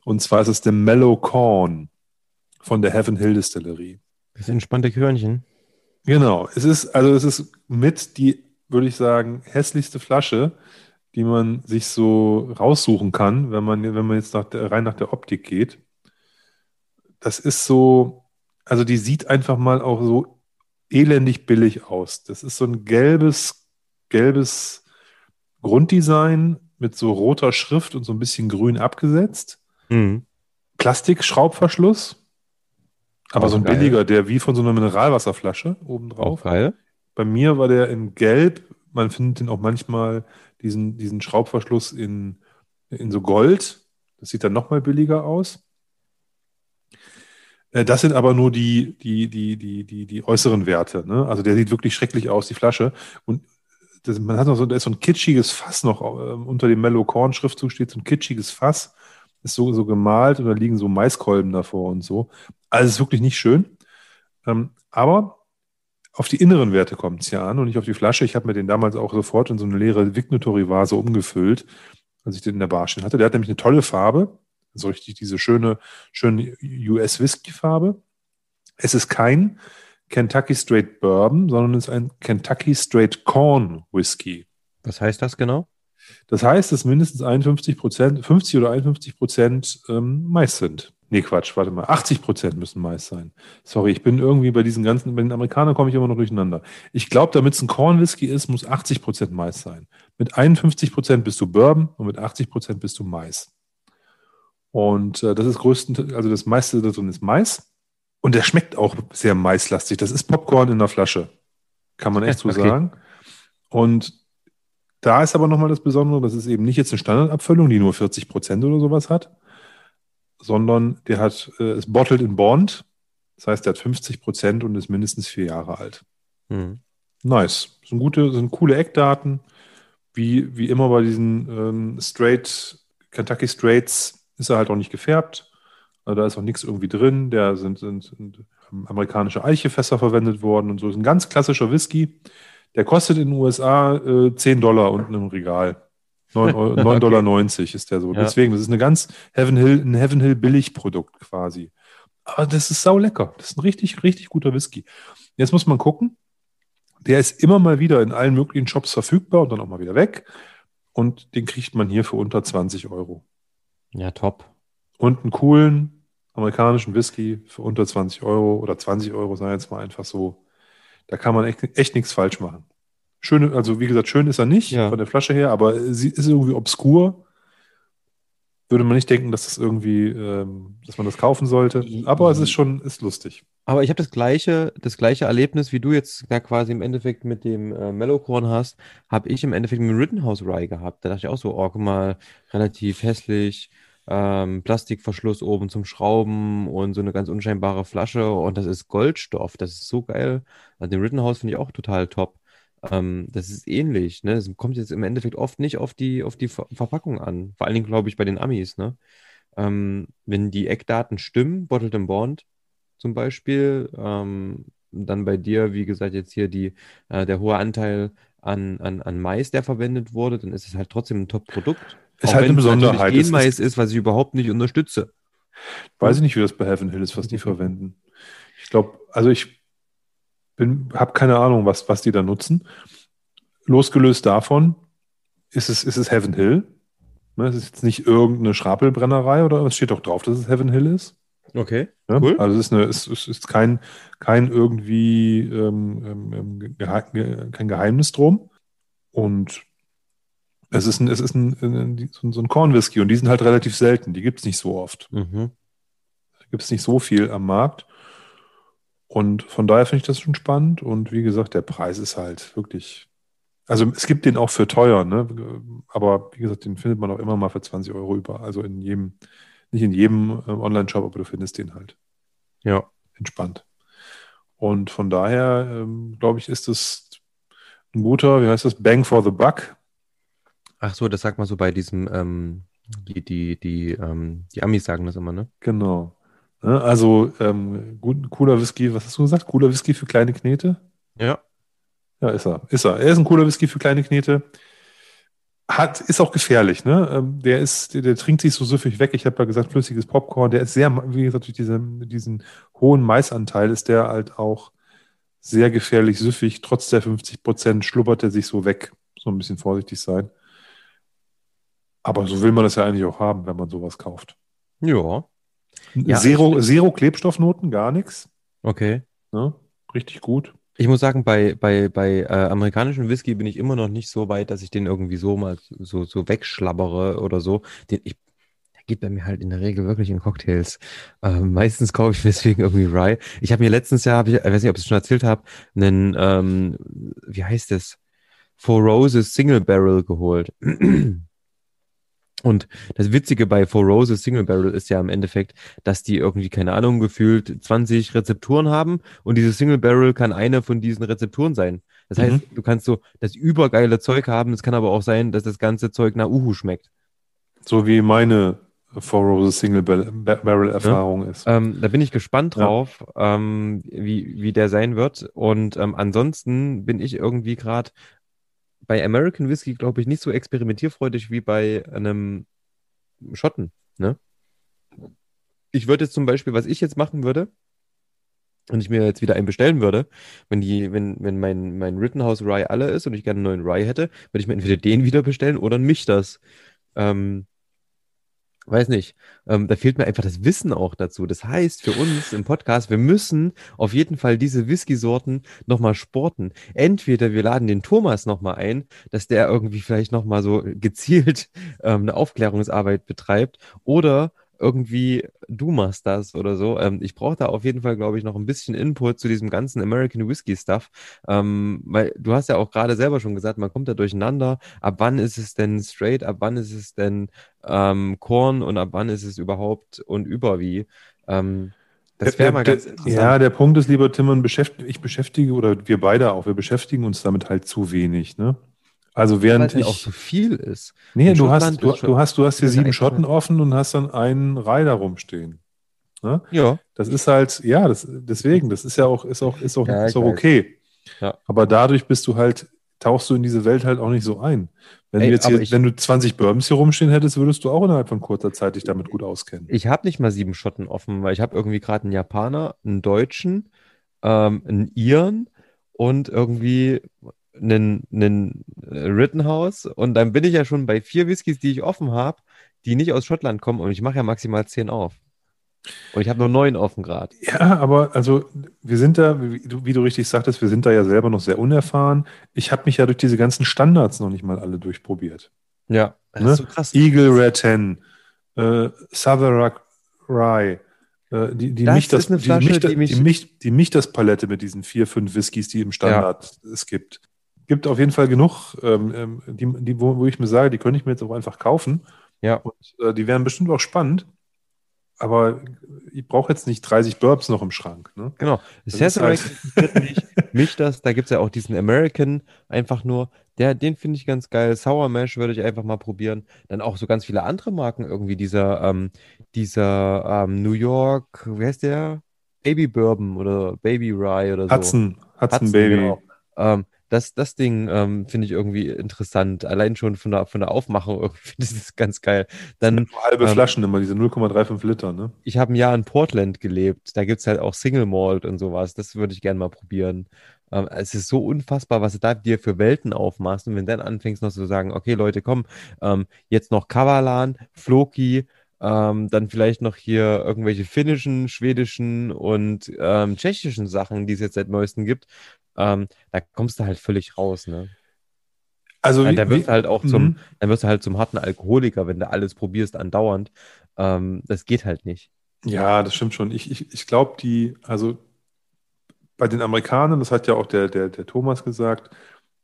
Und zwar ist es der Mellow Corn von der Heaven Hill Distillerie. das entspannte Körnchen. Genau, es ist, also es ist mit die, würde ich sagen, hässlichste Flasche, die man sich so raussuchen kann, wenn man, wenn man jetzt nach der, rein nach der Optik geht. Das ist so, also die sieht einfach mal auch so elendig billig aus. Das ist so ein gelbes, gelbes Grunddesign mit so roter Schrift und so ein bisschen grün abgesetzt. Hm. Plastik-Schraubverschluss, aber Auch so ein geil. billiger, der wie von so einer Mineralwasserflasche obendrauf. Auch geil. Bei mir war der in Gelb. Man findet den auch manchmal, diesen, diesen Schraubverschluss in, in so Gold. Das sieht dann nochmal billiger aus. Äh, Das sind aber nur die, die, die, die, die, die äußeren Werte. Ne? Also der sieht wirklich schrecklich aus, die Flasche. Und das, man hat noch so, da ist so ein kitschiges Fass noch äh, unter dem Mellow Corn Schriftzug steht so ein kitschiges Fass, ist so, so gemalt und da liegen so Maiskolben davor und so. Also es ist wirklich nicht schön. Ähm, aber auf die inneren Werte kommt es ja an und nicht auf die Flasche. Ich habe mir den damals auch sofort in so eine leere Vignotory-Vase umgefüllt, als ich den in der Bar stehen hatte. Der hat nämlich eine tolle Farbe, so richtig diese schöne, schöne US-Whisky-Farbe. Es ist kein Kentucky Straight Bourbon, sondern es ist ein Kentucky Straight Corn Whisky. Was heißt das genau? Das heißt, dass mindestens 51 Prozent, 50 oder 51 Prozent ähm, Mais sind. Nee, Quatsch, warte mal. 80 Prozent müssen Mais sein. Sorry, ich bin irgendwie bei diesen ganzen, bei den Amerikanern komme ich immer noch durcheinander. Ich glaube, damit es ein Corn Whisky ist, muss 80 Prozent Mais sein. Mit 51 Prozent bist du Bourbon und mit 80 Prozent bist du Mais. Und äh, das ist größtenteils, also das meiste da drin ist Mais. Und der schmeckt auch sehr maislastig. Das ist Popcorn in der Flasche. Kann man echt so Okay. sagen. Und da ist aber nochmal das Besondere, das ist eben nicht jetzt eine Standardabfüllung, die nur 40 Prozent oder sowas hat, sondern der hat, äh, ist bottled in bond. Das heißt, der hat 50 Prozent und ist mindestens vier Jahre alt. Hm. Nice. Sind gute, sind coole Eckdaten. Wie, wie immer bei diesen ähm, Straight, Kentucky Straights ist er halt auch nicht gefärbt. Also da ist auch nichts irgendwie drin. Da sind, sind, sind ähm, amerikanische Eichefässer verwendet worden und so. Ist ein ganz klassischer Whisky. Der kostet in den USA äh, 10 Dollar unten im Regal. 9,90 Euro- 9,90 Dollar ist der so. Ja. Deswegen, das ist eine ganz Heaven Hill, ein Heaven Hill Billigprodukt quasi. Aber das ist sau lecker. Das ist ein richtig, richtig guter Whisky. Jetzt muss man gucken. Der ist immer mal wieder in allen möglichen Shops verfügbar und dann auch mal wieder weg. Und den kriegt man hier für unter 20 Euro. Ja, top. Und einen coolen amerikanischen Whisky für unter 20 Euro oder 20 Euro, sagen wir jetzt mal einfach so. Da kann man echt, echt nichts falsch machen. Schön, also wie gesagt, schön ist er nicht Ja. von der Flasche her, aber sie ist irgendwie obskur. Würde man nicht denken, dass das irgendwie, ähm, dass man das kaufen sollte. Aber es ist schon, ist lustig. Aber ich habe das gleiche, das gleiche Erlebnis, wie du jetzt da quasi im Endeffekt mit dem äh, Mellowcorn hast, habe ich im Endeffekt mit dem Rittenhouse Rye gehabt. Da dachte ich auch so, oh, guck mal, relativ hässlich, ähm, Plastikverschluss oben zum Schrauben und so eine ganz unscheinbare Flasche und das ist Goldstoff, das ist so geil. Also den Rittenhouse finde ich auch total top. Ähm, das ist ähnlich, ne? Das kommt jetzt im Endeffekt oft nicht auf die, auf die Ver Verpackung an. Vor allen Dingen, glaube ich, bei den Amis, ne? Ähm, wenn die Eckdaten stimmen, Bottled and Bond zum Beispiel, ähm, dann bei dir, wie gesagt, jetzt hier die, äh, der hohe Anteil an, an, an Mais, der verwendet wurde, dann ist es halt trotzdem ein Top-Produkt. Ist halt eine es Besonderheit. Es ist- Genmais ist, was ich überhaupt nicht unterstütze. Weiß ich nicht, wie das bei Heaven Hill ist, was die verwenden. Ich glaube, also ich habe keine Ahnung, was, was die da nutzen. Losgelöst davon ist es, ist es Heaven Hill. Ne, Es ist jetzt nicht irgendeine Schrapelbrennerei oder es steht doch drauf, dass es Heaven Hill ist. Okay. Ne? Cool. Also es ist, eine, es, es ist kein, kein irgendwie ähm, ähm, ähm, kein Geheimnis drum. Und es ist ein, es ist ein, ein, so ein- Kornwhisky und die sind halt relativ selten. Die gibt es nicht so oft. Mhm. Da gibt es nicht so viel am Markt. Und von daher finde ich das schon spannend. Und wie gesagt, der Preis ist halt wirklich. Also es gibt den auch für teuer, ne? Aber wie gesagt, den findet man auch immer mal für 20 Euro über. Also in jedem, nicht in jedem äh, Online-Shop, aber du findest den halt Ja. entspannt. Und von daher, ähm, glaube ich, ist das ein guter, wie heißt das, Bang for the Buck. Ach so, das sagt man so bei diesem, ähm, die, die, die, ähm, die Amis sagen das immer, ne? Genau. Ne, Also ähm, gut, cooler Whisky, was hast du gesagt? Cooler Whisky für kleine Knete? Ja. Ja, ist er. Ist er. Er ist ein cooler Whisky für kleine Knete. Hat, ist auch gefährlich, ne? Ähm, Der ist, der, der trinkt sich so süffig weg. Ich habe ja gesagt, flüssiges Popcorn. Der ist sehr, wie gesagt, durch diese, diesen hohen Maisanteil ist der halt auch sehr gefährlich süffig. Trotz der 50 Prozent schlubbert er sich so weg. So ein bisschen vorsichtig sein. Aber so will man das ja eigentlich auch haben, wenn man sowas kauft. Ja. Ja, Zero, Zero Klebstoffnoten, gar nichts. Okay. Ne? Richtig gut. Ich muss sagen, bei, bei, bei äh, amerikanischen Whisky bin ich immer noch nicht so weit, dass ich den irgendwie so mal so, so wegschlabbere oder so. Den, ich, der geht bei mir halt in der Regel wirklich in Cocktails. Ähm, meistens kaufe ich deswegen irgendwie Rye. Ich habe mir letztens Jahr, ich, ich weiß nicht, ob ich es schon erzählt habe, einen, ähm, wie heißt es? Four Roses Single Barrel geholt. Und das Witzige bei Four Roses Single Barrel ist ja im Endeffekt, dass die irgendwie, keine Ahnung, gefühlt 20 Rezepturen haben und dieses Single Barrel kann eine von diesen Rezepturen sein. Das heißt, du kannst so das übergeile Zeug haben, es kann aber auch sein, dass das ganze Zeug nach Uhu schmeckt. So wie meine Four Roses Single Barrel Erfahrung ist. Ähm, da bin ich gespannt Ja. drauf, ähm, wie, wie der sein wird. Und ähm, ansonsten bin ich irgendwie gerade bei American Whiskey, glaube ich, nicht so experimentierfreudig wie bei einem Schotten. Ne? Ich würde jetzt zum Beispiel, was ich jetzt machen würde, und ich mir jetzt wieder einen bestellen würde, wenn die, wenn, wenn mein, mein Rittenhouse Rye alle ist und ich gerne einen neuen Rye hätte, würde ich mir entweder den wieder bestellen oder ein Michters. Ähm, weiß nicht. Ähm, da fehlt mir einfach das Wissen auch dazu. Das heißt, für uns im Podcast, wir müssen auf jeden Fall diese Whisky-Sorten nochmal sporten. Entweder wir laden den Thomas nochmal ein, dass der irgendwie vielleicht nochmal so gezielt ähm, eine Aufklärungsarbeit betreibt, oder irgendwie du machst das oder so. Ähm, ich brauche da auf jeden Fall, glaube ich, noch ein bisschen Input zu diesem ganzen American Whiskey Stuff, ähm, weil du hast ja auch gerade selber schon gesagt, man kommt da durcheinander. Ab wann ist es denn straight? Ab wann ist es denn ähm, Korn? Und ab wann ist es überhaupt und über wie? Ähm, das wäre mal ganz interessant. Ja, der Punkt ist, lieber Timon, ich beschäftige, oder wir beide auch, wir beschäftigen uns damit halt zu wenig. Ne? Also während halt ich. auch so viel ist. Nee, In du hast, du, schon- du hast, du hast hier sieben Schotten offen und hast dann einen Reiter rumstehen. Ne? Ja, Das ist halt, ja, das, deswegen, das ist ja auch, ist auch, ist auch, Ja, ist auch okay. Ja. Aber dadurch bist du halt, tauchst du in diese Welt halt auch nicht so ein. Wenn Ey, du jetzt hier, ich- wenn du 20 Bourbons hier rumstehen hättest, würdest du auch innerhalb von kurzer Zeit dich damit gut auskennen. ich habe nicht mal sieben Schotten offen, weil ich habe irgendwie gerade einen Japaner, einen Deutschen, ähm, einen Iren und irgendwie einen, einen Rittenhouse. Und dann bin ich ja schon bei vier Whiskys, die ich offen habe, die nicht aus Schottland kommen. Und ich mache ja maximal zehn auf. Und ich habe nur neun offen gerade. Ja, aber also wir sind da, wie du, wie du richtig sagtest, wir sind da ja selber noch sehr unerfahren. Ich habe mich ja durch diese ganzen Standards noch nicht mal alle durchprobiert. Ja, das Ne? ist so krass. Eagle Rare 10, äh, Southern Rye, äh, die, die Das mich das, ist eine die, Flasche, mich, die mich- die, mich, die mich das Palette mit diesen vier, fünf Whiskys, die im Standard es gibt. Gibt auf jeden Fall genug, ähm, ähm, die, die, wo, wo ich mir sage, die könnte ich mir jetzt auch einfach kaufen. Ja. Und äh, die wären bestimmt auch spannend. Aber ich brauche jetzt nicht 30 Burbs noch im Schrank. Ne? Genau. Das Sazerac halt- mich, mich das. Da gibt es ja auch diesen American, einfach nur. Der, den finde ich ganz geil. Sour Mash würde ich einfach mal probieren. Dann auch so ganz viele andere Marken irgendwie. Dieser, ähm, dieser ähm, New York, wie heißt der? Baby Bourbon oder Baby Rye oder so. Hudson, Hudson, Hudson, Baby. genau. Ähm, das, das Ding ähm, finde ich irgendwie interessant. Allein schon von der, von der Aufmachung irgendwie finde ich das ganz geil. Dann Nur halbe ähm, Flaschen immer, diese 0,35 Liter. Ne? ich habe ein Jahr in Portland gelebt. Da gibt es halt auch Single Malt und sowas. Das würde ich gerne mal probieren. Ähm, es ist so unfassbar, was du da dir für Welten aufmachst. Und wenn du dann anfängst noch zu sagen, okay, Leute, komm, ähm, jetzt noch Kavalan, Floki, ähm, dann vielleicht noch hier irgendwelche finnischen, schwedischen und ähm, tschechischen Sachen, die es jetzt seit neuestem gibt. Ähm, da kommst du halt völlig raus, ne? Also, Ja, da wirst du halt auch zum, Mhm. dann wirst du halt zum harten Alkoholiker, wenn du alles probierst andauernd. Ähm, das geht halt nicht. Ja, das stimmt schon. Ich, ich, ich glaube, die, also bei den Amerikanern, das hat ja auch der, der, der Thomas gesagt,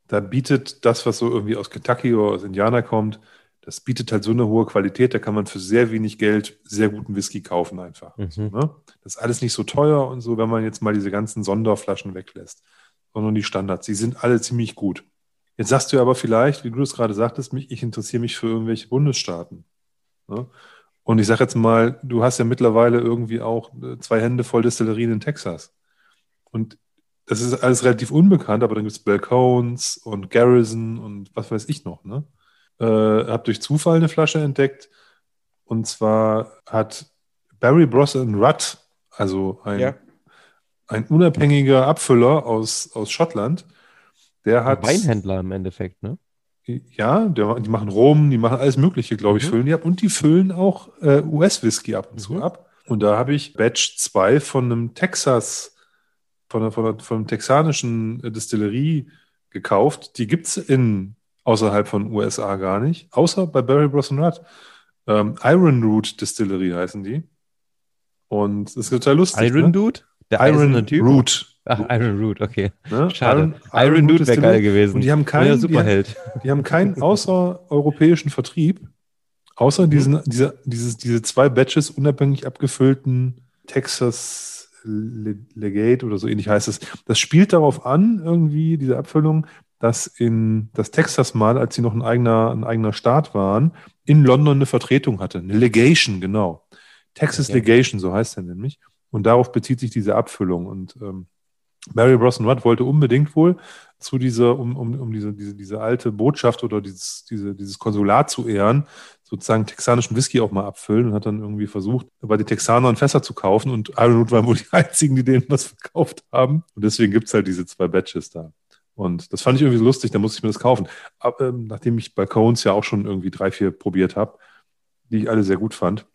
da bietet das, was so irgendwie aus Kentucky oder aus Indiana kommt, das bietet halt so eine hohe Qualität, da kann man für sehr wenig Geld sehr guten Whisky kaufen einfach. Mhm. Ne? Das ist alles nicht so teuer und so, wenn man jetzt mal diese ganzen Sonderflaschen weglässt, sondern die Standards, die sind alle ziemlich gut. Jetzt sagst du aber vielleicht, wie du es gerade sagtest, mich, ich interessiere mich für irgendwelche Bundesstaaten. Ne? Und ich sage jetzt mal, du hast ja mittlerweile irgendwie auch äh, zwei Hände voll Destillerien in Texas. Und das ist alles relativ unbekannt, aber dann gibt es Balcones und Garrison und was weiß ich noch. Ne? Äh, hab durch Zufall eine Flasche entdeckt. Und zwar hat Barry Bros Rudd, also ein, Ja. Ein unabhängiger Abfüller aus, aus Schottland, der hat. Weinhändler im Endeffekt, ne? Ja, der, die machen Rum, die machen alles Mögliche, glaube ich, Mhm. füllen die ab. Und die füllen auch äh, US-Whisky ab und zu Mhm. ab. Und da habe ich Batch 2 von einem Texas, von, einer, von, einer, von einem texanischen äh, Distillerie gekauft. Die gibt es in außerhalb von USA gar nicht, außer bei Barry Bros. Rudd. Ähm, Iron Root Distillery heißen die. Und das ist total lustig. Iron ne? Dude? Der Iron? Root. Ach, Iron Root, okay. Ne? Schade. Iron, Root Dude wäre geil gewesen. Und die haben keinen, der die, Superheld. die haben keinen außereuropäischen Vertrieb, außer Mhm. diesen, diese, dieses, diese zwei Batches unabhängig abgefüllten Texas Legate oder so ähnlich heißt es. Das spielt darauf an, irgendwie, diese Abfüllung, dass in das Texas mal, als sie noch ein eigener, ein eigener Staat waren, in London eine Vertretung hatte. Eine Legation, genau. Texas okay. Legation, so heißt er nämlich. Und darauf bezieht sich diese Abfüllung. Und ähm, Mary Brosnan Rudd wollte unbedingt wohl zu dieser, um, um, um diese, diese, diese alte Botschaft oder dieses, diese, dieses Konsulat zu ehren, sozusagen texanischen Whisky auch mal abfüllen und hat dann irgendwie versucht, bei den Texanern Fässer zu kaufen und Ironwood waren wohl die einzigen, die denen was verkauft haben. Und deswegen gibt es halt diese zwei Batches da. Und das fand ich irgendwie so lustig, da musste ich mir das kaufen. Aber, ähm, nachdem ich bei Cones ja auch schon irgendwie drei, vier probiert habe, die ich alle sehr gut fand.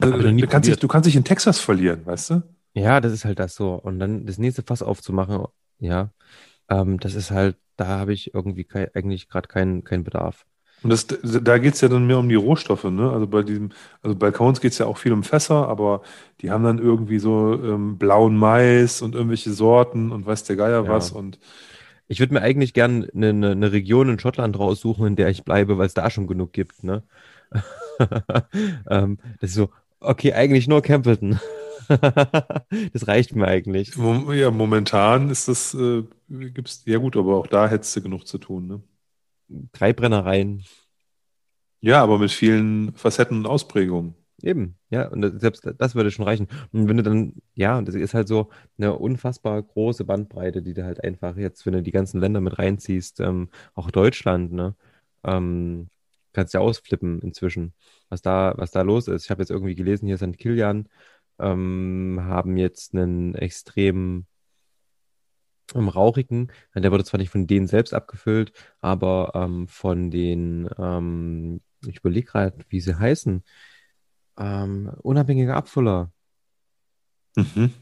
Also, du, kannst dich, du kannst dich in Texas verlieren, weißt du? Ja, das ist halt das so. Und dann das nächste Fass aufzumachen, ja, ähm, das ist halt, da habe ich irgendwie kein, eigentlich gerade keinen kein Bedarf. Und das, da geht es ja dann mehr um die Rohstoffe, ne? Also bei diesem, also bei Cones geht es ja auch viel um Fässer, aber die haben dann irgendwie so ähm, blauen Mais und irgendwelche Sorten und weiß der Geier ja. was. Und ich würde mir eigentlich gern eine, eine, eine, Region in Schottland raussuchen, in der ich bleibe, weil es da schon genug gibt, ne? ähm, das ist so, okay, eigentlich nur Campbellton. das reicht mir eigentlich. Ja, momentan ist das, äh, gibt's, ja gut, aber auch da hättest du genug zu tun, ne? drei Brennereien. Ja, aber mit vielen Facetten und Ausprägungen. Eben, ja, und selbst das würde schon reichen. Und wenn du dann, ja, und das ist halt so eine unfassbar große Bandbreite, die du halt einfach jetzt, wenn du die ganzen Länder mit reinziehst, ähm, auch Deutschland, ne, ähm, kannst ja ausflippen inzwischen, was da, was da los ist. Ich habe jetzt irgendwie gelesen, hier St. Kilian ähm, haben jetzt einen extremen im Rauchigen. Der wurde zwar nicht von denen selbst abgefüllt, aber ähm, von den, ähm, ich überlege gerade, wie sie heißen, ähm, unabhängige Abfüller. Mhm.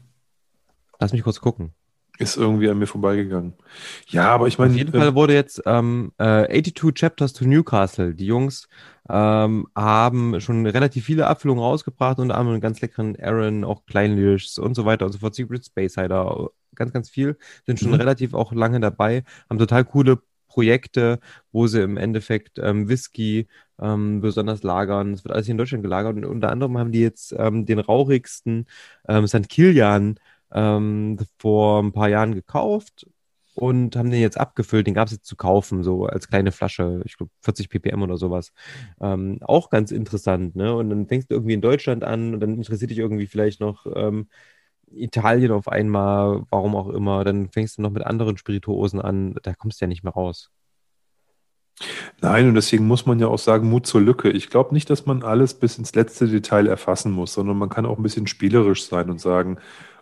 Lass mich kurz gucken. Ist irgendwie an mir vorbeigegangen. Ja, aber ich meine. Auf jeden äh, Fall wurde jetzt ähm, äh, 82 Chapters to Newcastle. Die Jungs ähm, haben schon relativ viele Abfüllungen rausgebracht, unter anderem einen ganz leckeren Aaron, auch Kleinlischs und so weiter und so fort. Secret Space Hider, ganz, ganz viel. Sind schon mhm. relativ auch lange dabei, haben total coole Projekte, wo sie im Endeffekt ähm, Whisky ähm, besonders lagern. Es wird alles hier in Deutschland gelagert und unter anderem haben die jetzt ähm, den rauchigsten ähm, St. Kilian ähm, vor ein paar Jahren gekauft und haben den jetzt abgefüllt. Den gab es jetzt zu kaufen, so als kleine Flasche, ich glaube 40 ppm oder sowas. Ähm, auch ganz interessant, ne? Und dann fängst du irgendwie in Deutschland an und dann interessiert dich irgendwie vielleicht noch ähm, Italien auf einmal, warum auch immer. Dann fängst du noch mit anderen Spirituosen an, da kommst du ja nicht mehr raus. Nein, und deswegen muss man ja auch sagen, Mut zur Lücke. Ich glaube nicht, dass man alles bis ins letzte Detail erfassen muss, sondern man kann auch ein bisschen spielerisch sein und sagen,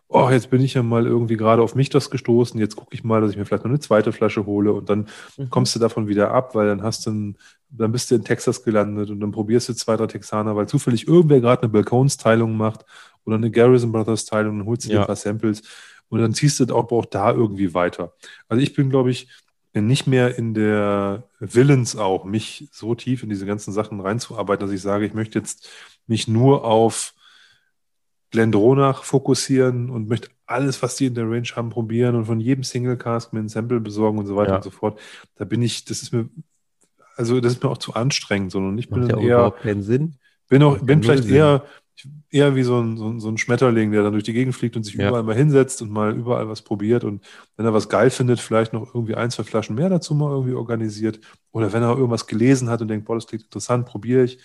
oh, jetzt bin ich ja mal irgendwie gerade auf mich das gestoßen, jetzt gucke ich mal, dass ich mir vielleicht noch eine zweite Flasche hole und dann mhm. kommst du davon wieder ab, weil dann hast du ein, dann bist du in Texas gelandet und dann probierst du zwei, drei Texaner, weil zufällig irgendwer gerade eine Balcones-Teilung macht oder eine Garrison Brothers-Teilung, dann holst du dir ein paar Samples und dann ziehst du auch, auch da irgendwie weiter. Also ich bin, glaube ich, nicht mehr in der Willens auch, mich so tief in diese ganzen Sachen reinzuarbeiten, dass ich sage, ich möchte jetzt mich nur auf Glendronach fokussieren und möchte alles, was die in der Range haben, probieren und von jedem Single Cask mir ein Sample besorgen und so weiter ja. und so fort. Da bin ich, das ist mir, also das ist mir auch zu anstrengend, sondern ich bin Macht dann eher. Überhaupt keinen Sinn. Bin auch, bin vielleicht Sinn. eher, eher wie so ein, so, ein, so ein Schmetterling, der dann durch die Gegend fliegt und sich ja. überall mal hinsetzt und mal überall was probiert und wenn er was geil findet, vielleicht noch irgendwie ein, zwei Flaschen mehr dazu mal irgendwie organisiert. Oder wenn er irgendwas gelesen hat und denkt, boah, das klingt interessant, probiere ich.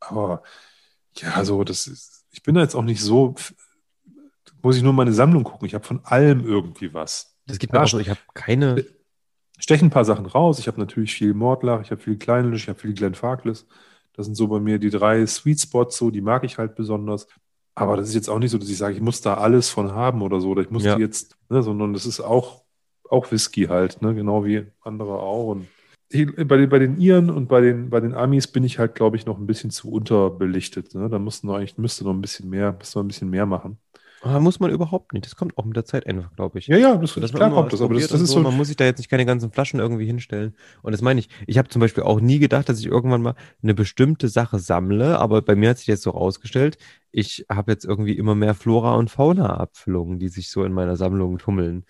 Aber ja, so, das ist, ich bin da jetzt auch nicht so, muss ich nur meine Sammlung gucken. Ich habe von allem irgendwie was. Das geht mir auch so, ich habe keine. Stechen ein paar Sachen raus. Ich habe natürlich viel Mordlach, ich habe viel Kleinlisch, ich habe viel Glenn Farkless. Das sind so bei mir die drei Sweet Spots, so, die mag ich halt besonders. Aber das ist jetzt auch nicht so, dass ich sage, ich muss da alles von haben oder so, oder ich muss ja. die jetzt, ne, sondern das ist auch, auch Whisky halt, ne, genau wie andere auch. Und bei den, bei den Iren und bei den, bei den Amis bin ich halt, glaube ich, noch ein bisschen zu unterbelichtet. Ne? Da mussten wir eigentlich, müsste noch ein bisschen mehr, müsste noch ein bisschen mehr machen. Aber muss man überhaupt nicht. Das kommt auch mit der Zeit einfach, glaube ich. Ja, ja, das, das klar kommt das. Aber das, das ist so, Man muss sich da jetzt nicht keine ganzen Flaschen irgendwie hinstellen. Und das meine ich. Ich habe zum Beispiel auch nie gedacht, dass ich irgendwann mal eine bestimmte Sache sammle. Aber bei mir hat sich jetzt so rausgestellt, ich habe jetzt irgendwie immer mehr Flora- und Fauna-Abfüllungen, die sich so in meiner Sammlung tummeln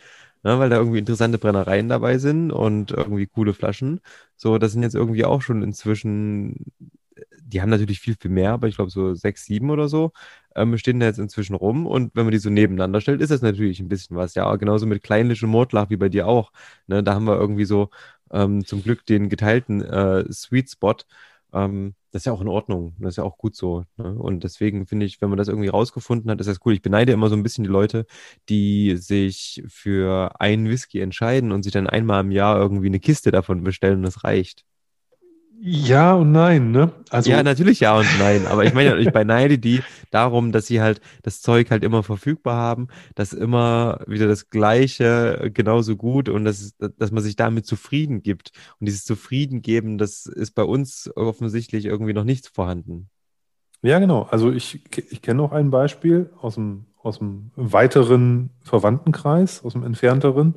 ne, weil da irgendwie interessante Brennereien dabei sind und irgendwie coole Flaschen. So, das sind jetzt irgendwie auch schon inzwischen die haben natürlich viel, viel mehr, aber ich glaube so sechs, sieben oder so ähm, stehen da jetzt inzwischen rum. Und wenn man die so nebeneinander stellt, ist das natürlich ein bisschen was. Ja, genauso mit Kleinlich und Mordlach wie bei dir auch. Ne, da haben wir irgendwie so ähm, zum Glück den geteilten äh, Sweet Spot. Ähm, das ist ja auch in Ordnung. Das ist ja auch gut so. Ne? Und deswegen finde ich, wenn man das irgendwie rausgefunden hat, ist das cool. Ich beneide immer so ein bisschen die Leute, die sich für einen Whisky entscheiden und sich dann einmal im Jahr irgendwie eine Kiste davon bestellen und das reicht. Ja und nein, ne? Also, ja, natürlich ja und nein. Aber ich meine, ich beneide die darum, dass sie halt das Zeug halt immer verfügbar haben, dass immer wieder das Gleiche genauso gut und dass, dass man sich damit zufrieden gibt. Und dieses Zufrieden geben, das ist bei uns offensichtlich irgendwie noch nicht vorhanden. Ja, genau. Also ich, ich kenne noch ein Beispiel aus dem, aus dem weiteren Verwandtenkreis, aus dem entfernteren.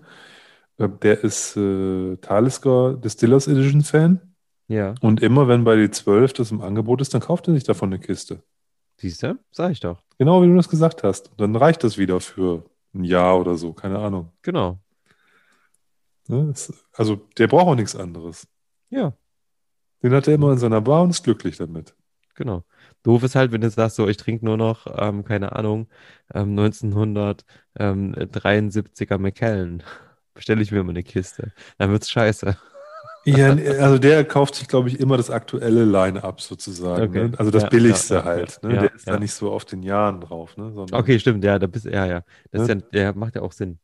Äh, der ist äh, Talisker Distillers Edition Fan. Ja. Und immer, wenn bei die 12 das im Angebot ist, dann kauft er sich davon eine Kiste. Siehst du? Sag ich doch. Genau, wie du das gesagt hast. Dann reicht das wieder für ein Jahr oder so, keine Ahnung. Genau. Ne? Also, der braucht auch nichts anderes. Ja. Den hat er immer in seiner Bar und ist glücklich damit. Genau. Doof ist halt, wenn du sagst, so, ich trinke nur noch, ähm, keine Ahnung, ähm, 1973er McKellen. Bestelle ich mir immer eine Kiste. Dann wird's scheiße. Ja, also der kauft sich, glaube ich, immer das aktuelle Line-Up sozusagen. Okay. Ne? Also das Ja, billigste ja, halt. Ne? der ist da nicht so auf den Jahren drauf. Ne? Sondern Okay, stimmt, ja, da bist ja, ja. Das ja, der macht ja auch Sinn.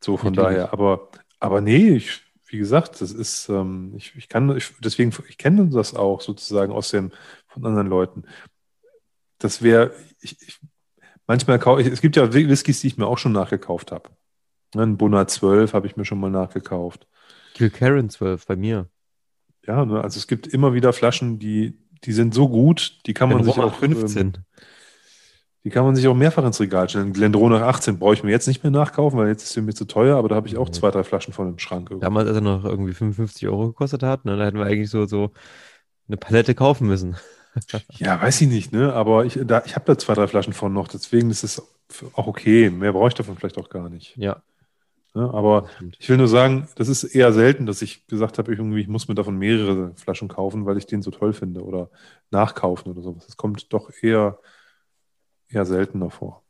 So von Natürlich. daher. Aber, aber nee, ich, wie gesagt, das ist, ähm, ich, ich kann, ich, deswegen, ich kenne das auch sozusagen aus dem, von anderen Leuten. Das wäre, ich, ich, manchmal kaufe ich, es gibt ja Whiskys, die ich mir auch schon nachgekauft habe. Ne, Ein Bunner 12 habe ich mir schon mal nachgekauft. Kilkerran 12 bei mir. Ja, ne, also es gibt immer wieder Flaschen, die, die sind so gut, die kann man Ein sich auch, ähm, 15. die kann man sich auch mehrfach ins Regal stellen. Glendronach 18 brauche ich mir jetzt nicht mehr nachkaufen, weil jetzt ist sie mir zu teuer, aber da habe ich auch zwei, drei Flaschen von im Schrank. irgendwie. Damals, als er noch irgendwie 55 Euro gekostet hat, ne, da hätten wir eigentlich so, so eine Palette kaufen müssen. Ja, weiß ich nicht, ne? Aber ich, da, ich habe da zwei, drei Flaschen von noch, deswegen ist es auch okay. Mehr brauche ich davon vielleicht auch gar nicht. Ja, Ne? Aber ich will nur sagen, das ist eher selten, dass ich gesagt habe, ich, irgendwie, ich muss mir davon mehrere Flaschen kaufen, weil ich den so toll finde oder nachkaufen oder sowas. Das kommt doch eher, eher seltener vor.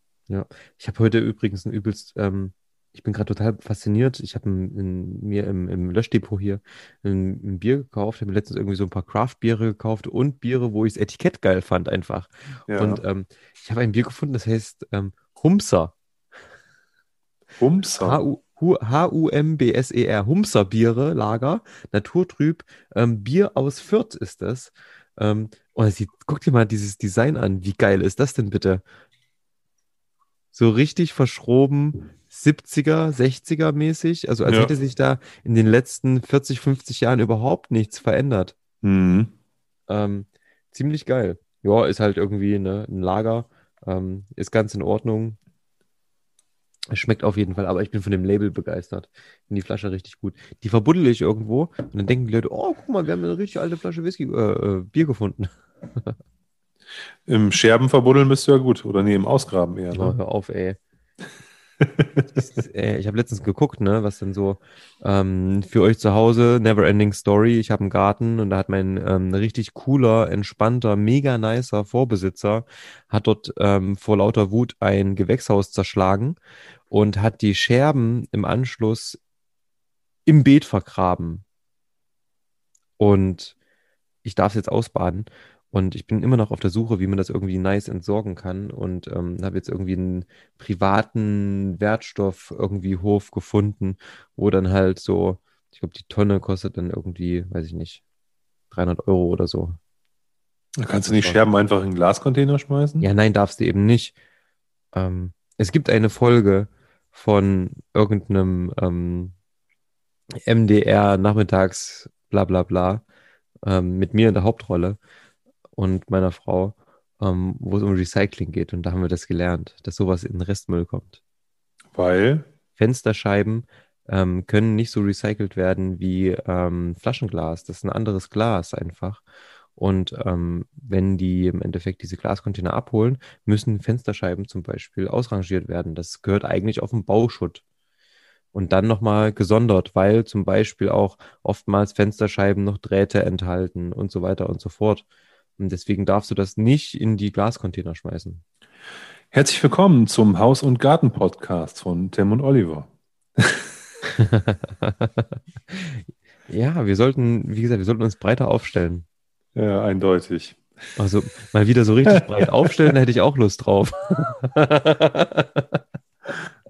Ich habe heute übrigens ein übelst, ähm, ich bin gerade total fasziniert. Ich habe mir im, im Löschdepot hier ein, ein Bier gekauft. Habe mir letztens irgendwie so ein paar Craft-Biere gekauft und Biere, wo ich das Etikett geil fand einfach. Ja. Und ähm, ich habe ein Bier gefunden, das heißt ähm, Humser. Humser. H-U- Hu- H-U-M-B-S-E-R. Humser Biere, Lager, naturtrüb. Ähm, Bier aus Fürth ist das. Ähm, und das sieht, guck dir mal dieses Design an. Wie geil ist das denn bitte? So richtig verschroben 70er, 60er mäßig. Also als Ja. hätte sich da in den letzten 40, 50 Jahren überhaupt nichts verändert. Mhm. Ähm, ziemlich geil. Ja, ist halt irgendwie ne, ein Lager. Ähm, ist ganz in Ordnung. Es schmeckt auf jeden Fall, aber ich bin von dem Label begeistert. Finde die Flasche richtig gut. Die verbuddel ich irgendwo und dann denken die Leute, oh, guck mal, wir haben eine richtig alte Flasche Whisky, äh, äh, Bier gefunden. Im Scherben verbuddeln bist du ja gut. Oder nee, im Ausgraben eher. Oh, Ne? hör auf, ey. Ist, ich habe letztens geguckt, ne, was denn so ähm, für euch zu Hause, Neverending Story. Ich habe einen Garten und da hat mein ähm, richtig cooler, entspannter, mega nicer Vorbesitzer hat dort ähm, vor lauter Wut ein Gewächshaus zerschlagen und hat die Scherben im Anschluss im Beet vergraben. Und ich darf es jetzt ausbaden. Und ich bin immer noch auf der Suche, wie man das irgendwie nice entsorgen kann. Und ähm, habe jetzt irgendwie einen privaten Wertstoff irgendwie Hof gefunden, wo dann halt so, ich glaube, die Tonne kostet dann irgendwie, weiß ich nicht, 300 Euro oder so. Da kannst du nicht Scherben einfach in einen Glascontainer schmeißen? Ja, nein, darfst du eben nicht. Ähm, es gibt eine Folge von irgendeinem ähm, MDR nachmittags bla bla bla ähm, mit mir in der Hauptrolle und meiner Frau, ähm, wo es um Recycling geht. Und da haben wir das gelernt, dass sowas in den Restmüll kommt. Weil? Fensterscheiben ähm, können nicht so recycelt werden wie ähm, Flaschenglas. Das ist ein anderes Glas einfach. Und ähm, wenn die im Endeffekt diese Glascontainer abholen, müssen Fensterscheiben zum Beispiel ausrangiert werden. Das gehört eigentlich auf den Bauschutt. Und dann nochmal gesondert, weil zum Beispiel auch oftmals Fensterscheiben noch Drähte enthalten und so weiter und so fort. Und deswegen darfst du das nicht in die Glascontainer schmeißen. Herzlich willkommen zum Haus- und Garten-Podcast von Tim und Oliver. ja, wir sollten, wie gesagt, wir sollten uns breiter aufstellen. Ja, eindeutig. Also mal wieder so richtig breit aufstellen, da hätte ich auch Lust drauf. Dann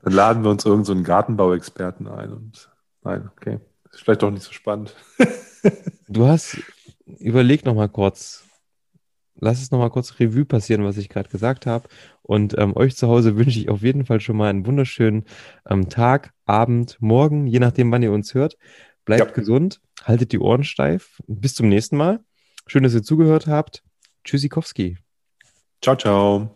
laden wir uns irgendeinen so Gartenbauexperten ein und nein, okay. Ist vielleicht doch nicht so spannend. du hast, überleg noch mal kurz, lass es noch mal kurz Revue passieren, was ich gerade gesagt habe. Und ähm, euch zu Hause wünsche ich auf jeden Fall schon mal einen wunderschönen ähm, Tag, Abend, Morgen, je nachdem, wann ihr uns hört. Bleibt ja. gesund, haltet die Ohren steif. Bis zum nächsten Mal. Schön, dass ihr zugehört habt. Tschüssikowski. Ciao, ciao.